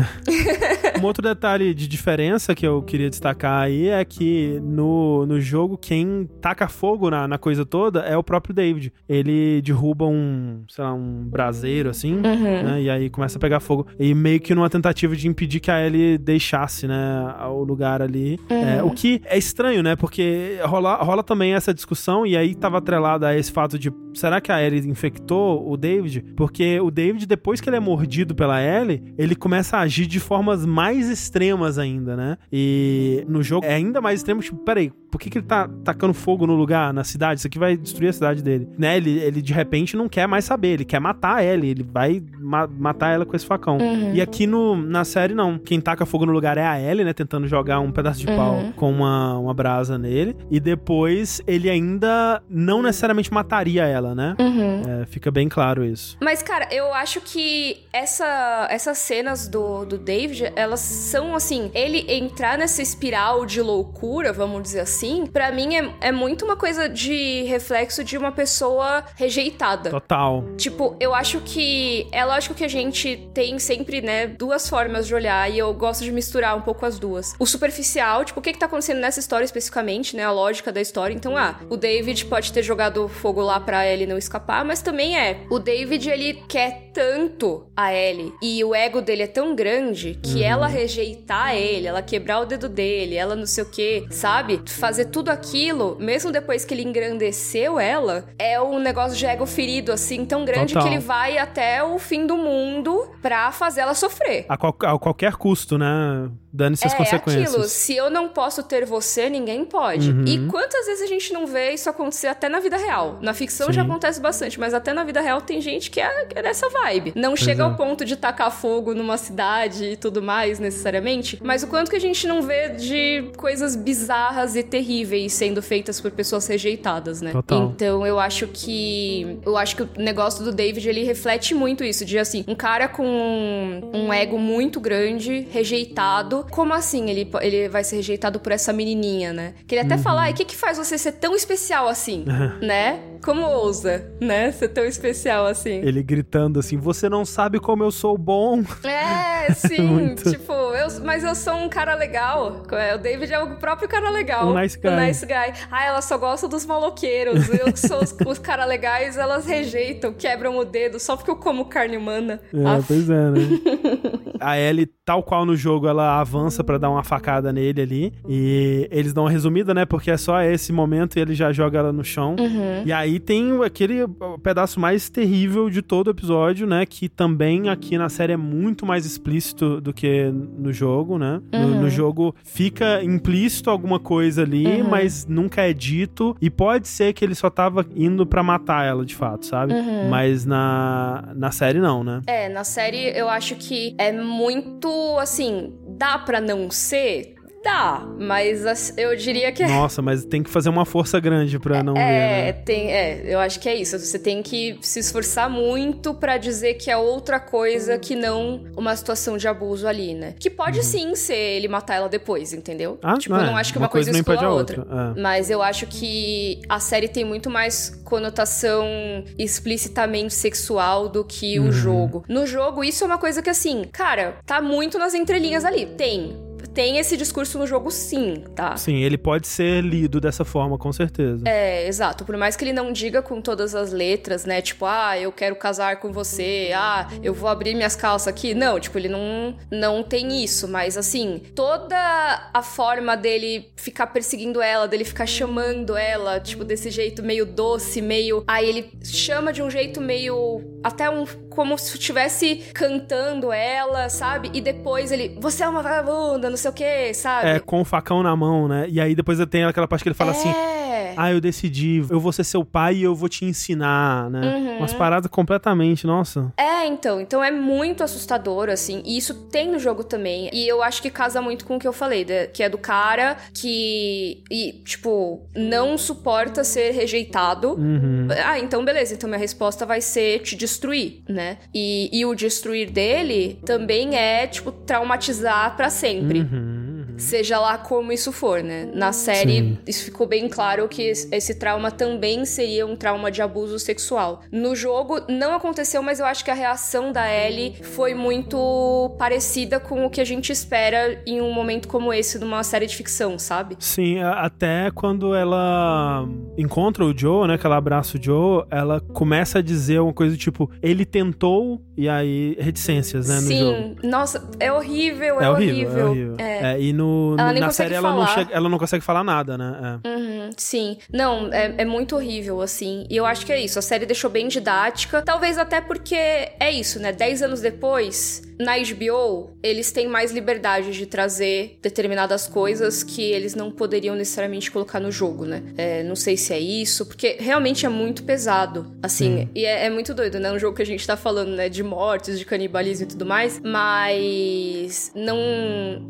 Um outro detalhe de diferença que eu queria destacar aí é que no, no jogo, quem taca fogo na, na coisa toda é o próprio David. Ele derruba um, sei lá, um braseiro assim, né? E aí começa a pegar fogo. E meio que numa tentativa de impedir que a Ellie deixasse, né, o lugar ali. É, o que é estranho, né? Porque rola, rola também essa discussão, e aí tava atrelada a esse fato de será que a Ellie infectou o David? Porque o David, depois que ele é mordido pela Ellie, ele começa a agir de formas mais extremas ainda, né? E no jogo é ainda ainda mais extremo, tipo, peraí, por que, que ele tá tacando fogo no lugar, na cidade? Isso aqui vai destruir a cidade dele. Né? Ele, ele de repente não quer mais saber, ele quer matar a Ellie, ele vai ma matar ela com esse facão. Uhum. E aqui no, na série, não. Quem taca fogo no lugar é a Ellie, né? Tentando jogar um pedaço de Uhum. pau com uma, uma brasa nele. E depois ele ainda não necessariamente mataria ela, né? Uhum. É, fica bem claro isso. Mas, cara, eu acho que essa, essas cenas do, do David, elas são assim, ele entrar nessa espiral de loucura, vamos dizer assim, pra mim é, é muito uma coisa de reflexo de uma pessoa rejeitada. Total. Tipo, eu acho que é lógico que a gente tem sempre, né, duas formas de olhar e eu gosto de misturar um pouco as duas. O superficial, tipo, o que que tá acontecendo nessa história especificamente, né, a lógica da história. Então, ah, o David pode ter jogado fogo lá pra Ellie não escapar, mas também é, o David, ele quer tanto a Ellie e o ego dele é tão grande que ela rejeitar ele, ela quebrar o dedo dele, ela não sei o que, sabe? Fazer tudo aquilo, mesmo depois que ele engrandeceu ela, é um negócio de ego ferido, assim, tão grande Total. que ele vai até o fim do mundo pra fazer ela sofrer. A, qual- a qualquer custo, né? Dane-se as é consequências. aquilo, se eu não posso ter você, ninguém pode. Uhum. E quantas vezes a gente não vê isso acontecer até na vida real? Na ficção Sim. já acontece bastante, mas até na vida real tem gente que é, é dessa vibe. Não Pois chega é. ao ponto de tacar fogo numa cidade e tudo mais, necessariamente, mas o quanto que a gente não vê de coisas bizarras e terríveis sendo feitas por pessoas rejeitadas, né? Total. Então eu acho que. Eu acho que o negócio do David ele reflete muito isso, de assim, um cara com um, um ego muito grande, rejeitado. Como assim ele, ele vai ser rejeitado por essa menininha, né? Que ele até Uhum. fala, ai, o que, que faz você ser tão especial assim? (laughs) né? Como ousa, né? Ser tão especial assim. Ele gritando assim: Você não sabe como eu sou bom. É, (laughs) sim. Muito. tipo, eu, mas eu sou um cara legal. É, O David é o próprio cara legal. Um nice guy. O nice guy. Ah, ela só gosta dos maloqueiros. Eu que sou os, os cara legais, elas rejeitam, quebram o dedo só porque eu como carne humana. É, Aff. pois é, né? (laughs) a Ellie, tal qual no jogo, ela avança pra dar uma facada nele ali. E eles dão uma resumida, né? Porque é só esse momento e ele já joga ela no chão. Uhum. E aí tem aquele pedaço mais terrível de todo o episódio, né? Que também aqui na série é muito mais explícito do que no jogo, né? No, Uhum. no jogo fica implícito alguma coisa ali, Uhum. mas nunca é dito. E pode ser que ele só tava indo pra matar ela, de fato, sabe? Uhum. Mas na, na série não, né? É, na série eu acho que é muito assim. Dá pra não ser? Dá, mas as- eu diria que é. Nossa, mas tem que fazer uma força grande pra não É, ver, né? tem, é, eu acho que é isso. Você tem que se esforçar muito pra dizer que é outra coisa que não uma situação de abuso ali, né? Que pode sim ser ele matar ela depois, entendeu? Uhum. Ah, tipo, não eu é. não acho que Uma uma, coisa, coisa exclua a outra. outra, é. Mas eu acho que a série tem muito mais conotação explicitamente sexual do que Uhum. o jogo. No jogo, isso é uma coisa que, assim, cara, tá muito nas entrelinhas ali. Tem. Tem esse discurso no jogo, sim, tá? Sim, ele pode ser lido dessa forma, com certeza. É, exato. Por mais que ele não diga com todas as letras, né? Tipo, ah, eu quero casar com você, ah, eu vou abrir minhas calças aqui. Não, tipo, ele não, não tem isso. Mas, assim, toda a forma dele ficar perseguindo ela, dele ficar chamando ela, tipo, desse jeito meio doce, meio. Aí ele chama de um jeito meio. Até um. Como se estivesse cantando ela, sabe? E depois ele. Você é uma vagabunda, não sei o que, sabe? É, com o facão na mão, né? E aí depois tem aquela parte que ele fala assim: É. Ah, eu decidi, eu vou ser seu pai e eu vou te ensinar, né? Uhum. Umas paradas completamente, nossa. É, então. Então é muito assustador, assim. E isso tem no jogo também. E eu acho que casa muito com o que eu falei, né, que é do cara que, e, tipo, não suporta ser rejeitado. Uhum. Ah, então beleza. Então minha resposta vai ser te destruir, né? E, e o destruir dele também é, tipo, traumatizar pra sempre. Uhum. mm-hmm. Seja lá como isso for, né? Na série, Sim. isso ficou bem claro que esse trauma também seria um trauma de abuso sexual. No jogo, não aconteceu, mas eu acho que a reação da Ellie foi muito parecida com o que a gente espera em um momento como esse, numa série de ficção, sabe? Sim, até quando ela encontra o Joe, né? Que ela abraça o Joe, ela começa a dizer uma coisa tipo, ele tentou, e aí reticências, né? No Sim, jogo. nossa, é horrível, é, É horrível, é horrível. É. É, e no, Ela no- na série ela não, falar. chega- ela não consegue falar nada, né? É. Uhum, sim. Não, é, é muito horrível, assim. E eu acho que é isso. A série deixou bem didática. Talvez até porque é isso, né? Dez anos depois, na HBO, eles têm mais liberdade de trazer determinadas coisas que eles não poderiam necessariamente colocar no jogo, né? É, não sei se é isso, porque realmente é muito pesado, assim, Sim. e é, é muito doido, né? Um jogo que a gente tá falando, né, de mortes, de canibalismo e tudo mais, mas não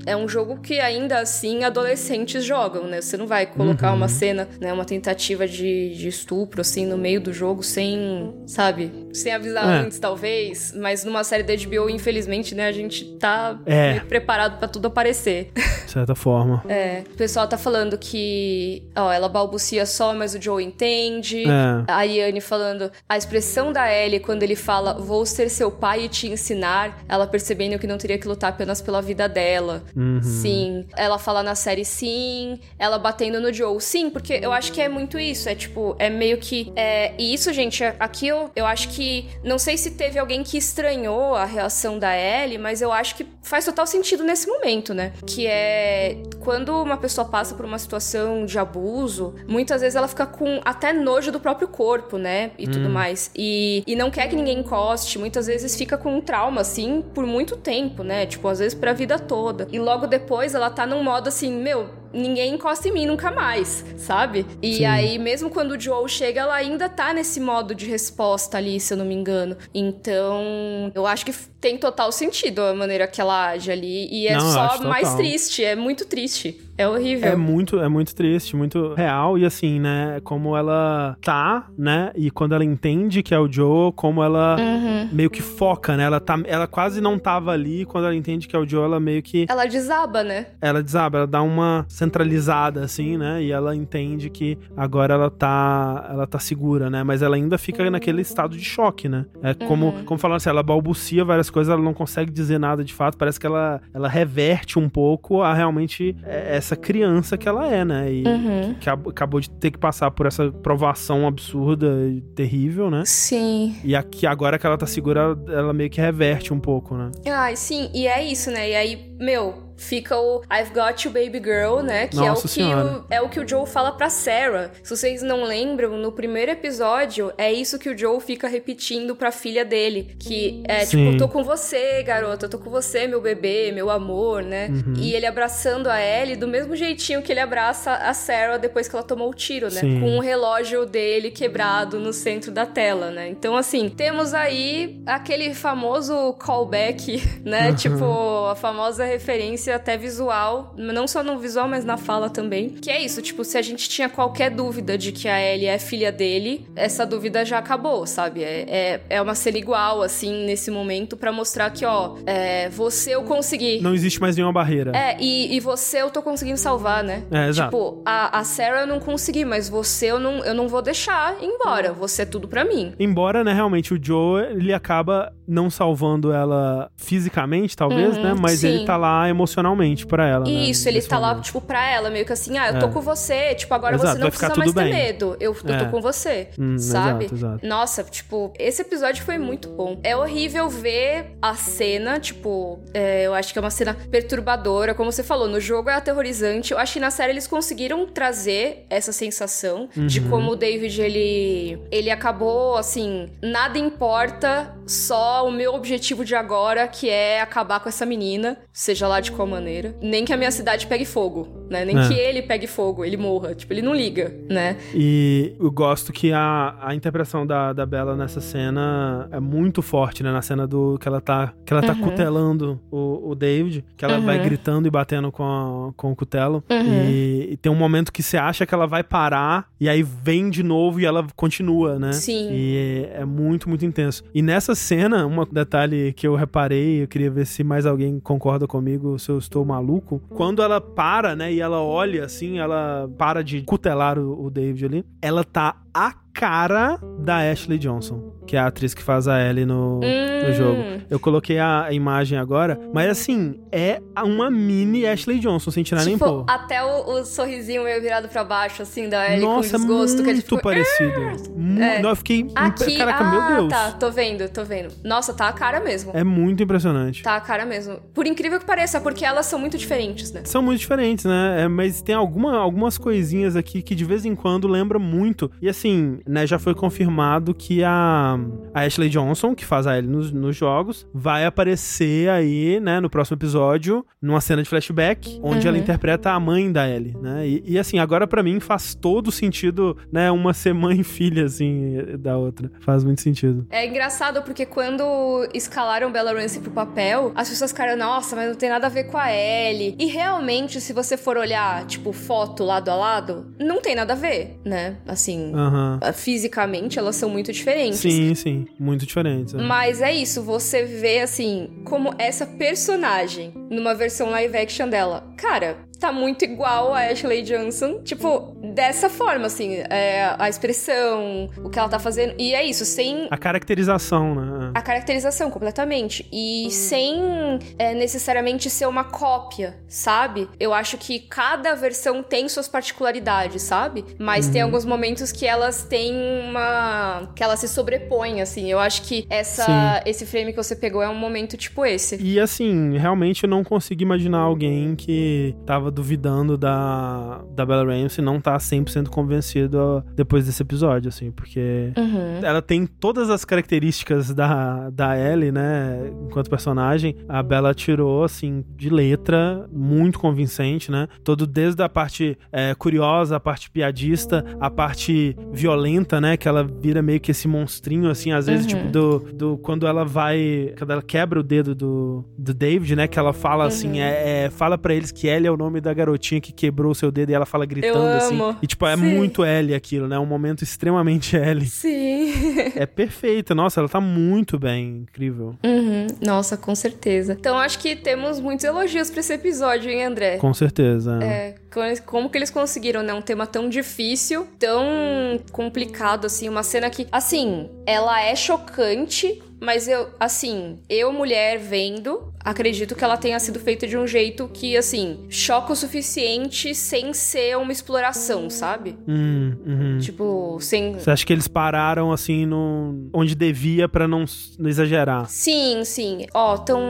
é um jogo que ainda assim adolescentes jogam, né? Você não vai colocar uma cena, né, uma tentativa de, de estupro assim no meio do jogo sem, sabe, sem avisar É. antes talvez, mas numa série da HBO, infelizmente, né, a gente tá É. preparado pra tudo aparecer. (laughs) De certa forma. É, o pessoal tá falando que, ó, ela balbucia só, mas o Joe entende. É. A Yane falando a expressão da Ellie quando ele fala vou ser seu pai e te ensinar, ela percebendo que não teria que lutar apenas pela vida dela. Uhum. Sim. Ela fala na série sim, ela batendo no Joe. Sim, porque eu acho que é muito isso. É tipo, é meio que. É, e isso, gente, aqui eu, eu acho que. Não sei se teve alguém que estranhou a reação da Ellie, mas eu acho que faz total sentido nesse momento, né? Que é quando uma pessoa passa por uma situação de abuso, muitas vezes ela fica com até nojo do próprio corpo, né? E tudo mais. E, e não quer que ninguém encoste, muitas vezes fica com um trauma, assim, por muito tempo, né? Tipo, às vezes pra vida toda. E logo depois ela tá num modo assim, meu, ninguém encosta em mim nunca mais, sabe? E Sim. aí, mesmo quando o Joel chega, ela ainda tá nesse modo de resposta ali, se eu não me engano. Então, eu acho que tem total sentido a maneira que ela age ali. E é Não, só mais triste, é muito triste. É horrível. É muito, é muito triste, muito real. E assim, né? Como ela tá, né? E quando ela entende que é o Joe, como ela Uhum. meio que foca, né? Ela, tá, ela quase não tava ali. Quando ela entende que é o Joe, ela meio que. Ela desaba, né? Ela desaba, ela dá uma centralizada, assim, né? E ela entende que agora ela tá. Ela tá segura, né? Mas ela ainda fica naquele estado de choque, né? É como, Uhum. como falaram assim, ela balbucia várias coisas, ela não consegue dizer nada de fato. Parece que ela, ela reverte um pouco a realmente é, essa criança que ela é, né? E Uhum. que ab- acabou de ter que passar por essa provação absurda e terrível, né? Sim. E aqui, agora que ela tá segura, ela meio que reverte um pouco, né? Ai, sim, e é isso, né? E aí, meu, fica o I've got you, baby girl, né? Que é o Nossa que Senhora. o, é o que o Joe fala pra Sarah. Se vocês não lembram, no primeiro episódio, é isso que o Joe fica repetindo pra filha dele. Que é Sim. tipo, tô com você, garota, tô com você, meu bebê, meu amor, né? Uhum. E ele abraçando a Ellie do mesmo jeitinho que ele abraça a Sarah depois que ela tomou o tiro, né? Sim. Com o relógio dele quebrado no centro da tela, né? Então, assim, temos aí aquele famoso callback, (laughs) né? Uhum. Tipo, a famosa referência até visual, não só no visual, mas na fala também. Que é isso, tipo, se a gente tinha qualquer dúvida de que a Ellie é filha dele, essa dúvida já acabou, sabe? É, é, é uma cena igual, assim, nesse momento, pra mostrar que, ó, é, você eu consegui. Não existe mais nenhuma barreira. É, e, e você eu tô conseguindo salvar, né? É, exato. Tipo, a, a Sarah eu não consegui, mas você eu não, eu não vou deixar embora. Você é tudo pra mim. Embora, né, realmente o Joe, ele acaba não salvando ela fisicamente, talvez, Uhum, né? Mas sim. ele tá lá emocionalmente pra ela. né, Isso, ele nesse tá lá, momento. tipo, pra ela, meio que assim, ah, eu tô É. com você, tipo, agora Exato, você não precisa mais tudo ter bem. medo. Eu, eu É. tô com você, Hum, sabe? exato, exato. Nossa, tipo, esse episódio foi muito bom. É horrível ver a cena, tipo, é, eu acho que é uma cena perturbadora, como você falou, no jogo é aterrorizante. Eu acho que na série eles conseguiram trazer essa sensação de Uhum. como o David, ele, ele acabou, assim, nada importa, só o meu objetivo de agora, que é acabar com essa menina, seja lá de qual maneira. Nem que a minha cidade pegue fogo, né? Nem É. que ele pegue fogo, ele morra. Tipo, ele não liga, né? E eu gosto que a, a interpretação da, da Bella nessa cena é muito forte, né? Na cena do que ela tá, que ela tá Uhum. cutelando o, o David, que ela Uhum. vai gritando e batendo com, a- com o cutelo. Uhum. E, e tem um momento que você acha que ela vai parar, e aí vem de novo e ela continua, né? Sim. E é, é muito, muito intenso. E nessa cena, um detalhe que eu reparei, eu queria ver se mais alguém concorda comigo, se eu estou maluco. Quando ela para, né, e ela olha assim, ela para de cutelar o, o David ali, ela tá a cara da Ashley Johnson, que é a atriz que faz a Ellie no, no Hum. jogo. Eu coloquei a, imagem agora, mas assim, é uma mini Ashley Johnson, sem tirar nem Tipo, pôr. até o, o sorrisinho meio virado pra baixo, assim, da Ellie Nossa, com desgosto. muito que é tipo, parecido. Mu- É. Não, eu fiquei... Aqui, Caraca, ah, meu Deus. tá, tô vendo, tô vendo. Nossa, tá a cara mesmo. É muito impressionante. Tá a cara mesmo. Por incrível que pareça, porque elas são muito diferentes, né? São muito diferentes, né? É, mas tem alguma, algumas coisinhas aqui que de vez em quando lembra muito. E assim, assim, né, já foi confirmado que a, a Ashley Johnson, que faz a Ellie nos, nos jogos, vai aparecer aí, né, no próximo episódio, numa cena de flashback, onde Uhum. ela interpreta a mãe da Ellie, né? E, e, assim, agora pra mim faz todo sentido, né, uma ser mãe e filha, assim, da outra. Faz muito sentido. É engraçado porque quando escalaram Bella Ramsey pro papel, as pessoas ficaram, nossa, mas não tem nada a ver com a Ellie. E realmente, se você for olhar, tipo, foto lado a lado, não tem nada a ver, né? Assim, Aham. fisicamente elas são muito diferentes. Sim, sim. Muito diferentes. é. Mas é isso, você vê assim, como essa personagem, numa versão live action dela, cara, tá muito igual a Ashley Johnson. Tipo, dessa forma, assim, é, a expressão, o que ela tá fazendo. E é isso, sem A caracterização, né? a caracterização completamente. E sem é, necessariamente ser uma cópia, sabe? Eu acho que cada versão tem suas particularidades, sabe? Mas tem alguns momentos que elas têm uma. que elas se sobrepõem, assim. Eu acho que essa, Sim. esse frame que você pegou é um momento tipo esse. E assim, realmente eu não consigo imaginar alguém que tava duvidando da, da Bella Ramsey não tá 100% convencido depois desse episódio, assim, porque Uhum. ela tem todas as características da, da Ellie, né, enquanto personagem. A Bella tirou, assim, de letra, muito convincente, né? Todo desde a parte é, curiosa, a parte piadista, a parte violenta, né, que ela vira meio que esse monstrinho, assim, às vezes, Uhum. tipo, do, do quando ela vai, quando ela quebra o dedo do, do David, né, que ela fala assim, Uhum. é, é, fala pra eles que Ellie é o nome da garotinha que quebrou o seu dedo e ela fala gritando, assim. E, tipo, é Sim. muito Ellie aquilo, né, é um momento extremamente Ellie. Sim. É perfeita, nossa, ela tá muito bem, incrível. Uhum. Nossa, com certeza. Então acho que temos muitos elogios pra esse episódio, hein, André? Com certeza. É, co- como que eles conseguiram, né? Um tema tão difícil, tão complicado, assim, uma cena que, assim, ela é chocante, mas eu, assim, eu, mulher, vendo, acredito que ela tenha sido feita de um jeito que, assim, choca o suficiente sem ser uma exploração, sabe? Hum, uhum. Tipo, sem. Você acha que eles pararam assim no onde devia pra não, não exagerar? Sim, sim. Ó, tão,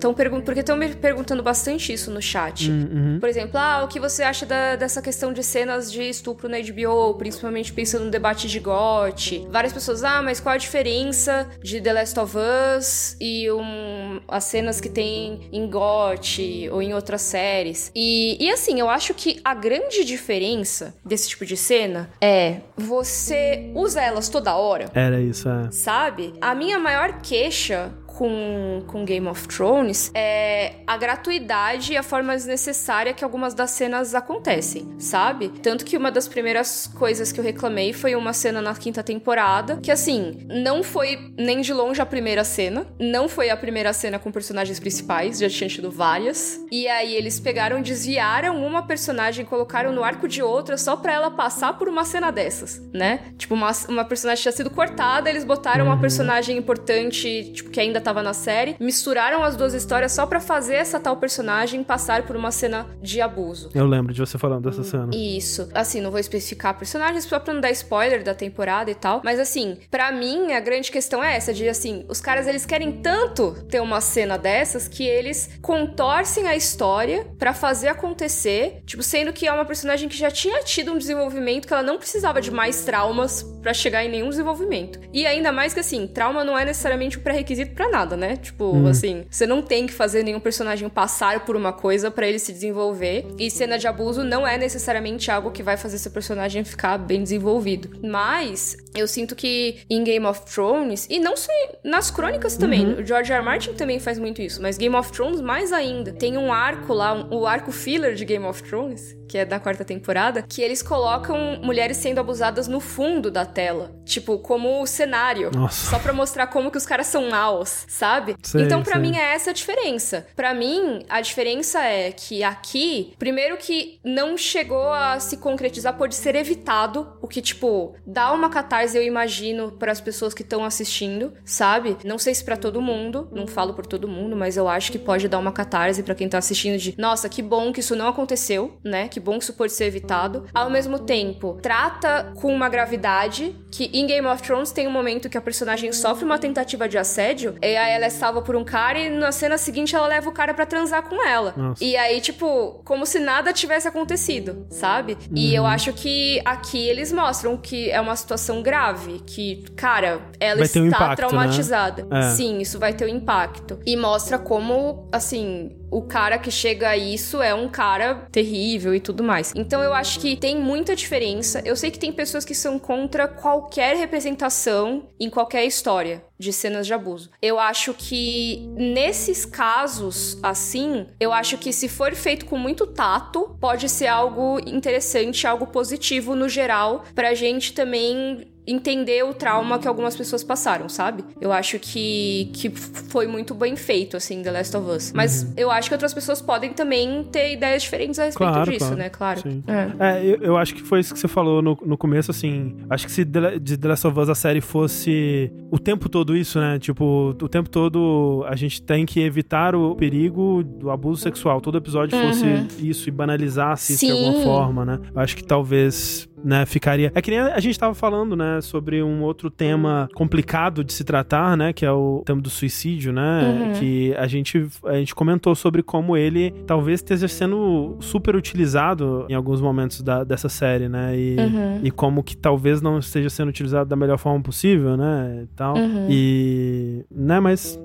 tão perguntando. Porque estão me perguntando bastante isso no chat. Hum, uhum. Por exemplo, ah, o que você acha da- dessa questão de cenas de estupro na HBO, principalmente pensando no debate de GOT? Várias pessoas, ah, mas qual a diferença de The Last of Us e um, as cenas que tem em GOT ou em outras séries? E, e assim, eu acho que a grande diferença desse tipo de cena é você usa elas toda hora Era isso, é. sabe? A minha maior queixa com, com Game of Thrones é a gratuidade e a forma desnecessária que algumas das cenas acontecem, sabe? Tanto que uma das primeiras coisas que eu reclamei foi uma cena na quinta temporada, que assim, não foi nem de longe a primeira cena, não foi a primeira cena com personagens principais, já tinha tido várias. E aí eles pegaram, desviaram uma personagem colocaram no arco de outra só pra ela passar por uma cena dessas, né? Tipo, uma, uma personagem tinha sido cortada, eles botaram uma personagem importante, tipo, que ainda tava na série, misturaram as duas histórias só pra fazer essa tal personagem passar por uma cena de abuso. Eu lembro de você falando dessa cena. Isso. Assim, não vou especificar personagens só pra não dar spoiler da temporada e tal. Mas assim, pra mim, a grande questão é essa: de assim, os caras eles querem tanto ter uma cena dessas que eles contorcem a história pra fazer acontecer. Tipo, sendo que é uma personagem que já tinha tido um desenvolvimento que ela não precisava de mais traumas pra chegar em nenhum desenvolvimento. E ainda mais que assim, trauma não é necessariamente um pré-requisito pra nada, né? Tipo, assim, você não tem que fazer nenhum personagem passar por uma coisa pra ele se desenvolver. E cena de abuso não é necessariamente algo que vai fazer seu personagem ficar bem desenvolvido. Mas eu sinto que em Game of Thrones, e não só nas crônicas também, o George R. R. Martin também faz muito isso, mas Game of Thrones mais ainda. Tem um arco lá, um- o arco filler de Game of Thrones, que é da quarta temporada, que eles colocam mulheres sendo abusadas no fundo da tela, tipo, como cenário. Nossa. Só pra mostrar como que os caras são maus, sabe? Sei, então, pra sei. mim, é essa a diferença. Pra mim, a diferença é que aqui, primeiro que não chegou a se concretizar, pode ser evitado, o que, tipo, dá uma catarse, eu imagino, para as pessoas que estão assistindo, sabe? Não sei se pra todo mundo, não falo por todo mundo, mas eu acho que pode dar uma catarse pra quem tá assistindo de, nossa, que bom que isso não aconteceu, né? Que bom que isso pode ser evitado. Ao mesmo tempo, trata com uma gravidade que em Game of Thrones tem um momento que a personagem sofre uma tentativa de assédio, e aí ela é salva por um cara e na cena seguinte ela leva o cara para transar com ela. Nossa. E aí, tipo, como se nada tivesse acontecido, sabe? E eu acho que aqui eles mostram que é uma situação grave, que, cara, ela Vai está um impacto, né? traumatizada. É. Sim, isso vai ter um impacto. E mostra como, assim, o cara que chega a isso é um cara terrível e tudo mais. Então eu acho que tem muita diferença. Eu sei que tem pessoas que são contra qualquer representação em qualquer história de cenas de abuso. Eu acho que nesses casos assim, eu acho que se for feito com muito tato, pode ser algo interessante, algo positivo no geral, pra gente também entender o trauma que algumas pessoas passaram, sabe? Eu acho que, que foi muito bem feito, assim, The Last of Us. Mas eu acho que outras pessoas podem também ter ideias diferentes a respeito Claro, disso, claro. né? Claro. Sim. É. É, eu, eu acho que foi isso que você falou no, no começo, assim. Acho que se The- de The Last of Us a série fosse o tempo todo isso, né? Tipo, o tempo todo a gente tem que evitar o perigo do abuso sexual. Todo episódio fosse isso e banalizasse isso de Sim. alguma forma, né? Eu acho que talvez. Né, ficaria. É que nem a gente tava falando, né, sobre um outro tema complicado de se tratar, né, que é o tema do suicídio, né, que a gente, a gente comentou sobre como ele talvez esteja sendo super utilizado em alguns momentos da- dessa série, né, e, e como que talvez não esteja sendo utilizado da melhor forma possível, né, e tal. E, né, mas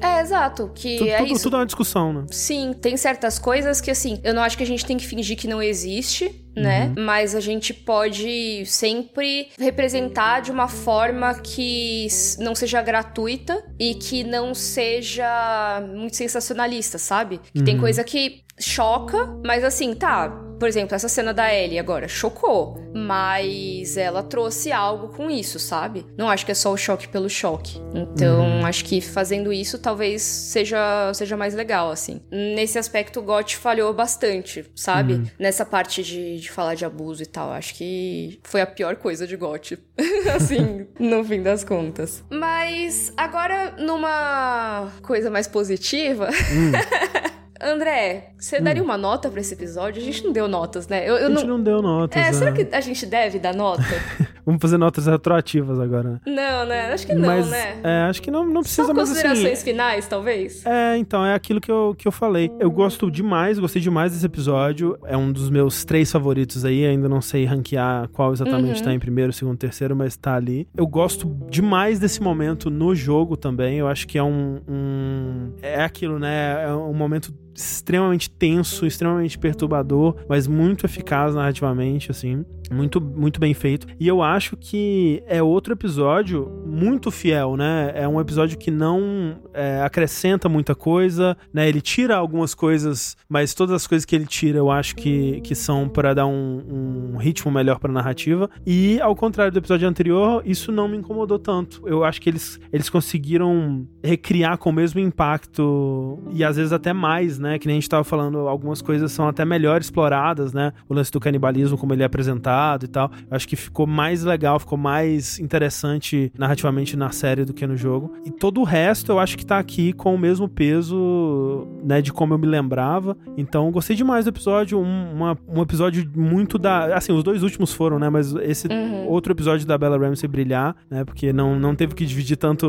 é, É, exato. Que tudo, é tudo- isso. tudo é uma discussão, né. Sim, tem certas coisas que, assim, eu não acho que a gente tem que fingir que não existe, né? Mas a gente pode sempre representar de uma forma que não seja gratuita e que não seja muito sensacionalista, sabe? Que tem coisa que choca, mas assim, tá. Por exemplo, essa cena da Ellie agora chocou, mas ela trouxe algo com isso, sabe? Não acho que é só o choque pelo choque. Então, acho que fazendo isso talvez seja, seja mais legal, assim. Nesse aspecto, o GOT falhou bastante, sabe? Nessa parte de, de falar de abuso e tal. Acho que foi a pior coisa de GOT. (laughs) assim, (laughs) no fim das contas. Mas agora, numa coisa mais positiva. (laughs) André, você daria uma nota pra esse episódio? A gente não deu notas, né? Eu, eu A gente não... não deu notas. É, será né? que a gente deve dar nota? (laughs) Vamos fazer notas retroativas agora, né? não, né? Acho que não, mas, né? é, acho que não, não precisa Só mais considerações assim. finais, talvez? É, então, é aquilo que eu, que eu falei. Eu gosto demais, gostei demais desse episódio. É um dos meus três favoritos aí. Ainda não sei ranquear qual exatamente tá em primeiro, segundo, terceiro, mas tá ali. Eu gosto demais desse momento no jogo também. Eu acho que é um. um- é aquilo, né? É um momento extremamente tenso, extremamente perturbador, mas muito eficaz narrativamente, assim. Muito, muito bem feito. E eu acho que é outro episódio muito fiel, né? É um episódio que não é, acrescenta muita coisa, né? Ele tira algumas coisas, mas todas as coisas que ele tira eu acho que, que são para dar um, um ritmo melhor pra narrativa. E ao contrário do episódio anterior, isso não me incomodou tanto. Eu acho que eles, eles conseguiram recriar com o mesmo impacto e às vezes até mais, né? Que nem a gente tava falando, algumas coisas são até melhor exploradas, né? O lance do canibalismo, como ele é apresentado e tal. Eu acho que ficou mais legal, ficou mais interessante narrativamente na série do que no jogo. E todo o resto eu acho que tá aqui com o mesmo peso, né? De como eu me lembrava. Então, gostei demais do episódio. Um, uma- um episódio muito da. Assim, os dois últimos foram, né? Mas esse outro episódio da Bella Ramsey brilhar, né? Porque não, não teve que dividir tanto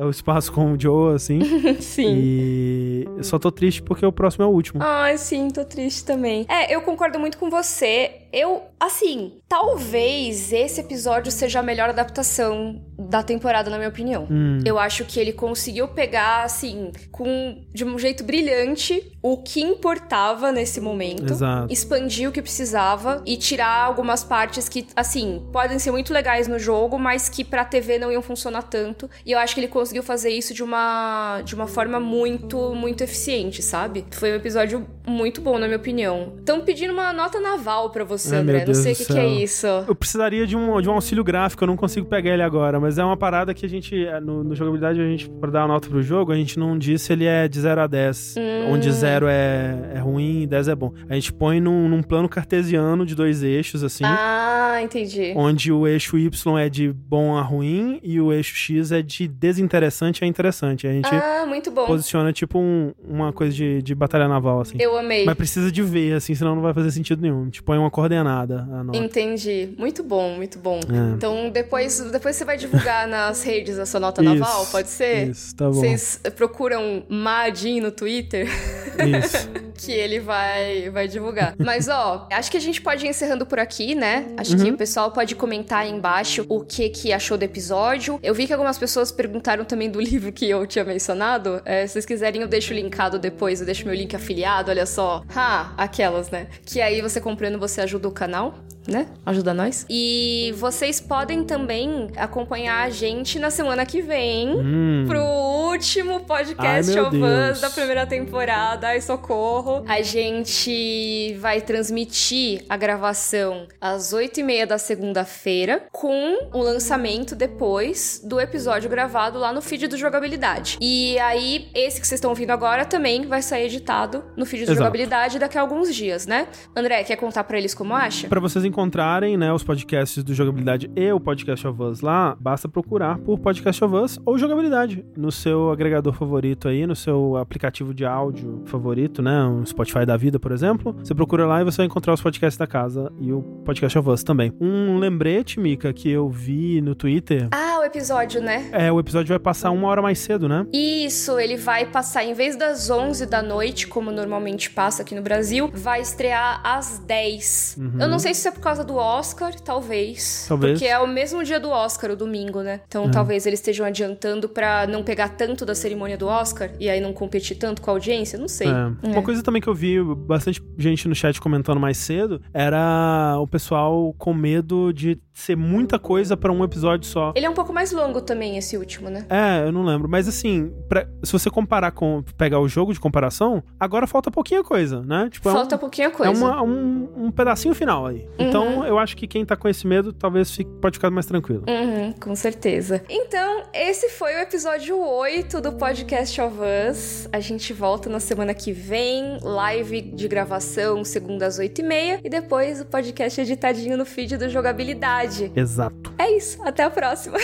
o espaço com o Joe, assim. (laughs) Sim. E eu só tô triste porque o próximo é o último. Ai, sim, tô triste também. É, eu concordo muito com você. Eu, assim, talvez esse episódio seja a melhor adaptação da temporada, na minha opinião. Hum. Eu acho que ele conseguiu pegar, assim, com de um jeito brilhante o que importava nesse momento. Exato. Expandir o que precisava e tirar algumas partes que, assim, podem ser muito legais no jogo, mas que pra TV não iam funcionar tanto. E eu acho que ele conseguiu fazer isso de uma, de uma forma muito, muito eficiente, sabe? Foi um episódio muito bom, na minha opinião. Estão pedindo uma nota naval pra você, Ai, meu André. Não sei o que, que é isso. Eu precisaria de um, de um auxílio gráfico, eu não consigo pegar ele agora, mas é uma parada que a gente, no, no jogabilidade, a gente, pra dar uma nota pro jogo, a gente não diz se ele é de 0 a 10, Hum. onde 0 é, é ruim e 10 é bom. A gente põe num, num plano cartesiano de dois eixos, assim, Ah, entendi. onde o eixo Y é de bom a ruim e o eixo X é de desinteressante a interessante. A gente Ah, muito bom. posiciona tipo um- uma coisa de, de batalha naval, assim. Eu amei. Mas precisa de ver, assim, senão não vai fazer sentido nenhum. Tipo, é uma coordenada a nota. Entendi. Muito bom, muito bom. É. Então depois, depois você vai divulgar (laughs) nas redes a sua nota Isso, naval, pode ser? Isso, tá bom. Vocês procuram Madin no Twitter, Isso. (laughs) que ele vai, vai divulgar. Mas, ó, acho que a gente pode ir encerrando por aqui, né? Acho que o pessoal pode comentar aí embaixo o que que achou do episódio. Eu vi que algumas pessoas perguntaram também do (laughs) livro que eu tinha mencionado. É, se vocês quiserem, eu deixo linkado depois, eu deixo meu link afiliado, olha só. Ha, aquelas, né? Que aí você comprando, você ajuda o canal né? Ajuda nós. E vocês podem também acompanhar a gente na semana que vem Hum. pro último podcast. Us da primeira temporada. Ai, socorro. A gente vai transmitir a gravação às 8 e meia da segunda-feira, com o lançamento depois do episódio gravado lá no feed do Jogabilidade. E aí, esse que vocês estão ouvindo agora também vai sair editado no feed do Exato. Jogabilidade daqui a alguns dias, né? André, quer contar pra eles como acha? Pra vocês encontrarem, né, os podcasts do Jogabilidade e o Podcast of Us lá, basta procurar por Podcast of Us ou Jogabilidade no seu agregador favorito aí, no seu aplicativo de áudio favorito, né, um Spotify da vida, por exemplo. Você procura lá e você vai encontrar os podcasts da casa e o Podcast of Us também. Um lembrete, Mika, que eu vi no Twitter, Ah, o episódio, né? é, o episódio vai passar uma hora mais cedo, né? Isso, ele vai passar, em vez das 11 da noite, como normalmente passa aqui no Brasil, vai estrear às 10. Eu não sei se é por causa do Oscar, talvez. Talvez. Porque é o mesmo dia do Oscar, o domingo, né? Então talvez eles estejam adiantando pra não pegar tanto da cerimônia do Oscar e aí não competir tanto com a audiência, não sei. É. Uma coisa também que eu vi bastante gente no chat comentando mais cedo era o pessoal com medo de ser muita coisa pra um episódio só. Ele é um pouco mais longo também, esse último, né? É, eu não lembro. Mas assim, pra- se você comparar com. pegar o jogo de comparação, agora falta pouquinha coisa, né? Tipo, Falta é um, pouquinha coisa. É uma- um, um pedacinho final aí. Então, eu acho que quem tá com esse medo talvez fique, pode ficar mais tranquilo. Uhum, com certeza. Então, esse foi o episódio 8 do Podcast of Us. A gente volta na semana que vem, live de gravação, segunda às 8h30, e depois o podcast editadinho no feed do Jogabilidade. Exato. É isso, até a próxima.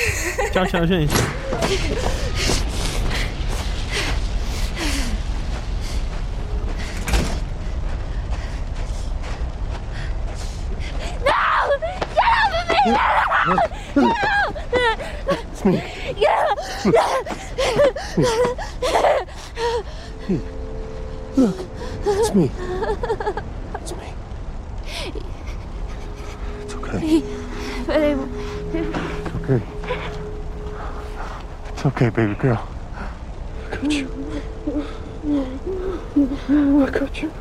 Tchau, tchau, gente. (laughs) It's me. Yeah. Look. It's me. It's okay. It's okay. It's okay, baby girl. I got you. I got you.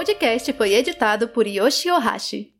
Podcast foi editado por Yoshi Ohashi.